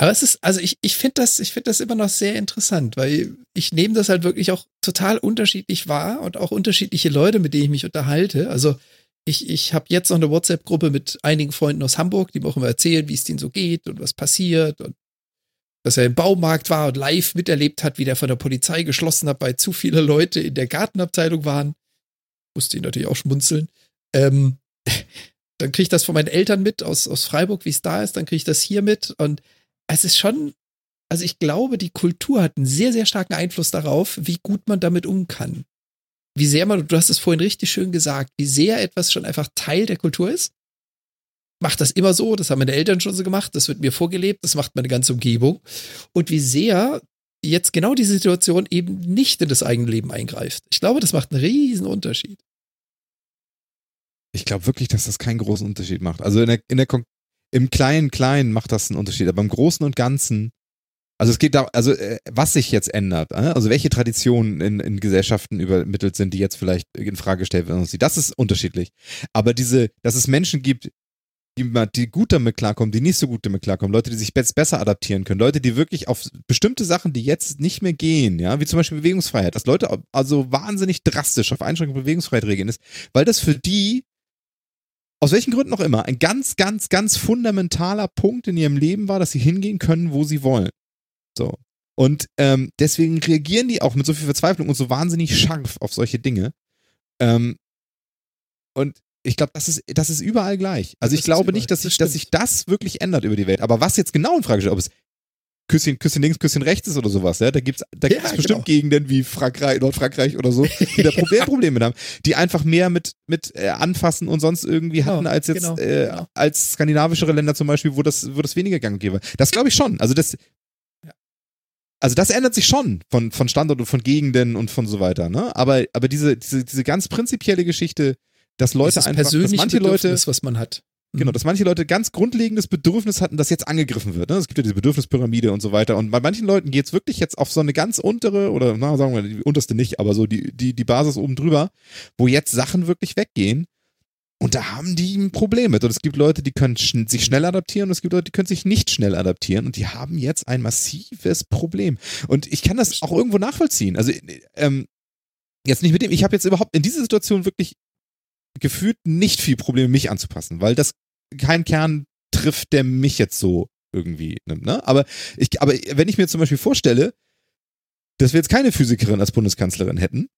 Aber es ist, also ich, ich finde das, ich finde das immer noch sehr interessant, weil ich nehme das halt wirklich auch total unterschiedlich wahr und auch unterschiedliche Leute, mit denen ich mich unterhalte. Also ich, ich habe jetzt noch eine WhatsApp-Gruppe mit einigen Freunden aus Hamburg, die mir auch immer erzählen, wie es denen so geht und was passiert und dass er im Baumarkt war und live miterlebt hat, wie der von der Polizei geschlossen hat, weil zu viele Leute in der Gartenabteilung waren. Musste ihn natürlich auch schmunzeln. Ähm, *laughs* dann kriege ich das von meinen Eltern mit aus, aus Freiburg, wie es da ist. Dann kriege ich das hier mit und es ist schon, also ich glaube, die Kultur hat einen sehr, sehr starken Einfluss darauf, wie gut man damit um kann. Wie sehr man, du hast es vorhin richtig schön gesagt, wie sehr etwas schon einfach Teil der Kultur ist. Macht das immer so, das haben meine Eltern schon so gemacht, das wird mir vorgelebt, das macht meine ganze Umgebung. Und wie sehr jetzt genau diese Situation eben nicht in das eigene Leben eingreift. Ich glaube, das macht einen riesen Unterschied. Ich glaube wirklich, dass das keinen großen Unterschied macht. Also in der, in der im kleinen Kleinen macht das einen Unterschied, aber im Großen und Ganzen, also es geht da, also äh, was sich jetzt ändert, äh, also welche Traditionen in, in Gesellschaften übermittelt sind, die jetzt vielleicht in Frage gestellt werden, das ist unterschiedlich. Aber diese, dass es Menschen gibt, die, die gut damit klarkommen, die nicht so gut damit klarkommen, Leute, die sich besser adaptieren können, Leute, die wirklich auf bestimmte Sachen, die jetzt nicht mehr gehen, ja, wie zum Beispiel Bewegungsfreiheit, dass Leute also wahnsinnig drastisch auf Einschränkung Bewegungsfreiheit reagieren ist, weil das für die aus welchen Gründen auch immer, ein ganz, ganz, ganz fundamentaler Punkt in ihrem Leben war, dass sie hingehen können, wo sie wollen. So. Und ähm, deswegen reagieren die auch mit so viel Verzweiflung und so wahnsinnig scharf auf solche Dinge. Ähm, und ich glaube, das ist, das ist überall gleich. Also ich glaube nicht, dass sich, dass sich das wirklich ändert über die Welt. Aber was jetzt genau in Frage steht, ob es Küsschen, Küsschen links, Küsschen rechts ist oder sowas. Ja? Da gibt's, da gibt's ja, bestimmt genau. Gegenden wie Frankreich, Nordfrankreich oder so, die da *laughs* Problem, Probleme haben, die einfach mehr mit, mit äh, anfassen und sonst irgendwie hatten genau, als jetzt genau, äh, genau. als skandinavischere Länder zum Beispiel, wo das, wo das weniger gang gäbe. Das glaube ich schon. Also das, also das ändert sich schon von, von Standort und von Gegenden und von so weiter, ne? Aber, aber diese, diese, diese ganz prinzipielle Geschichte, dass Leute einfach, dass manche Leute, was man hat. Genau, dass manche Leute ganz grundlegendes Bedürfnis hatten, das jetzt angegriffen wird. Ne? Es gibt ja diese Bedürfnispyramide und so weiter. Und bei manchen Leuten geht es wirklich jetzt auf so eine ganz untere, oder na, sagen wir die unterste nicht, aber so die, die, die Basis oben drüber, wo jetzt Sachen wirklich weggehen. Und da haben die ein Problem mit. Und es gibt Leute, die können sch sich schnell adaptieren und es gibt Leute, die können sich nicht schnell adaptieren und die haben jetzt ein massives Problem. Und ich kann das auch irgendwo nachvollziehen. Also ähm, jetzt nicht mit dem, ich habe jetzt überhaupt in dieser Situation wirklich gefühlt nicht viel Probleme, mich anzupassen, weil das kein Kern trifft, der mich jetzt so irgendwie nimmt. Ne? Aber, ich, aber wenn ich mir zum Beispiel vorstelle, dass wir jetzt keine Physikerin als Bundeskanzlerin hätten,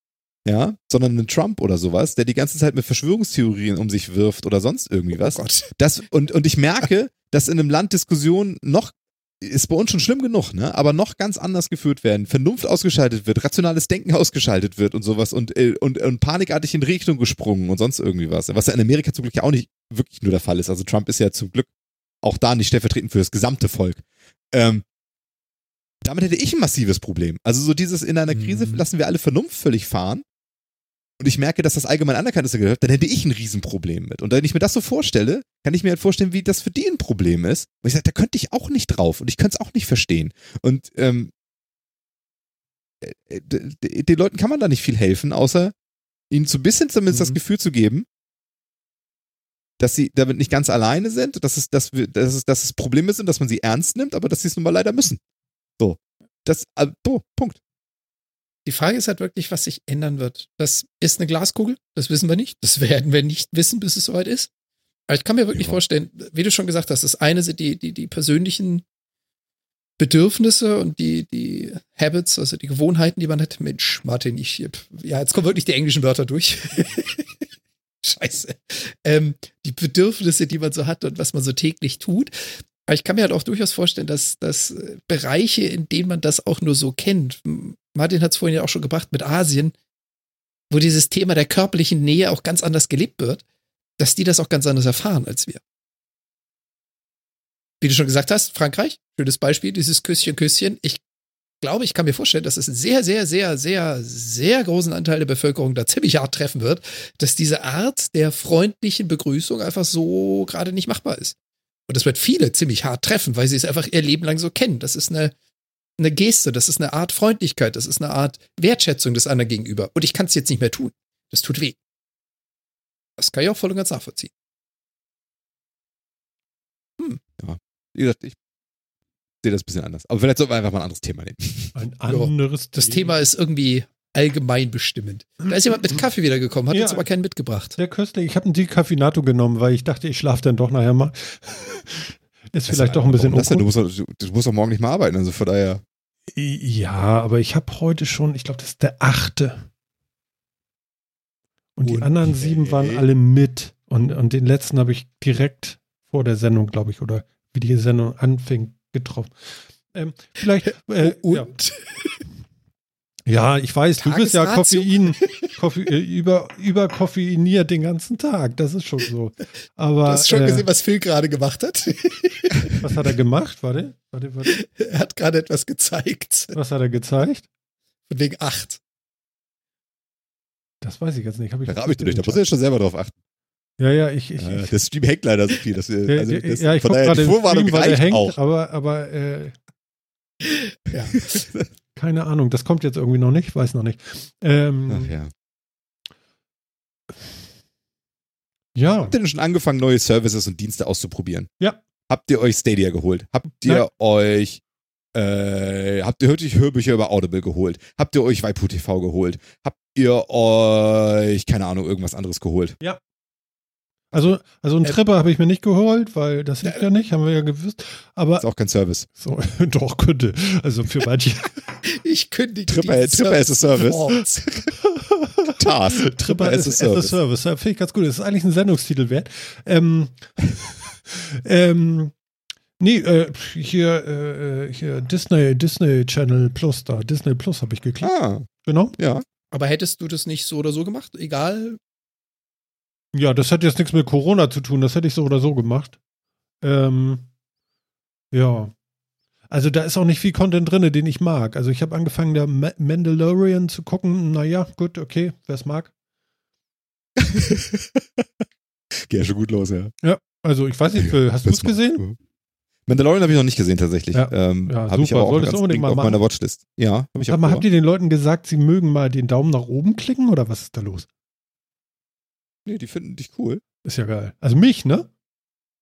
ja, sondern einen Trump oder sowas, der die ganze Zeit mit Verschwörungstheorien um sich wirft oder sonst irgendwie was. Oh Gott. Das, und, und ich merke, dass in einem Land Diskussionen noch ist bei uns schon schlimm genug, ne? Aber noch ganz anders geführt werden, Vernunft ausgeschaltet wird, rationales Denken ausgeschaltet wird und sowas und, äh, und, und panikartig in Richtung gesprungen und sonst irgendwie was. Was ja in Amerika zum Glück ja auch nicht wirklich nur der Fall ist. Also Trump ist ja zum Glück auch da nicht stellvertretend für das gesamte Volk. Ähm, damit hätte ich ein massives Problem. Also so dieses in einer Krise mhm. lassen wir alle Vernunft völlig fahren und ich merke, dass das allgemein anerkannt ist, dann hätte ich ein Riesenproblem mit. Und wenn ich mir das so vorstelle, kann ich mir halt vorstellen, wie das für die ein Problem ist. Und ich sage, da könnte ich auch nicht drauf und ich könnte es auch nicht verstehen. Und ähm, äh, den Leuten kann man da nicht viel helfen, außer ihnen so ein bisschen zumindest mhm. das Gefühl zu geben, dass sie damit nicht ganz alleine sind, dass es, dass, wir, dass es, dass es Probleme sind, dass man sie ernst nimmt, aber dass sie es nun mal leider müssen. So. Das, äh, oh, Punkt. Die Frage ist halt wirklich, was sich ändern wird. Das ist eine Glaskugel, das wissen wir nicht. Das *laughs* werden wir nicht wissen, bis es soweit ist. Aber ich kann mir wirklich ja. vorstellen, wie du schon gesagt hast, das eine sind die, die, die persönlichen Bedürfnisse und die, die Habits, also die Gewohnheiten, die man hat. Mensch, Martin, ich, ja, jetzt kommen wirklich die englischen Wörter durch. *laughs* Scheiße. Ähm, die Bedürfnisse, die man so hat und was man so täglich tut. Aber ich kann mir halt auch durchaus vorstellen, dass, dass Bereiche, in denen man das auch nur so kennt, Martin hat es vorhin ja auch schon gebracht mit Asien, wo dieses Thema der körperlichen Nähe auch ganz anders gelebt wird, dass die das auch ganz anders erfahren als wir. Wie du schon gesagt hast, Frankreich, schönes Beispiel, dieses Küsschen, Küsschen. Ich glaube, ich kann mir vorstellen, dass es einen sehr, sehr, sehr, sehr, sehr großen Anteil der Bevölkerung da ziemlich hart treffen wird, dass diese Art der freundlichen Begrüßung einfach so gerade nicht machbar ist. Und das wird viele ziemlich hart treffen, weil sie es einfach ihr Leben lang so kennen. Das ist eine, eine Geste, das ist eine Art Freundlichkeit, das ist eine Art Wertschätzung des anderen gegenüber. Und ich kann es jetzt nicht mehr tun. Das tut weh. Das kann ich auch voll und ganz nachvollziehen. Hm. Ja. Wie gesagt, ich sehe das ein bisschen anders. Aber vielleicht sollten wir einfach mal ein anderes Thema nehmen. Ein anderes ja. Das Thema ist irgendwie allgemein bestimmend. Da ist jemand mit *clears throat* Kaffee wiedergekommen, hat ja, jetzt aber keinen mitgebracht. Sehr köstlich. Ich habe einen Decaffeinato genommen, weil ich dachte, ich schlafe dann doch nachher mal. *laughs* Ist das vielleicht doch ein bisschen das du, musst, du, du musst doch morgen nicht mehr arbeiten, also von daher. Ja, aber ich habe heute schon, ich glaube, das ist der achte. Und die anderen sieben waren alle mit. Und, und den letzten habe ich direkt vor der Sendung, glaube ich, oder wie die Sendung anfing, getroffen. Ähm, vielleicht. *laughs* Äh, und? Ja. *laughs* Ja, ich weiß, du bist ja Koffein, *laughs* Koffein äh, über, überkoffeiniert den ganzen Tag. Das ist schon so. Aber, du hast schon äh, gesehen, was Phil gerade gemacht hat? *laughs* was hat er gemacht? Warte, warte, warte. Er hat gerade etwas gezeigt. Was hat er gezeigt? Von wegen acht. Das weiß ich jetzt nicht. Hab ich da habe ich nicht. Da muss er ja schon selber drauf achten. Ja, ja, ich. ich, ja, der Stream hängt leider so viel. Dass wir, also das, ja, ich gucke gerade den Stream, weil der hängt, auch. aber, aber äh, ja. *laughs* Keine Ahnung, das kommt jetzt irgendwie noch nicht, weiß noch nicht. Ähm, Ach ja. Ja. Habt ihr denn schon angefangen, neue Services und Dienste auszuprobieren? Ja. Habt ihr euch Stadia geholt? Habt ihr Nein. euch äh, habt ihr wirklich Hörbücher über Audible geholt? Habt ihr euch Waipu TV geholt? Habt ihr euch, keine Ahnung, irgendwas anderes geholt? Ja. Also, also einen äh, Tripper habe ich mir nicht geholt, weil das hilft äh, ja nicht, haben wir ja gewusst. Aber ist auch kein Service. So, *laughs* doch könnte. Also für manche. *laughs* ich kündige Tripper, Tripper as a Service. *laughs* TAS. Tripper as a Service. Service. Finde ich ganz gut. Das ist eigentlich ein Sendungstitel wert. Ähm, ähm, nee, äh, hier, äh, hier Disney, Disney Channel Plus da. Disney Plus habe ich geklickt. Ah. Genau. Ja. Aber hättest du das nicht so oder so gemacht? Egal, ja, das hat jetzt nichts mit Corona zu tun. Das hätte ich so oder so gemacht. Ähm, ja. Also da ist auch nicht viel Content drin, den ich mag. Also ich habe angefangen, der Ma Mandalorian zu gucken. Naja, gut, okay, wer es mag. *laughs* Geht ja schon gut los, ja. Ja, also ich weiß nicht, hast du es gesehen? Mandalorian habe ich noch nicht gesehen tatsächlich. Ja, ähm, ja habe ich aber auch ganz unbedingt mal auf meiner Watchlist. Ja, habe ich auch. Aber habt ihr den Leuten gesagt, sie mögen mal den Daumen nach oben klicken oder was ist da los? Nee, die finden dich cool. Ist ja geil. Also mich, ne?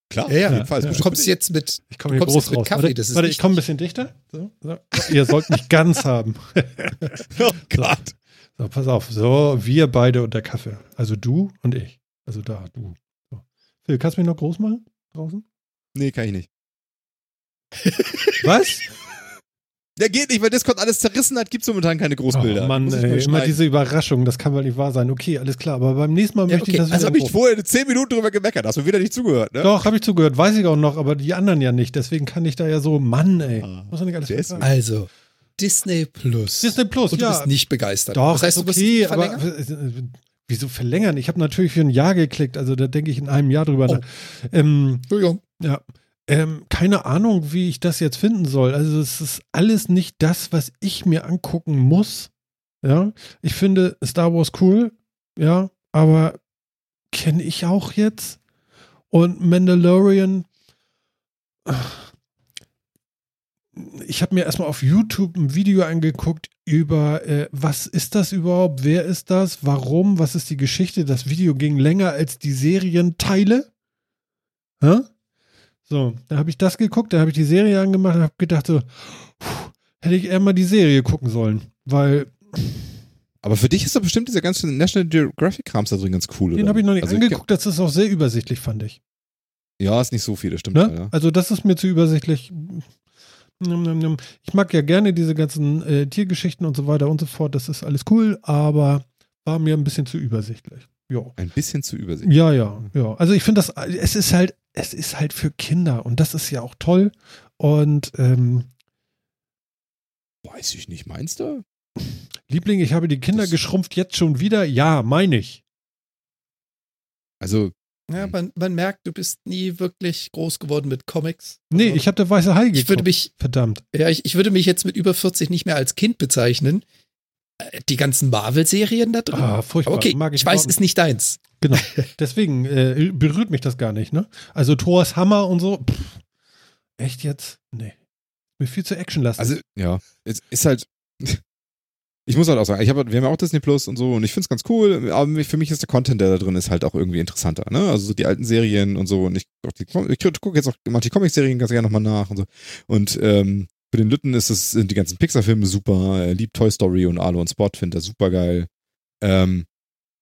Klar, ja, ja. auf jeden Fall. Du kommst jetzt mit, ich komme hier groß raus. Kaffee, warte, warte ich komme ein bisschen dichter. So, so. *laughs* Ihr sollt mich ganz haben. *laughs* oh Gott. So, pass auf. So, wir beide und der Kaffee. Also du und ich. Also da, du. So. Phil, kannst du mich noch groß machen draußen? Nee, kann ich nicht. Was? Der geht nicht, weil Discord alles zerrissen hat, gibt es momentan keine Großbilder. Oh Mann, ey, immer diese Überraschung, das kann wohl nicht wahr sein. Okay, alles klar, aber beim nächsten Mal ja, möchte okay. ich das Also habe ich vorher zehn Minuten drüber gemeckert, hast du wieder nicht zugehört, ne? Doch, habe ich zugehört, weiß ich auch noch, aber die anderen ja nicht. Deswegen kann ich da ja so, Mann, ey. Ah, muss nicht alles Also, Disney Plus. Disney Plus, Und ja. du bist nicht begeistert. Doch, das heißt, du okay, aber wieso verlängern? Ich habe natürlich für ein Jahr geklickt, also da denke ich in einem Jahr drüber oh. nach. Ähm, Entschuldigung. Ja. Ähm, keine Ahnung, wie ich das jetzt finden soll. Also es ist alles nicht das, was ich mir angucken muss. Ja, ich finde Star Wars cool, ja, aber kenne ich auch jetzt. Und Mandalorian, ich habe mir erstmal auf YouTube ein Video angeguckt über, äh, was ist das überhaupt, wer ist das, warum, was ist die Geschichte. Das Video ging länger als die Serienteile. Ja? So, da habe ich das geguckt, da habe ich die Serie angemacht und habe gedacht so, hätte ich eher mal die Serie gucken sollen, weil Aber für dich ist doch bestimmt dieser ganze National Geographic-Krams da drin ganz cool, den habe ich noch nicht also angeguckt. Das ist auch sehr übersichtlich, fand ich. Ja, ist nicht so viel, das stimmt. Ne? Ja. Also das ist mir zu übersichtlich. Ich mag ja gerne diese ganzen äh, Tiergeschichten und so weiter und so fort. Das ist alles cool, aber war mir ein bisschen zu übersichtlich. Jo. Ein bisschen zu übersichtlich. Ja, ja, ja. Also ich finde das, es ist halt, es ist halt für Kinder und das ist ja auch toll. Und ähm, Weiß ich nicht, meinst du? Liebling, ich habe die Kinder Das- geschrumpft jetzt schon wieder. Ja, meine ich. Also, Ja, man, man merkt, du bist nie wirklich groß geworden mit Comics. Nee, Also, ich habe der weiße Hai ich würde geguckt. mich, Verdammt. ja, ich, ich würde mich jetzt mit über 40 nicht mehr als Kind bezeichnen. Äh, Die ganzen Marvel-Serien da drin. Ah, furchtbar. okay, Mag ich, ich weiß, ist nicht deins. Genau. *laughs* Deswegen äh, berührt mich das gar nicht, ne? Also Thors Hammer und so. Pff, echt jetzt? Nee. Mir viel zu actionlastig. also, ja, es ist halt. *laughs* Ich muss halt auch sagen, ich hab, wir haben ja auch Disney Plus und so und ich finde es ganz cool, aber für mich ist der Content, der da drin ist, halt auch irgendwie interessanter. Ne? Also so die alten Serien und so und ich, auch die, ich gucke jetzt auch manche Comic-Serien ganz gerne nochmal nach und so. Und ähm, für den Lütten ist es, sind die ganzen Pixar-Filme super, er liebt Toy Story und Arlo und Spot, findet er super geil. Ähm,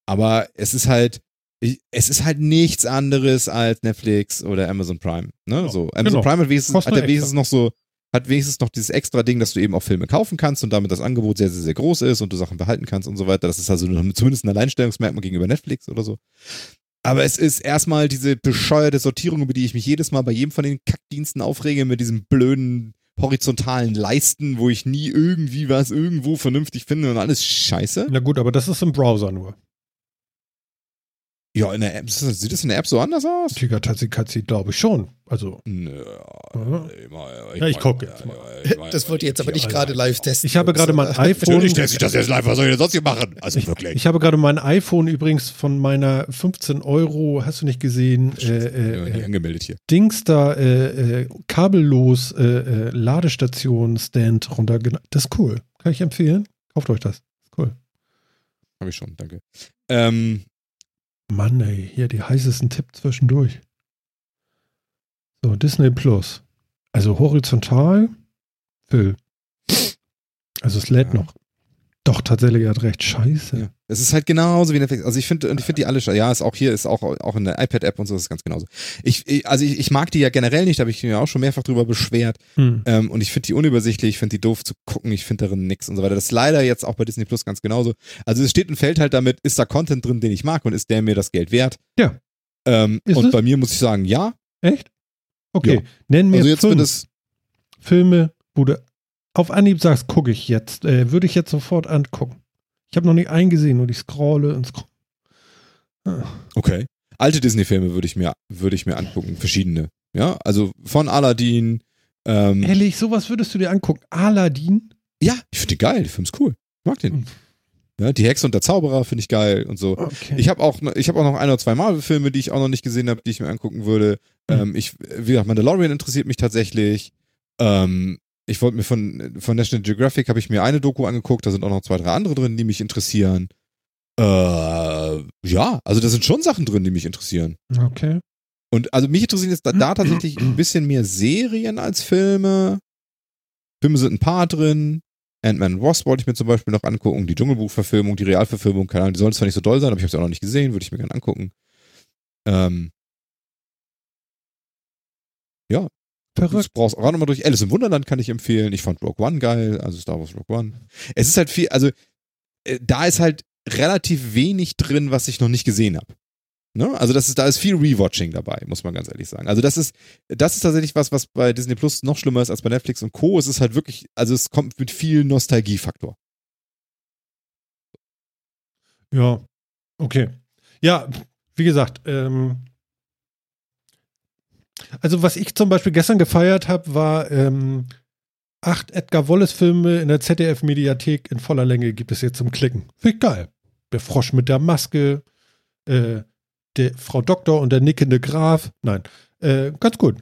aber es ist halt, es ist halt nichts anderes als Netflix oder Amazon Prime. Ne? Ja, so, Amazon genau. Prime hat wenigstens, hat wenigstens noch so, hat wenigstens noch dieses extra Ding, dass du eben auch Filme kaufen kannst und damit das Angebot sehr, sehr, sehr groß ist und du Sachen behalten kannst und so weiter. Das ist also zumindest ein Alleinstellungsmerkmal gegenüber Netflix oder so. Aber es ist erstmal diese bescheuerte Sortierung, über die ich mich jedes Mal bei jedem von den Kackdiensten aufrege, mit diesem blöden horizontalen Leisten, wo ich nie irgendwie was irgendwo vernünftig finde und alles scheiße. Na gut, aber das ist im Browser nur. Ja, in der App, sieht das in der App so anders aus? Tiger Tatsi Katzi, glaube ich schon. Also, Nö, Ja. immer- Ja, ich mein- guck jetzt mal. Das wollt ihr jetzt aber nicht Ja, gerade live testen. ich habe gerade mein *laughs* iPhone. Natürlich teste ich das jetzt live, was soll ich denn sonst hier machen? Also wirklich. Ich habe gerade mein iPhone übrigens von meiner 15 Euro, hast du nicht gesehen, ich äh, äh, angemeldet hier. Dings da, äh, äh, kabellos äh, äh, Ladestation-Stand runter. Das ist cool. Kann ich empfehlen. Kauft euch das. Ist cool. Habe ich schon, danke. Ähm, Mann, ey, hier die heißesten Tipp zwischendurch. So, Disney Plus. Also horizontal, Phil. Also es lädt Ja. noch. Doch, tatsächlich, hat recht. Scheiße. ja. Es ist halt genauso wie Netflix. Also ich finde, ich finde die alle, sche- ja, ist auch hier, ist auch, auch in der iPad-App und so, ist es ganz genauso. Ich, ich also ich, ich mag die ja generell nicht, da habe ich mir auch schon mehrfach drüber beschwert. Hm. Ähm, und ich finde die unübersichtlich, ich finde die doof zu gucken, ich finde darin nix und so weiter. Das ist leider jetzt auch bei Disney Plus ganz genauso. Also es steht und fällt halt damit, ist da Content drin, den ich mag und ist der mir das Geld wert? Ja. Ähm, und es? bei mir muss ich sagen, ja. Echt? Okay. Ja. Nenn mir Also jetzt fünf Filme, wo du auf Anhieb sagst, gucke ich jetzt. Äh, Würde ich jetzt sofort angucken. Ich habe noch nicht eingesehen und ich scrolle und scroll. Ah. okay. Alte Disney-Filme würde ich mir, würde ich mir angucken, verschiedene. Ja, also von Aladdin, ähm, Ehrlich, sowas würdest du dir angucken. Aladdin? ja, ich finde die geil, der Film ist cool. Ich mag den. Hm. Ja, die Hexe und der Zauberer finde ich geil und so. Okay. Ich habe auch, ich habe auch noch ein oder zwei Marvel-Filme, die ich auch noch nicht gesehen habe, die ich mir angucken würde. Mhm. Ähm, ich, wie gesagt, Mandalorian interessiert mich tatsächlich. Ähm, ich wollte mir von, von National Geographic habe ich mir eine Doku angeguckt, da sind auch noch zwei, drei andere drin, die mich interessieren. Äh, ja, also da sind schon Sachen drin, die mich interessieren. okay. Und also mich interessieren jetzt da, da tatsächlich ein bisschen mehr Serien als Filme. Filme sind ein paar drin. Ant-Man Wasp wollte ich mir zum Beispiel noch angucken. Die Dschungelbuch-Verfilmung, die Realverfilmung, keine Ahnung, die sollen zwar nicht so doll sein, aber ich habe sie auch noch nicht gesehen, würde ich mir gerne angucken. Ähm, Verrückt. Du brauchst auch nochmal durch. Alice im Wunderland kann ich empfehlen. Ich fand Rogue One geil, also Star Wars Rogue One. Es ist halt viel, also äh, da ist halt relativ wenig drin, was ich noch nicht gesehen habe. Ne? Also das ist, da ist viel Rewatching dabei, muss man ganz ehrlich sagen. Also das ist, das ist tatsächlich was, was bei Disney Plus noch schlimmer ist als bei Netflix und Co. Es ist halt wirklich, also es kommt mit viel Nostalgiefaktor. Ja, okay. Ja, wie gesagt, ähm, also was ich zum Beispiel gestern gefeiert habe, war ähm, acht Edgar Wallace-Filme in der ZDF-Mediathek in voller Länge gibt es jetzt zum Klicken. Finde ich geil. Der Frosch mit der Maske, äh, der Frau Doktor und der nickende Graf. Nein, äh, ganz gut.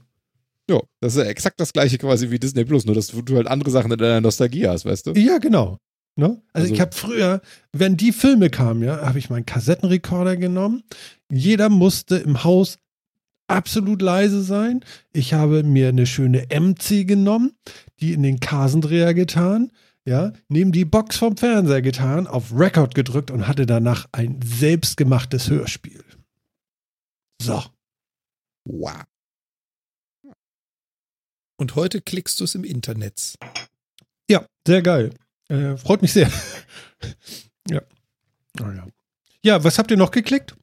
Ja, das ist ja exakt das gleiche quasi wie Disney Plus, nur dass du halt andere Sachen in deiner Nostalgie hast, weißt du? Ja, genau. Ne? Also, Also- ich habe früher, wenn die Filme kamen, ja, habe ich meinen Kassettenrekorder genommen. Jeder musste im Haus absolut leise sein. Ich habe mir eine schöne MC genommen, die in den Kasendreher getan, ja, neben die Box vom Fernseher getan, auf Record gedrückt und hatte danach ein selbstgemachtes Hörspiel. So. Wow. Und heute klickst du es im Internet. Ja, sehr geil. Äh, freut mich sehr. *laughs* ja. Oh, ja. Ja, was habt ihr noch geklickt?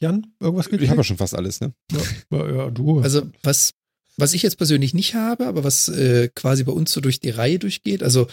Jan, irgendwas geklickt? Ich habe ja schon fast alles, ne? *laughs* Ja, ja, du. Also, was, was ich jetzt persönlich nicht habe, aber was äh, quasi bei uns so durch die Reihe durchgeht, also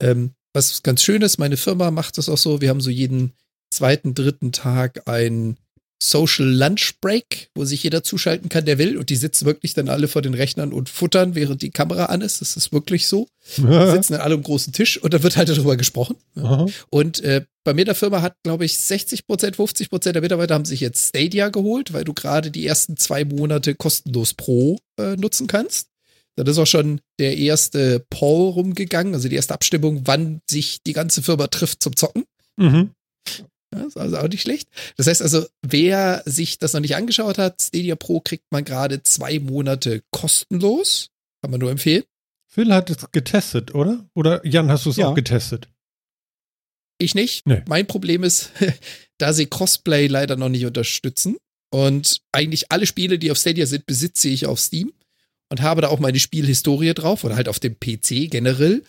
ähm, was ganz schön ist, meine Firma macht das auch so, wir haben so jeden zweiten, dritten Tag ein Social Lunch Break, wo sich jeder zuschalten kann, der will. Und die sitzen wirklich dann alle vor den Rechnern und futtern, während die Kamera an ist. Das ist wirklich so. Die sitzen dann alle am großen Tisch und da wird halt darüber gesprochen. Aha. Und äh, bei mir in der Firma hat, glaube ich, 60 Prozent, 50 Prozent der Mitarbeiter haben sich jetzt Stadia geholt, weil du gerade die ersten zwei Monate kostenlos Pro äh, nutzen kannst. Dann ist auch schon der erste Poll rumgegangen, also die erste Abstimmung, wann sich die ganze Firma trifft zum Zocken. Mhm. Ja, ist also auch nicht schlecht. Das heißt also, wer sich das noch nicht angeschaut hat, Stadia Pro kriegt man gerade zwei Monate kostenlos. Kann man nur empfehlen. Phil hat es getestet, oder? Oder Jan, hast du es Ja. auch getestet? Ich nicht. Nee. Mein Problem ist, *laughs* da sie Crossplay leider noch nicht unterstützen und eigentlich alle Spiele, die auf Stadia sind, besitze ich auf Steam und habe da auch meine Spielhistorie drauf oder halt auf dem PC generell,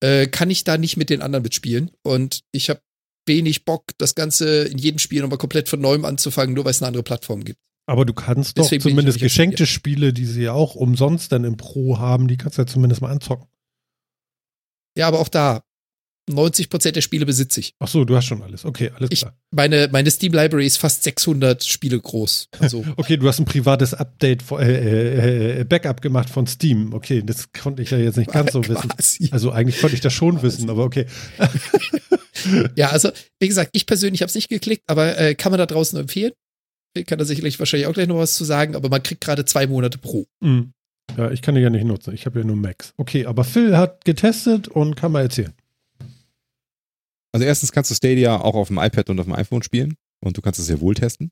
äh, kann ich da nicht mit den anderen mitspielen. Und ich habe wenig Bock, das Ganze in jedem Spiel nochmal komplett von neuem anzufangen, nur weil es eine andere Plattform gibt. Aber du kannst doch Deswegen ich zumindest geschenkte Spiele, die sie ja auch umsonst dann im Pro haben, die kannst du ja zumindest mal anzocken. Ja, aber auch da, 90% der Spiele besitze ich. Ach so, du hast schon alles. Okay, alles Ich, klar. meine, meine Steam Library ist fast 600 Spiele groß. Also, *laughs* Okay, du hast ein privates Update, von- äh, äh, Backup gemacht von Steam. Okay, das konnte ich ja jetzt nicht ganz so *laughs* wissen. quasi. Also eigentlich konnte ich das schon wissen, aber okay. *laughs* Ja, also, wie gesagt, ich persönlich habe es nicht geklickt, aber äh, kann man da draußen empfehlen. Ich kann da sicherlich wahrscheinlich auch gleich noch was zu sagen, aber man kriegt gerade zwei Monate pro. Hm. Ja, ich kann die ja nicht nutzen. Ich habe ja nur Max. Okay, aber Phil hat getestet und kann mal erzählen. Also erstens kannst du Stadia auch auf dem iPad und auf dem iPhone spielen und du kannst es sehr wohl testen.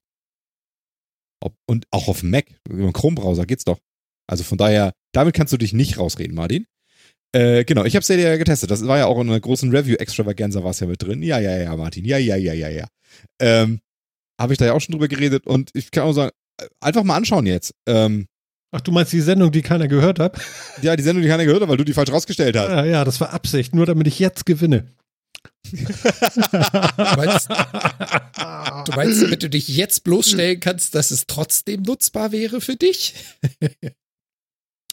Ob, und auch auf dem Mac, über den Chrome-Browser geht's doch. Also von daher, damit kannst du dich nicht rausreden, Martin. Äh, genau, ich habe Stadia getestet. Das war ja auch in einer großen Review-Extravaganza war es ja mit drin. Ja, ja, ja, Martin. Ja, ja, ja, ja, ja. Ähm, habe ich da ja auch schon drüber geredet und ich kann auch sagen, äh, einfach mal anschauen jetzt. Ähm, Ach, du meinst die Sendung, die keiner gehört hat? ja, die Sendung, die keiner gehört hat, weil du die falsch rausgestellt hast. Ja, ja, das war Absicht, nur damit ich jetzt gewinne. Meinst- Du meinst, damit du dich jetzt bloßstellen kannst, dass es trotzdem nutzbar wäre für dich?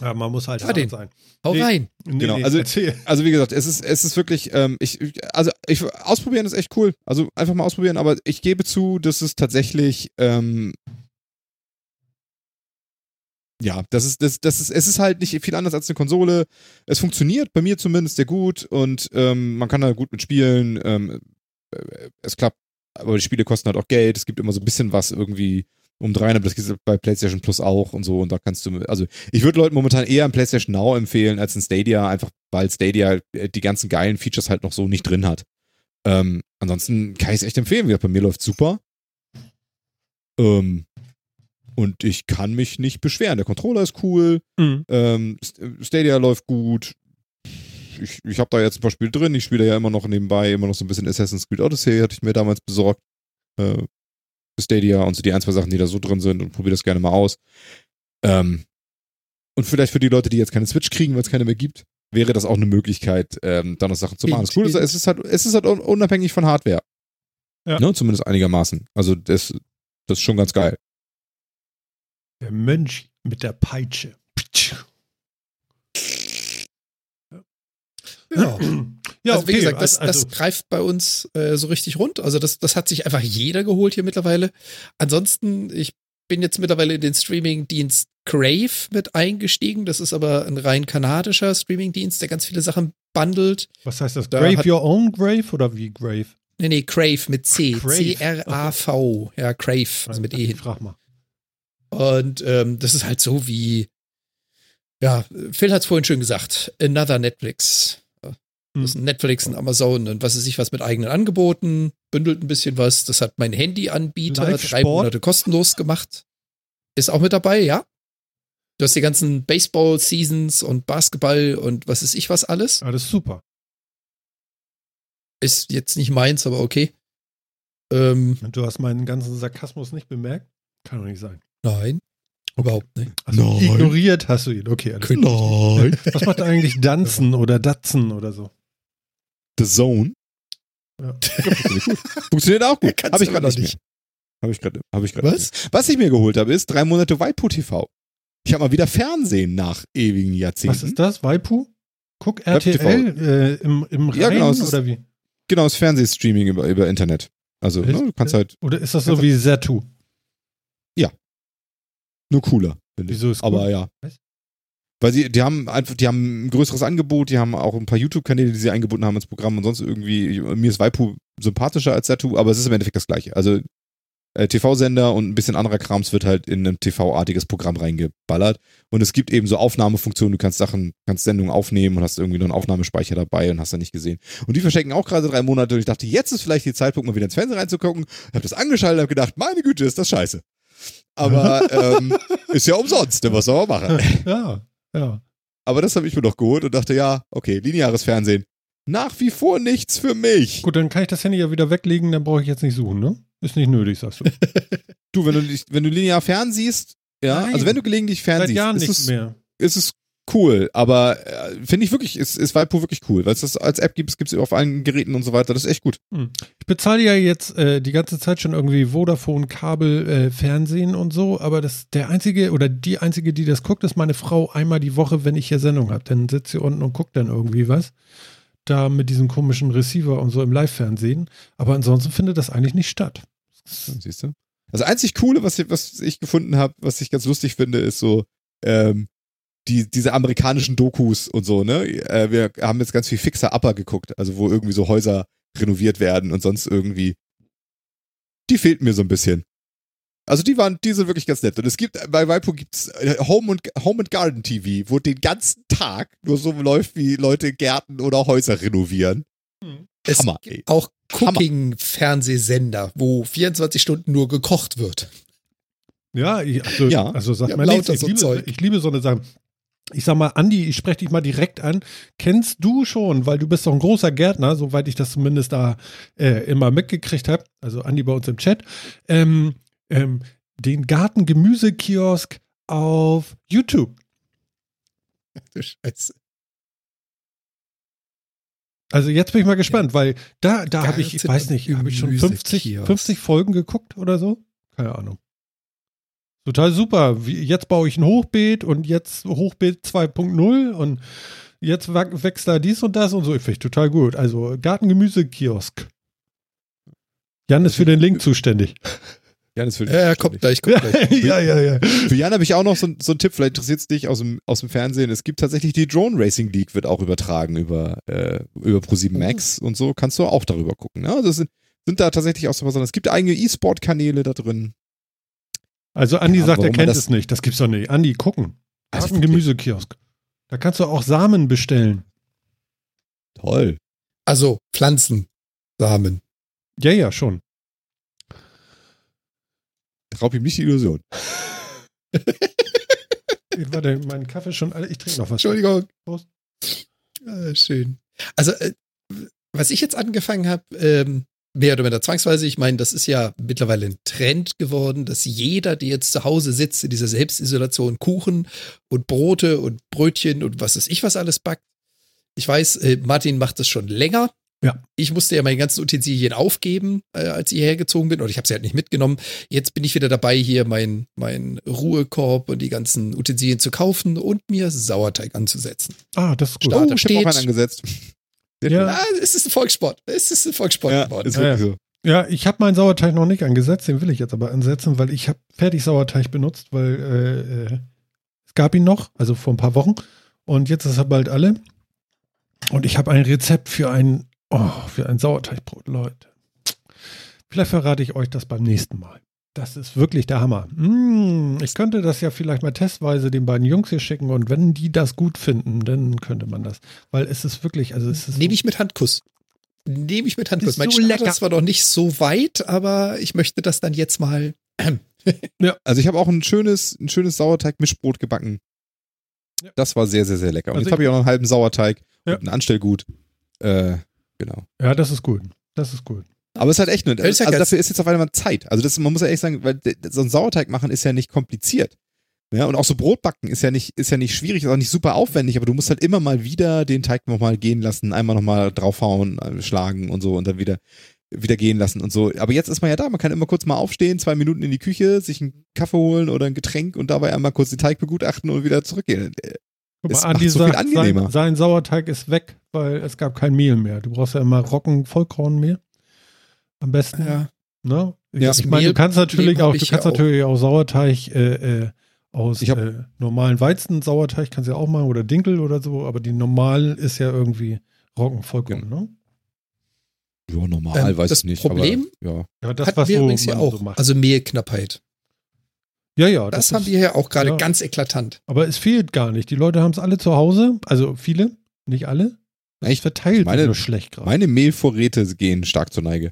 ja, man muss halt hart sein. Hau Nee. rein. Nee, Genau, nee, also- erzähl. Also wie gesagt, es ist, es ist wirklich, ähm, ich- also ich, ausprobieren ist echt cool. Also einfach mal ausprobieren, aber ich gebe zu, dass es tatsächlich, ähm, ja, das ist, das, das ist, es ist halt nicht viel anders als eine Konsole. Es funktioniert bei mir zumindest sehr gut und ähm, man kann da gut mitspielen. Ähm, äh, es klappt, aber die Spiele kosten halt auch Geld. Es gibt immer so ein bisschen was irgendwie um rein, aber das gibt es bei PlayStation Plus auch und so. Und da kannst du, also ich würde Leuten momentan eher ein PlayStation Now empfehlen als ein Stadia, einfach weil Stadia äh, die ganzen geilen Features halt noch so nicht drin hat. Ähm, ansonsten kann ich es echt empfehlen. Wie gesagt, bei mir läuft super. Ähm, und ich kann mich nicht beschweren. Der Controller ist cool. Mhm. Ähm, St- Stadia läuft gut. Ich, ich habe da jetzt ein paar Spiele drin. Ich spiele ja immer noch nebenbei, immer noch so ein bisschen Assassin's Creed Odyssey, hatte ich mir damals besorgt. Äh, Stadia und so die ein, zwei Sachen, die da so drin sind und probiere das gerne mal aus. Ähm, und vielleicht für die Leute, die jetzt keine Switch kriegen, weil es keine mehr gibt, wäre das auch eine Möglichkeit, ähm, da noch Sachen zu machen. Das Coole ist, es ist halt, es ist halt un- unabhängig von Hardware. Ja. Ne, zumindest einigermaßen. Also das, das ist schon ganz geil. Der Mönch mit der Peitsche. Ja. Ja, also wie okay, gesagt, das, also- das greift bei uns äh, so richtig rund. Also das, das hat sich einfach jeder geholt hier mittlerweile. Ansonsten, ich bin jetzt mittlerweile in den Streaming-Dienst Crave mit eingestiegen. Das ist aber ein rein kanadischer Streaming-Dienst, der ganz viele Sachen bundelt. Was heißt das? Da Grave Your Own Grave oder wie Grave? Nee, nee, Crave mit C. C-R-A-V. Ja, Crave, also mit E frag mal. Und ähm, das ist halt so wie, ja, Phil hat es vorhin schön gesagt, another Netflix. Das ist ein Netflix, ein Amazon und was weiß ich was mit eigenen Angeboten, bündelt ein bisschen was. Das hat mein Handy-Anbieter drei Monate kostenlos gemacht. ist auch mit dabei, ja. Du hast die ganzen Baseball-Seasons und Basketball und was ist ich was alles. Alles super. Ist jetzt nicht meins, aber okay. Ähm, Du hast meinen ganzen Sarkasmus nicht bemerkt? Kann doch nicht sein. Nein, überhaupt nicht. Also Nein. ignoriert hast du ihn. Okay, alles Nein. Was macht eigentlich Danzen oder Datzen oder so? The Zone. Ja. *laughs* Funktioniert auch gut. Habe ich gerade nicht mehr. nicht. Habe ich gerade. Habe ich. Was? nicht. Was ich mir geholt habe, ist drei Monate Waipu TV. Ich habe mal wieder Fernsehen nach ewigen Jahrzehnten. Was ist das? Waipu? Guck. RTL äh, im, im Rhein Ja, genau, es ist- oder wie? Genau, das Fernsehstreaming über, über Internet. Also, ne, du kannst halt Oder ist das so Kannst wie Zatu? Nur cooler, finde ich. Wieso ist Aber cool? ja. Was? Weil sie, die haben einfach, die haben ein größeres Angebot, die haben auch ein paar YouTube-Kanäle, die sie eingebunden haben ins Programm und sonst irgendwie, mir ist Waipu sympathischer als Zatu, aber es ist im Endeffekt das gleiche. Also äh, TV-Sender und ein bisschen anderer Krams wird halt in ein TV-artiges Programm reingeballert. Und es gibt eben so Aufnahmefunktionen, du kannst Sachen, kannst Sendungen aufnehmen und hast irgendwie noch einen Aufnahmespeicher dabei und hast da nicht gesehen. Und die verschenken auch gerade drei Monate und ich dachte, jetzt ist vielleicht die Zeitpunkt, mal wieder ins Fernsehen reinzugucken. Hab das angeschaltet und hab gedacht, meine Güte, ist das scheiße. Aber *laughs* ähm, ist ja umsonst, ne? was soll man machen? *laughs* Ja, ja. Aber das habe ich mir doch geholt und dachte, ja, okay, lineares Fernsehen. Nach wie vor nichts für mich. Gut, dann kann ich das Handy ja wieder weglegen, dann brauche ich jetzt nicht suchen, ne? Ist nicht nötig, sagst du. *laughs* Du, wenn du, wenn du linear fernsiehst, ja, Nein. also wenn du gelegentlich Seit fernsiehst, Jahren ist, nichts es, mehr. ist es cool. Aber äh, finde ich wirklich, ist, ist Waipu wirklich cool, weil es das als App gibt, gibt es auf allen Geräten und so weiter. Das ist echt gut. Ich bezahle ja jetzt äh, die ganze Zeit schon irgendwie Vodafone, Kabel, äh, Fernsehen und so, aber das der einzige oder die einzige, die das guckt, ist meine Frau einmal die Woche, wenn ich hier Sendung habe. Dann sitzt sie unten und guckt dann irgendwie was. Da mit diesem komischen Receiver und so im Live-Fernsehen. Aber ansonsten findet das eigentlich nicht statt. Siehst du? Das einzig Coole, was ich, was ich gefunden habe, was ich ganz lustig finde, ist so, ähm, die, diese amerikanischen Dokus und so, ne? Äh, wir haben jetzt ganz viel Fixer Upper geguckt, also wo irgendwie so Häuser renoviert werden und sonst irgendwie. Die fehlten mir so ein bisschen. Also die waren, die sind wirklich ganz nett. Und es gibt, bei Waipu gibt's äh, Home und Home and Garden TV, wo den ganzen Tag nur so läuft, wie Leute Gärten oder Häuser renovieren. Es Hammer, gibt ey. auch Cooking-Fernsehsender, wo 24 Stunden nur gekocht wird. Ja, ich- also, Ja. also sagt Ja, Liebster, ich, so liebe, ich liebe so eine Sache. Ich sag mal, Andi, ich spreche dich mal direkt an. Kennst du schon, weil du bist doch ein großer Gärtner, soweit ich das zumindest da äh, immer mitgekriegt habe, also Andi bei uns im Chat, ähm, ähm, den Gartengemüsekiosk auf YouTube. Du Scheiße. Also jetzt bin ich mal gespannt, weil da, da habe ich, ich weiß nicht, habe ich schon und 50, Gemüsekiosk. 50 Folgen geguckt oder so? Keine Ahnung. Total super. Jetzt baue ich ein Hochbeet und jetzt Hochbeet 2.0 und jetzt wächst da dies und das und so. Ich finde total gut. Also Gartengemüsekiosk. Jan ist für den Link zuständig. Jan ist für Ja, kommt gleich, kommt gleich. *laughs* ja, ja, ja. Für Jan habe ich auch noch so, so einen Tipp, vielleicht interessiert es dich aus dem, aus dem Fernsehen. Es gibt tatsächlich die Drone Racing League, wird auch übertragen über, äh, über Pro7 Max und so. Kannst du auch darüber gucken. Ne? Also es sind, sind da tatsächlich auch so was. Es gibt eigene E-Sport-Kanäle da drin. Also Andi Ja, sagt, er kennt es nicht. Das gibt's doch nicht. Andi, gucken. Also Gartengemüsekiosk. Da kannst du auch Samen bestellen. Toll. Also Pflanzen, Samen. Ja, ja, schon. Raub ihm nicht die Illusion. *laughs* Warte, mein Kaffee ist schon alle. Ich trinke noch was. Entschuldigung. Prost. Ah, schön. Also, äh, was ich jetzt angefangen habe, ähm, mehr oder weniger zwangsweise, ich meine, das ist ja mittlerweile ein Trend geworden, dass jeder, der jetzt zu Hause sitzt in dieser Selbstisolation, Kuchen und Brote und Brötchen und was weiß ich was alles backt. Ich weiß, äh, Martin macht das schon länger. Ja. Ich musste ja meine ganzen Utensilien aufgeben, äh, als ich hierher gezogen bin, oder ich habe sie halt nicht mitgenommen. Jetzt bin ich wieder dabei, hier mein, mein Ruhekorb und die ganzen Utensilien zu kaufen und mir Sauerteig anzusetzen. Ah, das ist gut. Starter Oh, ich steht. angesetzt. Ja. Ah, es ist ein Volkssport. Es ist ein Volkssport Ja, geworden. ist wirklich so. Ja, ich habe meinen Sauerteig noch nicht angesetzt, den will ich jetzt aber ansetzen, weil ich habe fertig Sauerteig benutzt, weil äh, äh, es gab ihn noch, also vor ein paar Wochen und jetzt ist er bald alle. Und ich habe ein Rezept für ein, oh, für ein Sauerteigbrot, Leute. Vielleicht verrate ich euch das beim nächsten Mal. Das ist wirklich der Hammer. Mm, ich könnte das ja vielleicht mal testweise den beiden Jungs hier schicken und wenn die das gut finden, dann könnte man das. Weil es ist wirklich, also es ist. Nehme ich mit Handkuss. Nehme ich mit Handkuss. Ist Mein so Start lecker. ist zwar noch nicht so weit, aber ich möchte das dann jetzt mal *clears throat* ja. Also ich habe auch ein schönes, ein schönes Sauerteig-Mischbrot gebacken. Ja. Das war sehr, sehr, sehr lecker. Und also jetzt habe ich auch noch einen halben Sauerteig ja. und ein Anstellgut. Äh, genau. Ja, das ist gut. Das ist gut. Aber es ist halt echt nur, also dafür ist jetzt auf einmal Zeit. Also das, man muss ja echt sagen, weil so ein Sauerteig machen ist ja nicht kompliziert. Ja, und auch so Brotbacken ist ja nicht, ist ja nicht schwierig, ist auch nicht super aufwendig, aber du musst halt immer mal wieder den Teig nochmal gehen lassen, einmal nochmal draufhauen, äh, schlagen und so und dann wieder, wieder gehen lassen und so. Aber jetzt ist man ja da, man kann immer kurz mal aufstehen, zwei Minuten in die Küche, sich einen Kaffee holen oder ein Getränk und dabei einmal kurz den Teig begutachten und wieder zurückgehen. Guck mal, Andi so sagt, sein, sein, Sauerteig ist weg, weil es gab kein Mehl mehr. Du brauchst ja immer Rocken Vollkornmehl. Am besten. Ja. Ne? Ja, ich meine, du kannst natürlich auch, du kannst natürlich auch Sauerteig äh, äh, aus hab, äh, normalen Weizen-Sauerteig kannst du ja auch machen oder Dinkel oder so, aber die normal ist ja irgendwie Roggenvollkorn, ja. ne? Ja, normal, ähm, weiß ich nicht. Problem aber, ja. ja, das was wir so übrigens ja auch. So also Mehlknappheit. Ja, ja. Das, das haben ist, wir ja auch gerade ja. ganz eklatant. Aber es fehlt gar nicht. Die Leute haben es alle zu Hause, also viele, nicht alle. Es verteilt meine, nur schlecht gerade. Meine Mehlvorräte gehen stark zur Neige.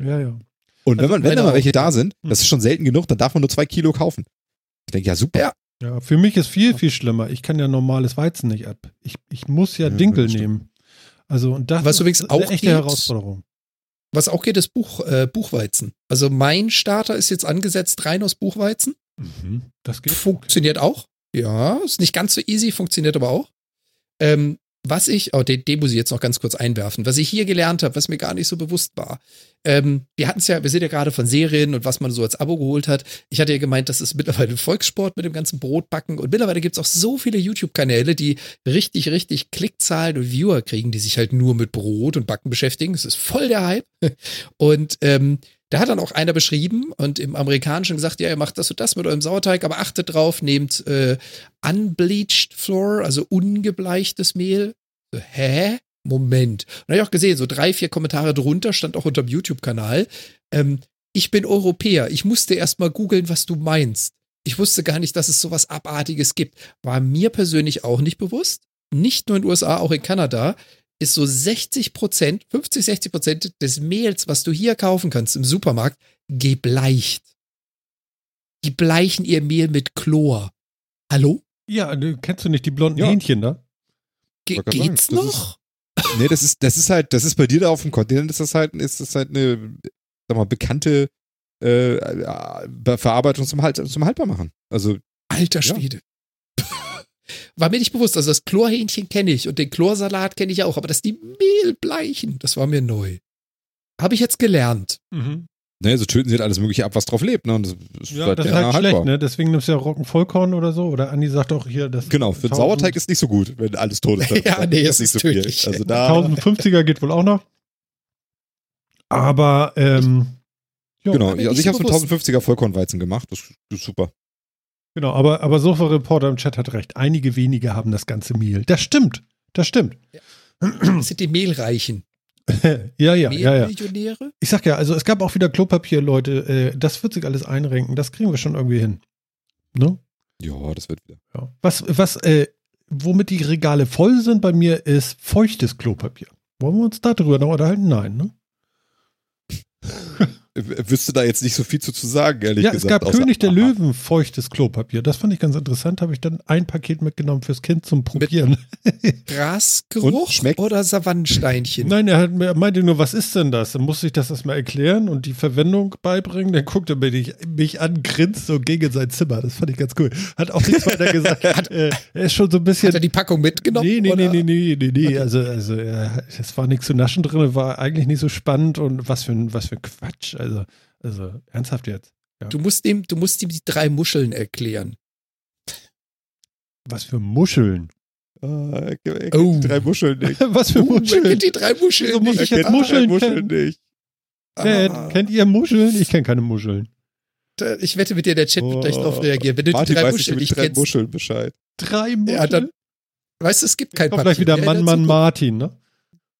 Ja, ja. Und wenn, also man, wenn da mal welche da sind, hm. das ist schon selten genug, dann darf man nur zwei Kilo kaufen. Ich denke, ja, super. Ja. ja, für mich ist viel, viel schlimmer. Ich kann ja normales Weizen nicht ab. Ich, ich muss ja, ja Dinkel nehmen. Also, und das was ist eine echte geht, Herausforderung. Was auch geht, ist Buch, äh, Buchweizen. Also mein Starter ist jetzt angesetzt rein aus Buchweizen. Mhm, das geht. Funktioniert auch. Ja, ist nicht ganz so easy, funktioniert aber auch. Ähm, was ich, oh, den, den muss ich jetzt noch ganz kurz einwerfen, was ich hier gelernt habe, was mir gar nicht so bewusst war. Ähm, wir hatten es ja, wir sind ja gerade von Serien und was man so als Abo geholt hat. Ich hatte ja gemeint, das ist mittlerweile Volkssport mit dem ganzen Brotbacken und mittlerweile gibt es auch so viele YouTube-Kanäle, die richtig, richtig Klickzahlen und Viewer kriegen, die sich halt nur mit Brot und Backen beschäftigen. Das ist voll der Hype. Und ähm, da hat dann auch einer beschrieben und im Amerikanischen gesagt, ja, ihr macht das und das mit eurem Sauerteig, aber achtet drauf, nehmt äh, unbleached flour, also ungebleichtes Mehl. So, hä? Moment. Und habe ich auch gesehen, so drei, vier Kommentare drunter, stand auch unter dem YouTube-Kanal. Ähm, ich bin Europäer. Ich musste erst mal googeln, was du meinst. Ich wusste gar nicht, dass es sowas Abartiges gibt. War mir persönlich auch nicht bewusst. Nicht nur in den USA, auch in Kanada ist so 60 Prozent, 50, 60 Prozent des Mehls, was du hier kaufen kannst im Supermarkt, gebleicht. Die bleichen ihr Mehl mit Chlor. Hallo? Ja, kennst du nicht die blonden ja. Hähnchen da? Ge geht's sagen, noch? Ist, *laughs* nee, das ist, das ist halt, das ist bei dir da auf dem Kontinent, ist das halt, ist das halt eine, sag mal, bekannte äh, äh Verarbeitung zum, halt, zum Haltbarmachen. Also. Alter Schwede. Ja. War mir nicht bewusst. Also das Chlorhähnchen kenne ich und den Chlorsalat kenne ich auch, aber dass die Mehl bleichen, das war mir neu. Habe ich jetzt gelernt. Mhm. Ne, so töten sie halt alles Mögliche ab, was drauf lebt. Ne? Und das ist ja, halt, das ist halt schlecht, ne? Deswegen nimmst du ja Roggenvollkorn oder so. Oder Andi sagt auch hier, das. Genau, für den Sauerteig ist nicht so gut, wenn alles tot ist. *laughs* ja, nee, ist nicht so tödlich. viel. Also da 1050er geht wohl auch noch. Aber, ähm, ja, genau, also ich habe so 1050er Vollkornweizen gemacht. Das, das ist super. Genau, aber, aber Sofa-Reporter im Chat hat recht. Einige wenige haben das ganze Mehl. Das stimmt. Das stimmt. Ja. *clears throat* Das sind die Mehlreichen. *laughs* ja, ja, ja, ja. Ich sag ja, also es gab auch wieder Klopapier, Leute. Äh, das wird sich alles einrenken. Das kriegen wir schon irgendwie hin. Ne? Ja, das wird wieder. Ja. Was, was, äh, womit die Regale voll sind bei mir, ist feuchtes Klopapier. Wollen wir uns darüber noch unterhalten? Nein, ne? *laughs* wüsste da jetzt nicht so viel zu, zu sagen, ehrlich ja, gesagt. Ja, es gab König der Löwen feuchtes Klopapier. Das fand ich ganz interessant. Habe ich dann ein Paket mitgenommen fürs Kind zum Probieren. *laughs* Grasgeruch oder Savannensteinchen? Nein, er, hat, er meinte nur, was ist denn das? Dann musste ich das erstmal erklären und die Verwendung beibringen. Dann guckte er mich, mich an, grinst und ging in sein Zimmer. Das fand ich ganz cool. Hat auch nichts weiter *laughs* gesagt. hat, äh, er ist schon so ein bisschen. Hat er die Packung mitgenommen? Nee, nee, nee, nee, nee, nee, nee. Also, also es war nichts zu naschen drin, war eigentlich nicht so spannend und was für ein, was für ein Quatsch. Also, also ernsthaft jetzt. Ja. Du musst ihm, du musst ihm die drei Muscheln erklären. Was für Muscheln? Uh, oh. drei Muscheln nicht. *laughs* Was für uh, Muscheln? kennt die drei Muscheln Wieso muss ich jetzt Muscheln, Muscheln nicht? Ah. Kennt ihr Muscheln? Ich kenne keine Muscheln. Ich wette mit dir, der Chat wird gleich darauf reagieren. Wenn du Martin die drei Muscheln nicht drei kennst. Muscheln Bescheid. Drei Muscheln? Ja, dann, weißt du, es gibt kein Papier. gleich wieder Mann, Mann, Martin, ne?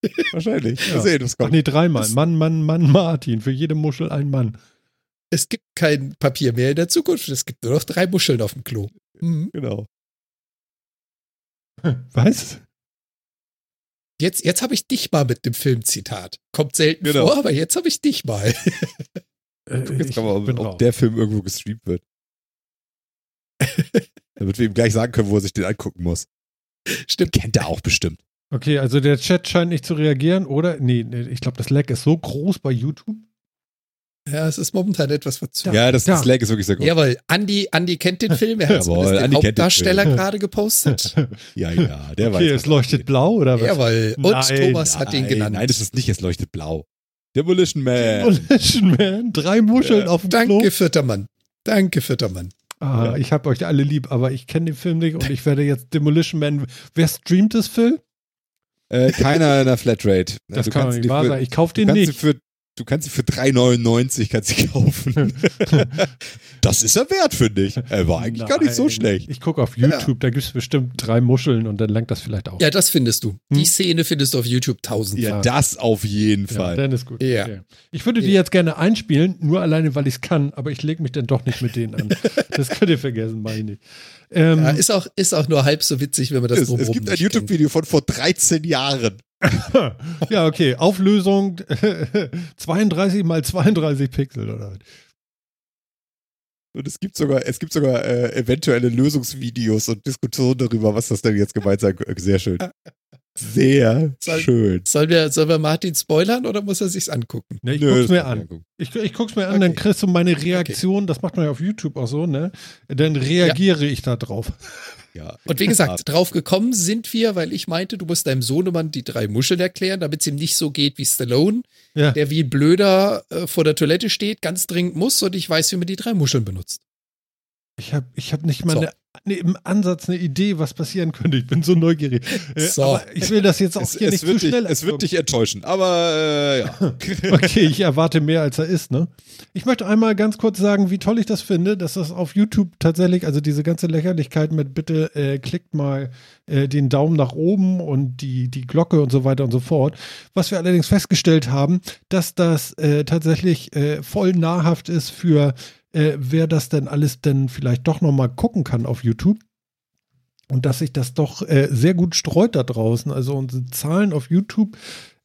*laughs* Wahrscheinlich. Ja. Sehen. Ach nee, dreimal. Mann, Mann, Mann, Martin. Für jede Muschel ein Mann. Es gibt kein Papier mehr in der Zukunft. Es gibt nur noch drei Muscheln auf dem Klo. Mhm. Genau. *laughs* Was? Jetzt, jetzt habe ich dich mal mit dem Filmzitat. Kommt selten genau. vor, aber jetzt habe ich dich mal. *laughs* Äh, Guck jetzt ich mal, ob, ob der Film irgendwo gestreamt wird. Damit wir ihm gleich sagen können, wo er sich den angucken muss. Stimmt. Kennt er auch bestimmt. Okay, also der Chat scheint nicht zu reagieren, oder? Nee, nee ich glaube, das Lag ist so groß bei YouTube. Ja, es ist momentan etwas verzögert. Ja, das, Ja. das Lag ist wirklich sehr gut. Jawohl, Andi, Andi kennt den Film, er hat *laughs* Jawohl, den Andi kennt den Hauptdarsteller gerade gepostet. *laughs* Ja, ja, der weiß. Okay, es leuchtet blau, oder was? Jawohl, und Nein, Thomas hat ihn Nein, genannt. Nein, das ist nicht, es leuchtet blau. Demolition Man. Demolition Man, drei Muscheln auf dem Klo. Danke, vierter Mann. Danke, vierter Mann. Ah, Ja. Ich habe euch alle lieb, aber ich kenne den Film nicht und ich werde jetzt Demolition Man. Wer streamt das, Phil? Äh, keiner in der Flatrate. Das Du kann doch nicht wahr für- sein. Ich kaufe den nicht. für, du kannst sie für 3,99 kannst sie kaufen. *laughs* das ist er wert, finde ich. Er war eigentlich gar nicht so Nein. schlecht. Ich gucke auf YouTube, da gibt es bestimmt drei Muscheln und dann langt das vielleicht auch. Ja, das findest du. Die Hm? Szene findest du auf YouTube tausendfach. Ja, das auf jeden Ja, Fall. dann ist gut. Ja. Okay. Ich würde die jetzt gerne einspielen, nur alleine, weil ich es kann, aber ich lege mich dann doch nicht mit denen an. *laughs* das könnt ihr vergessen, meine ich nicht. Ähm, Ja, ist, auch, ist auch nur halb so witzig, wenn man das es, es drumherum gibt ein. YouTube-Video von vor 13 Jahren. Ja, okay. Auflösung *laughs* 32 mal 32 Pixel oder was? Und es gibt sogar, es gibt sogar äh, eventuelle Lösungsvideos und Diskussionen darüber, was das denn jetzt gemeint sein könnte. Sehr schön. Sehr Soll- schön. Sollen wir, sollen wir Martin spoilern oder muss er sich's angucken? Ne, ich Nö, guck's mir an. angucken. Ich, ich guck's mir an, dann Okay. kriegst du meine Reaktion. Das macht man ja auf YouTube auch so, ne? Dann reagiere ich da drauf. Ja. Und wie gesagt, drauf gekommen sind wir, weil ich meinte, du musst deinem Sohnemann die drei Muscheln erklären, damit es ihm nicht so geht wie Stallone, Ja. der wie ein blöder äh, vor der Toilette steht, ganz dringend muss und ich weiß, wie man die drei Muscheln benutzt. Ich habe ich hab nicht mal So. eine, ne, im Ansatz eine Idee, was passieren könnte. Ich bin so neugierig. Äh, So. Aber ich will das jetzt auch Es, hier es, nicht zu dich, schnell. es wird dich enttäuschen, aber äh, ja. *laughs* *laughs* Okay, ich erwarte mehr, als er ist, ne? Ich möchte einmal ganz kurz sagen, wie toll ich das finde, dass das auf YouTube tatsächlich, also diese ganze Lächerlichkeit mit bitte äh, klickt mal äh, den Daumen nach oben und die, die Glocke und so weiter und so fort. Was wir allerdings festgestellt haben, dass das äh, tatsächlich voll nahrhaft ist für äh, wer das denn alles denn vielleicht doch nochmal gucken kann auf YouTube. Und dass sich das doch äh, sehr gut streut da draußen. Also unsere Zahlen auf YouTube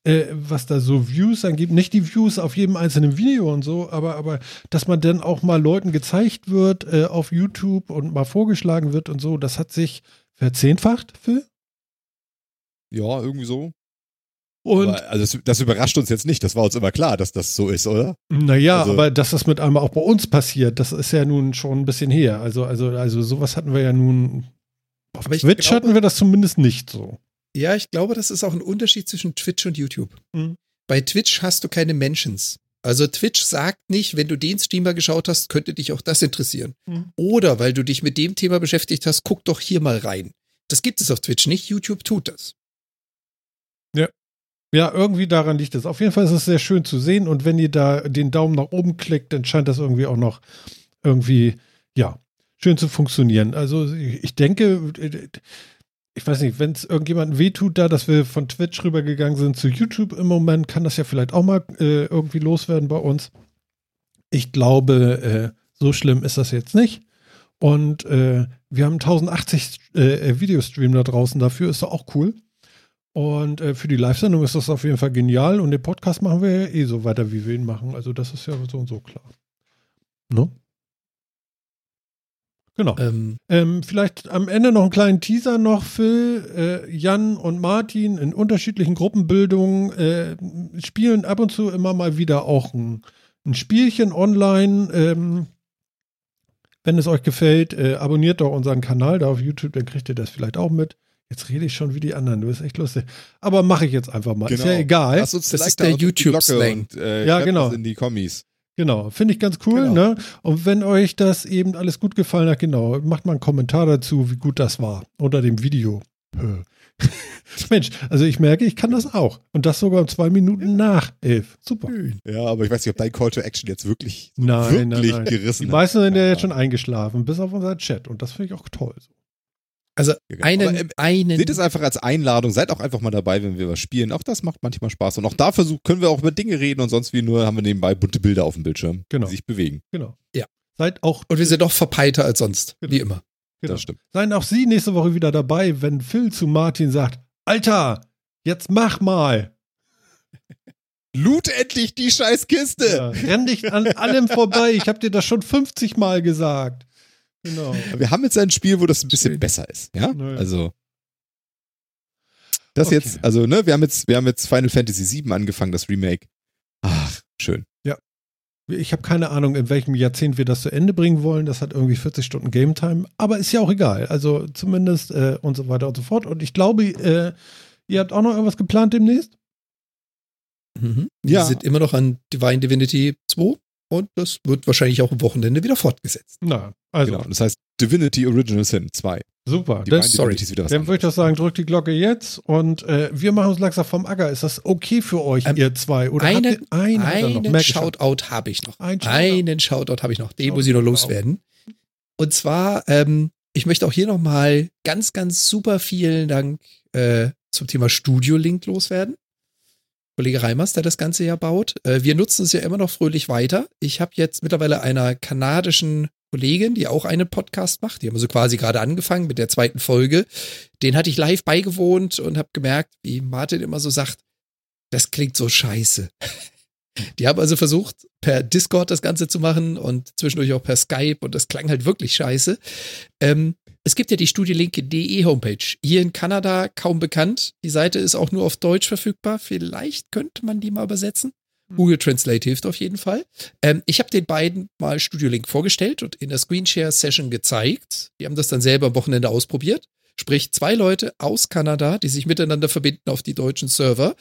äh, was da so Views angibt, nicht die Views auf jedem einzelnen Video und so, aber, aber dass man dann auch mal Leuten gezeigt wird äh, auf YouTube und mal vorgeschlagen wird und so, das hat sich verzehnfacht, Phil. ja, irgendwie so. Und aber, also das, das überrascht uns jetzt nicht. Das war uns immer klar, dass das so ist, oder? naja, also- aber dass das mit einmal auch bei uns passiert, das ist ja nun schon ein bisschen her. Also, also, also sowas hatten wir ja nun. Auf Twitch glaube- hatten wir das zumindest nicht so. Ja, ich glaube, das ist auch ein Unterschied zwischen Twitch und YouTube. Mhm. Bei Twitch hast du keine Mentions. Also Twitch sagt nicht, wenn du den Streamer geschaut hast, könnte dich auch das interessieren. Mhm. Oder weil du dich mit dem Thema beschäftigt hast, guck doch hier mal rein. Das gibt es auf Twitch nicht, YouTube tut das. Ja, irgendwie daran liegt es. Auf jeden Fall ist es sehr schön zu sehen und wenn ihr da den Daumen nach oben klickt, dann scheint das irgendwie auch noch irgendwie, ja, schön zu funktionieren. Also ich denke, ich weiß nicht, wenn es irgendjemandem wehtut, da, dass wir von Twitch rübergegangen sind zu YouTube im Moment, kann das ja vielleicht auch mal äh, irgendwie loswerden bei uns. Ich glaube, äh, so schlimm ist das jetzt nicht. Und äh, wir haben 1080 äh, Videostream da draußen, dafür ist doch auch cool. Und äh, für die Live-Sendung ist das auf jeden Fall genial. Und den Podcast machen wir ja eh so weiter, wie wir ihn machen. Also das ist ja so und so klar. Ne? Genau. Ähm, Ähm, vielleicht am Ende noch einen kleinen Teaser noch, Phil. Äh, Jan und Martin in unterschiedlichen Gruppenbildungen äh, spielen ab und zu immer mal wieder auch ein, ein Spielchen online. Ähm, wenn es euch gefällt, äh, abonniert doch unseren Kanal da auf YouTube, dann kriegt ihr das vielleicht auch mit. Jetzt rede ich schon wie die anderen, du bist echt lustig. Aber mache ich jetzt einfach mal. Ist ja egal. Lass uns Das ist der YouTube-Slang. Äh, Ja, genau. das in die Kommis. Genau, finde ich ganz cool, Genau. ne? Und wenn euch das eben alles gut gefallen hat, genau, macht mal einen Kommentar dazu, wie gut das war unter dem Video. *laughs* Mensch, also ich merke, ich kann das auch. Und das sogar zwei Minuten nach elf. Super. Ja, aber ich weiß nicht, ob dein Call to Action jetzt wirklich, Nein, wirklich nein, nein. gerissen Die meisten sind ja jetzt schon eingeschlafen, bis auf unser Chat. Und das finde ich auch toll. Also Ja, genau. einen, Aber, ähm, einen Seht es einfach als Einladung, seid auch einfach mal dabei, wenn wir was spielen. Auch das macht manchmal Spaß. Und auch da versuch, können wir auch über Dinge reden und sonst wie nur haben wir nebenbei bunte Bilder auf dem Bildschirm, Genau. die sich bewegen. Genau. Ja. Seid auch, und wir sind doch verpeilter als sonst, Genau. wie immer. genau. Das stimmt. Seien auch Sie nächste Woche wieder dabei, wenn Phil zu Martin sagt, Alter, jetzt mach mal. Loot endlich die scheiß Kiste. Ja, renn dich an allem vorbei. Ich habe dir das schon 50 Mal gesagt. Genau. Wir haben jetzt ein Spiel, wo das ein bisschen Schön. besser ist, ja? Naja. Also das Okay. jetzt, also ne, wir haben jetzt, wir haben jetzt Final Fantasy VII angefangen, das Remake. Ach, schön. Ich habe keine Ahnung, in welchem Jahrzehnt wir das zu Ende bringen wollen. Das hat irgendwie 40 Stunden Game Time. Aber ist ja auch egal. Also zumindest äh, und so weiter und so fort. Und ich glaube, äh, ihr habt auch noch irgendwas geplant demnächst? Mhm. Ja. Wir sind immer noch an Divine Divinity 2 und das wird wahrscheinlich auch am Wochenende wieder fortgesetzt. Na, also genau. Das heißt Divinity Original Sin 2. super. Die Dann, beiden sorry. Divinity ist wieder was dann würde ich anderes. das sagen, drückt die Glocke jetzt und äh, wir machen uns langsam vom Acker. Ist das okay für euch, Ähm, ihr zwei? Oder ihr einen? Einen. Shoutout habe ich noch. Ein Shoutout. Einen Shoutout habe ich noch. Den Shoutout muss ich noch auch. loswerden. Und zwar, ähm, ich möchte auch hier nochmal ganz, ganz super vielen Dank äh, zum Thema Studio Link loswerden. Kollege Reimers, der das Ganze ja baut. Äh, wir nutzen es ja immer noch fröhlich weiter. Ich habe jetzt mittlerweile einer kanadischen Kollegin, die auch einen Podcast macht. Die haben so quasi gerade angefangen mit der zweiten Folge. Den hatte ich live beigewohnt und habe gemerkt, wie Martin immer so sagt, das klingt so scheiße. *laughs* Die haben also versucht, per Discord das Ganze zu machen und zwischendurch auch per Skype und das klang halt wirklich scheiße. Ähm, es gibt ja die studielink.de Homepage. Hier in Kanada kaum bekannt. Die Seite ist auch nur auf Deutsch verfügbar. Vielleicht könnte man die mal übersetzen. Google Translate hilft auf jeden Fall. Ähm, ich habe den beiden mal Studio Link vorgestellt und in der Screenshare-Session gezeigt. Die haben das dann selber am Wochenende ausprobiert. Sprich, zwei Leute aus Kanada, die sich miteinander verbinden auf die deutschen Server.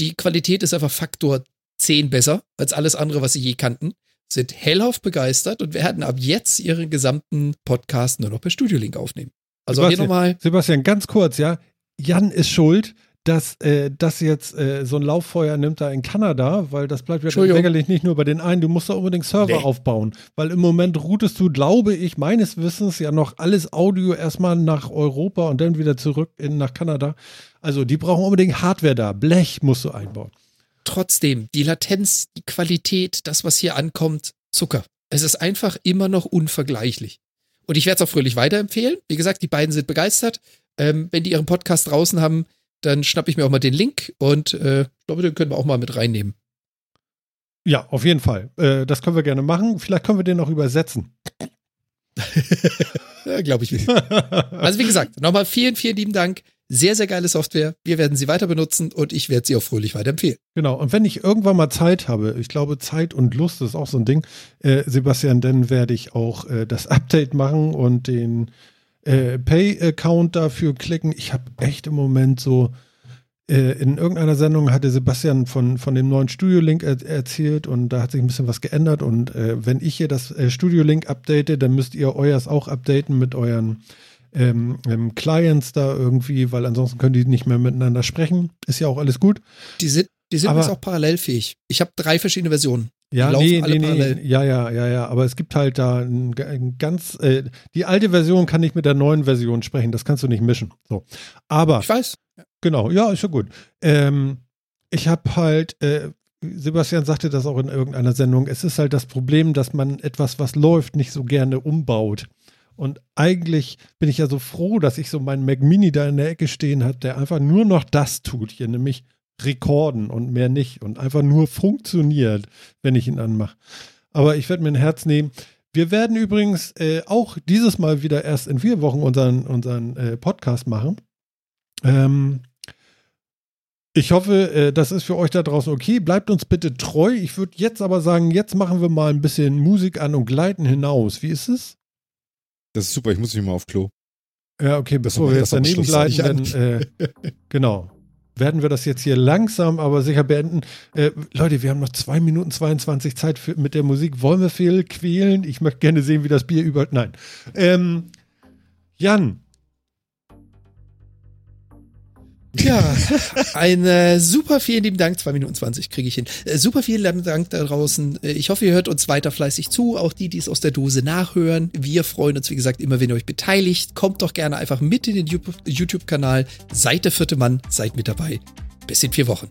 Die Qualität ist einfach Faktor 10 besser als alles andere, was sie je kannten. Sind hellauf begeistert und werden ab jetzt ihren gesamten Podcast nur noch per Studio Link aufnehmen. Also hier Sebastian, nochmal. Sebastian, ganz kurz, ja. Jan ist schuld, dass äh, das jetzt äh, so ein Lauffeuer nimmt da in Kanada, weil das bleibt ja sicherlich nicht nur bei den einen. Du musst da unbedingt Server Nee. aufbauen, weil im Moment routest du, glaube ich, meines Wissens ja noch alles Audio erstmal nach Europa und dann wieder zurück in, nach Kanada. Also die brauchen unbedingt Hardware da. Blech musst du einbauen. Trotzdem, die Latenz, die Qualität, das, was hier ankommt, Zucker. Es ist einfach immer noch unvergleichlich. Und ich werde es auch fröhlich weiterempfehlen. Wie gesagt, die beiden sind begeistert. Ähm, wenn die ihren Podcast draußen haben, dann schnappe ich mir auch mal den Link und äh, ich glaube, den können wir auch mal mit reinnehmen. Ja, auf jeden Fall. Äh, das können wir gerne machen. Vielleicht können wir den auch übersetzen. *laughs* Ja, glaube ich. Also wie gesagt, nochmal vielen, vielen lieben Dank. Sehr, sehr geile Software. Wir werden sie weiter benutzen und ich werde sie auch fröhlich weiterempfehlen. Genau, und wenn ich irgendwann mal Zeit habe, ich glaube, Zeit und Lust ist auch so ein Ding, äh, Sebastian, dann werde ich auch äh, das Update machen und den äh, Pay-Account dafür klicken. Ich habe echt im Moment so, äh, in irgendeiner Sendung hatte Sebastian von, von dem neuen Studio-Link er erzählt und da hat sich ein bisschen was geändert. Und äh, wenn ich hier das äh, Studio-Link update, dann müsst ihr euers auch updaten mit euren ähm, ähm, Clients da irgendwie, weil ansonsten können die nicht mehr miteinander sprechen. Ist ja auch alles gut. Die sind, die sind Aber- jetzt auch parallelfähig. Ich habe drei verschiedene Versionen. Ja, nee, alle nee, nee, parallel. ja, ja, ja, ja, aber es gibt halt da ein, ein ganz, äh, die alte Version kann nicht mit der neuen Version sprechen, das kannst du nicht mischen. So, aber Ich weiß. genau, ja, ist ja gut. Ähm, ich habe halt, äh, Sebastian sagte das auch in irgendeiner Sendung, es ist halt das Problem, dass man etwas, was läuft, nicht so gerne umbaut. Und eigentlich bin ich ja so froh, dass ich so meinen Mac Mini da in der Ecke stehen habe, der einfach nur noch das tut hier, nämlich rekorden und mehr nicht und einfach nur funktioniert, wenn ich ihn anmache. Aber ich werde mir ein Herz nehmen. Wir werden übrigens äh, auch dieses Mal wieder erst in vier Wochen unseren, unseren äh, Podcast machen. Ähm, ich hoffe, äh, das ist für euch da draußen okay. Bleibt uns bitte treu. Ich würde jetzt aber sagen, jetzt machen wir mal ein bisschen Musik an und gleiten hinaus. Wie ist es? Das ist super, ich muss mich mal auf Klo. Ja, okay, bevor wir jetzt daneben gleiten, äh, genau. Werden wir das jetzt hier langsam, aber sicher beenden. Äh, Leute, wir haben noch zwei Minuten 22 Zeit für, mit der Musik. Wollen wir viel quälen? Ich möchte gerne sehen, wie das Bier über. Nein. Ähm, Jan, Ja, ein äh, super vielen lieben Dank. Zwei Minuten 20 kriege ich hin. Äh, super vielen lieben Dank da draußen. Äh, ich hoffe, ihr hört uns weiter fleißig zu. Auch die, die es aus der Dose nachhören. Wir freuen uns, wie gesagt, immer, wenn ihr euch beteiligt. Kommt doch gerne einfach mit in den YouTube-Kanal. Seid der vierte Mann, seid mit dabei. Bis in vier Wochen.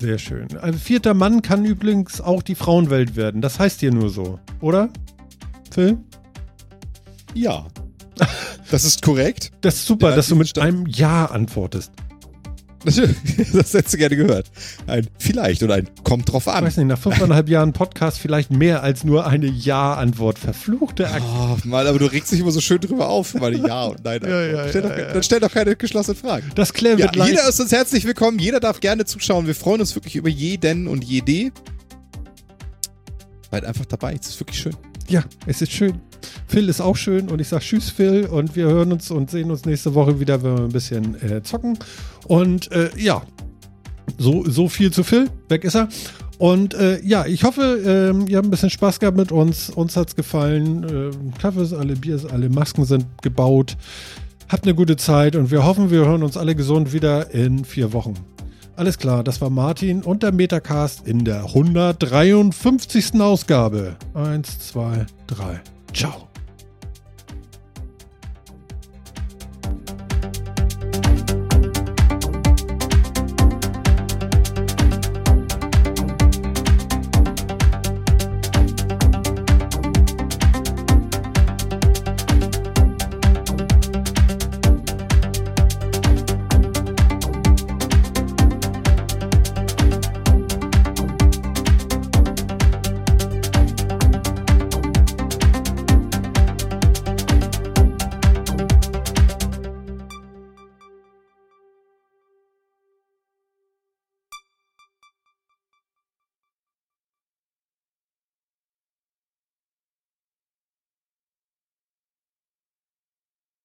sehr schön. Ein vierter Mann kann übrigens auch die Frauenwelt werden. Das heißt hier nur so, oder? Phil? Ja. *laughs* Das ist korrekt. Das ist super, Ja, dass du mit Stand- einem Ja antwortest. *laughs* das hättest du gerne gehört. Ein vielleicht oder ein kommt drauf an. Ich weiß nicht, nach fünfeinhalb Jahren Podcast vielleicht mehr als nur eine Ja-Antwort. Verfluchte Akte. Oh, Mann, aber du regst dich immer so schön drüber auf, meine Ja und Nein. *laughs* Ja, ja, stell ja, doch, ja. Dann stell doch keine geschlossenen Fragen. Das klären wir gleich. jeder ist uns herzlich willkommen, jeder darf gerne zuschauen. Wir freuen uns wirklich über jeden und jede. Seid einfach dabei, es ist wirklich schön. Ja, es ist schön. Phil ist auch schön und ich sag Tschüss, Phil. Und wir hören uns und sehen uns nächste Woche wieder, wenn wir ein bisschen äh, zocken. Und äh, ja, so, so viel zu Phil. Weg ist er. Und äh, ja, ich hoffe, ähm, ihr habt ein bisschen Spaß gehabt mit uns. Uns hat's gefallen. Ähm, Kaffee ist alle, Bier ist alle, Masken sind gebaut. Habt eine gute Zeit und wir hoffen, wir hören uns alle gesund wieder in vier Wochen. Alles klar, das war Martin und der Metacast in der 153. Ausgabe. Eins, zwei, drei. Tchau.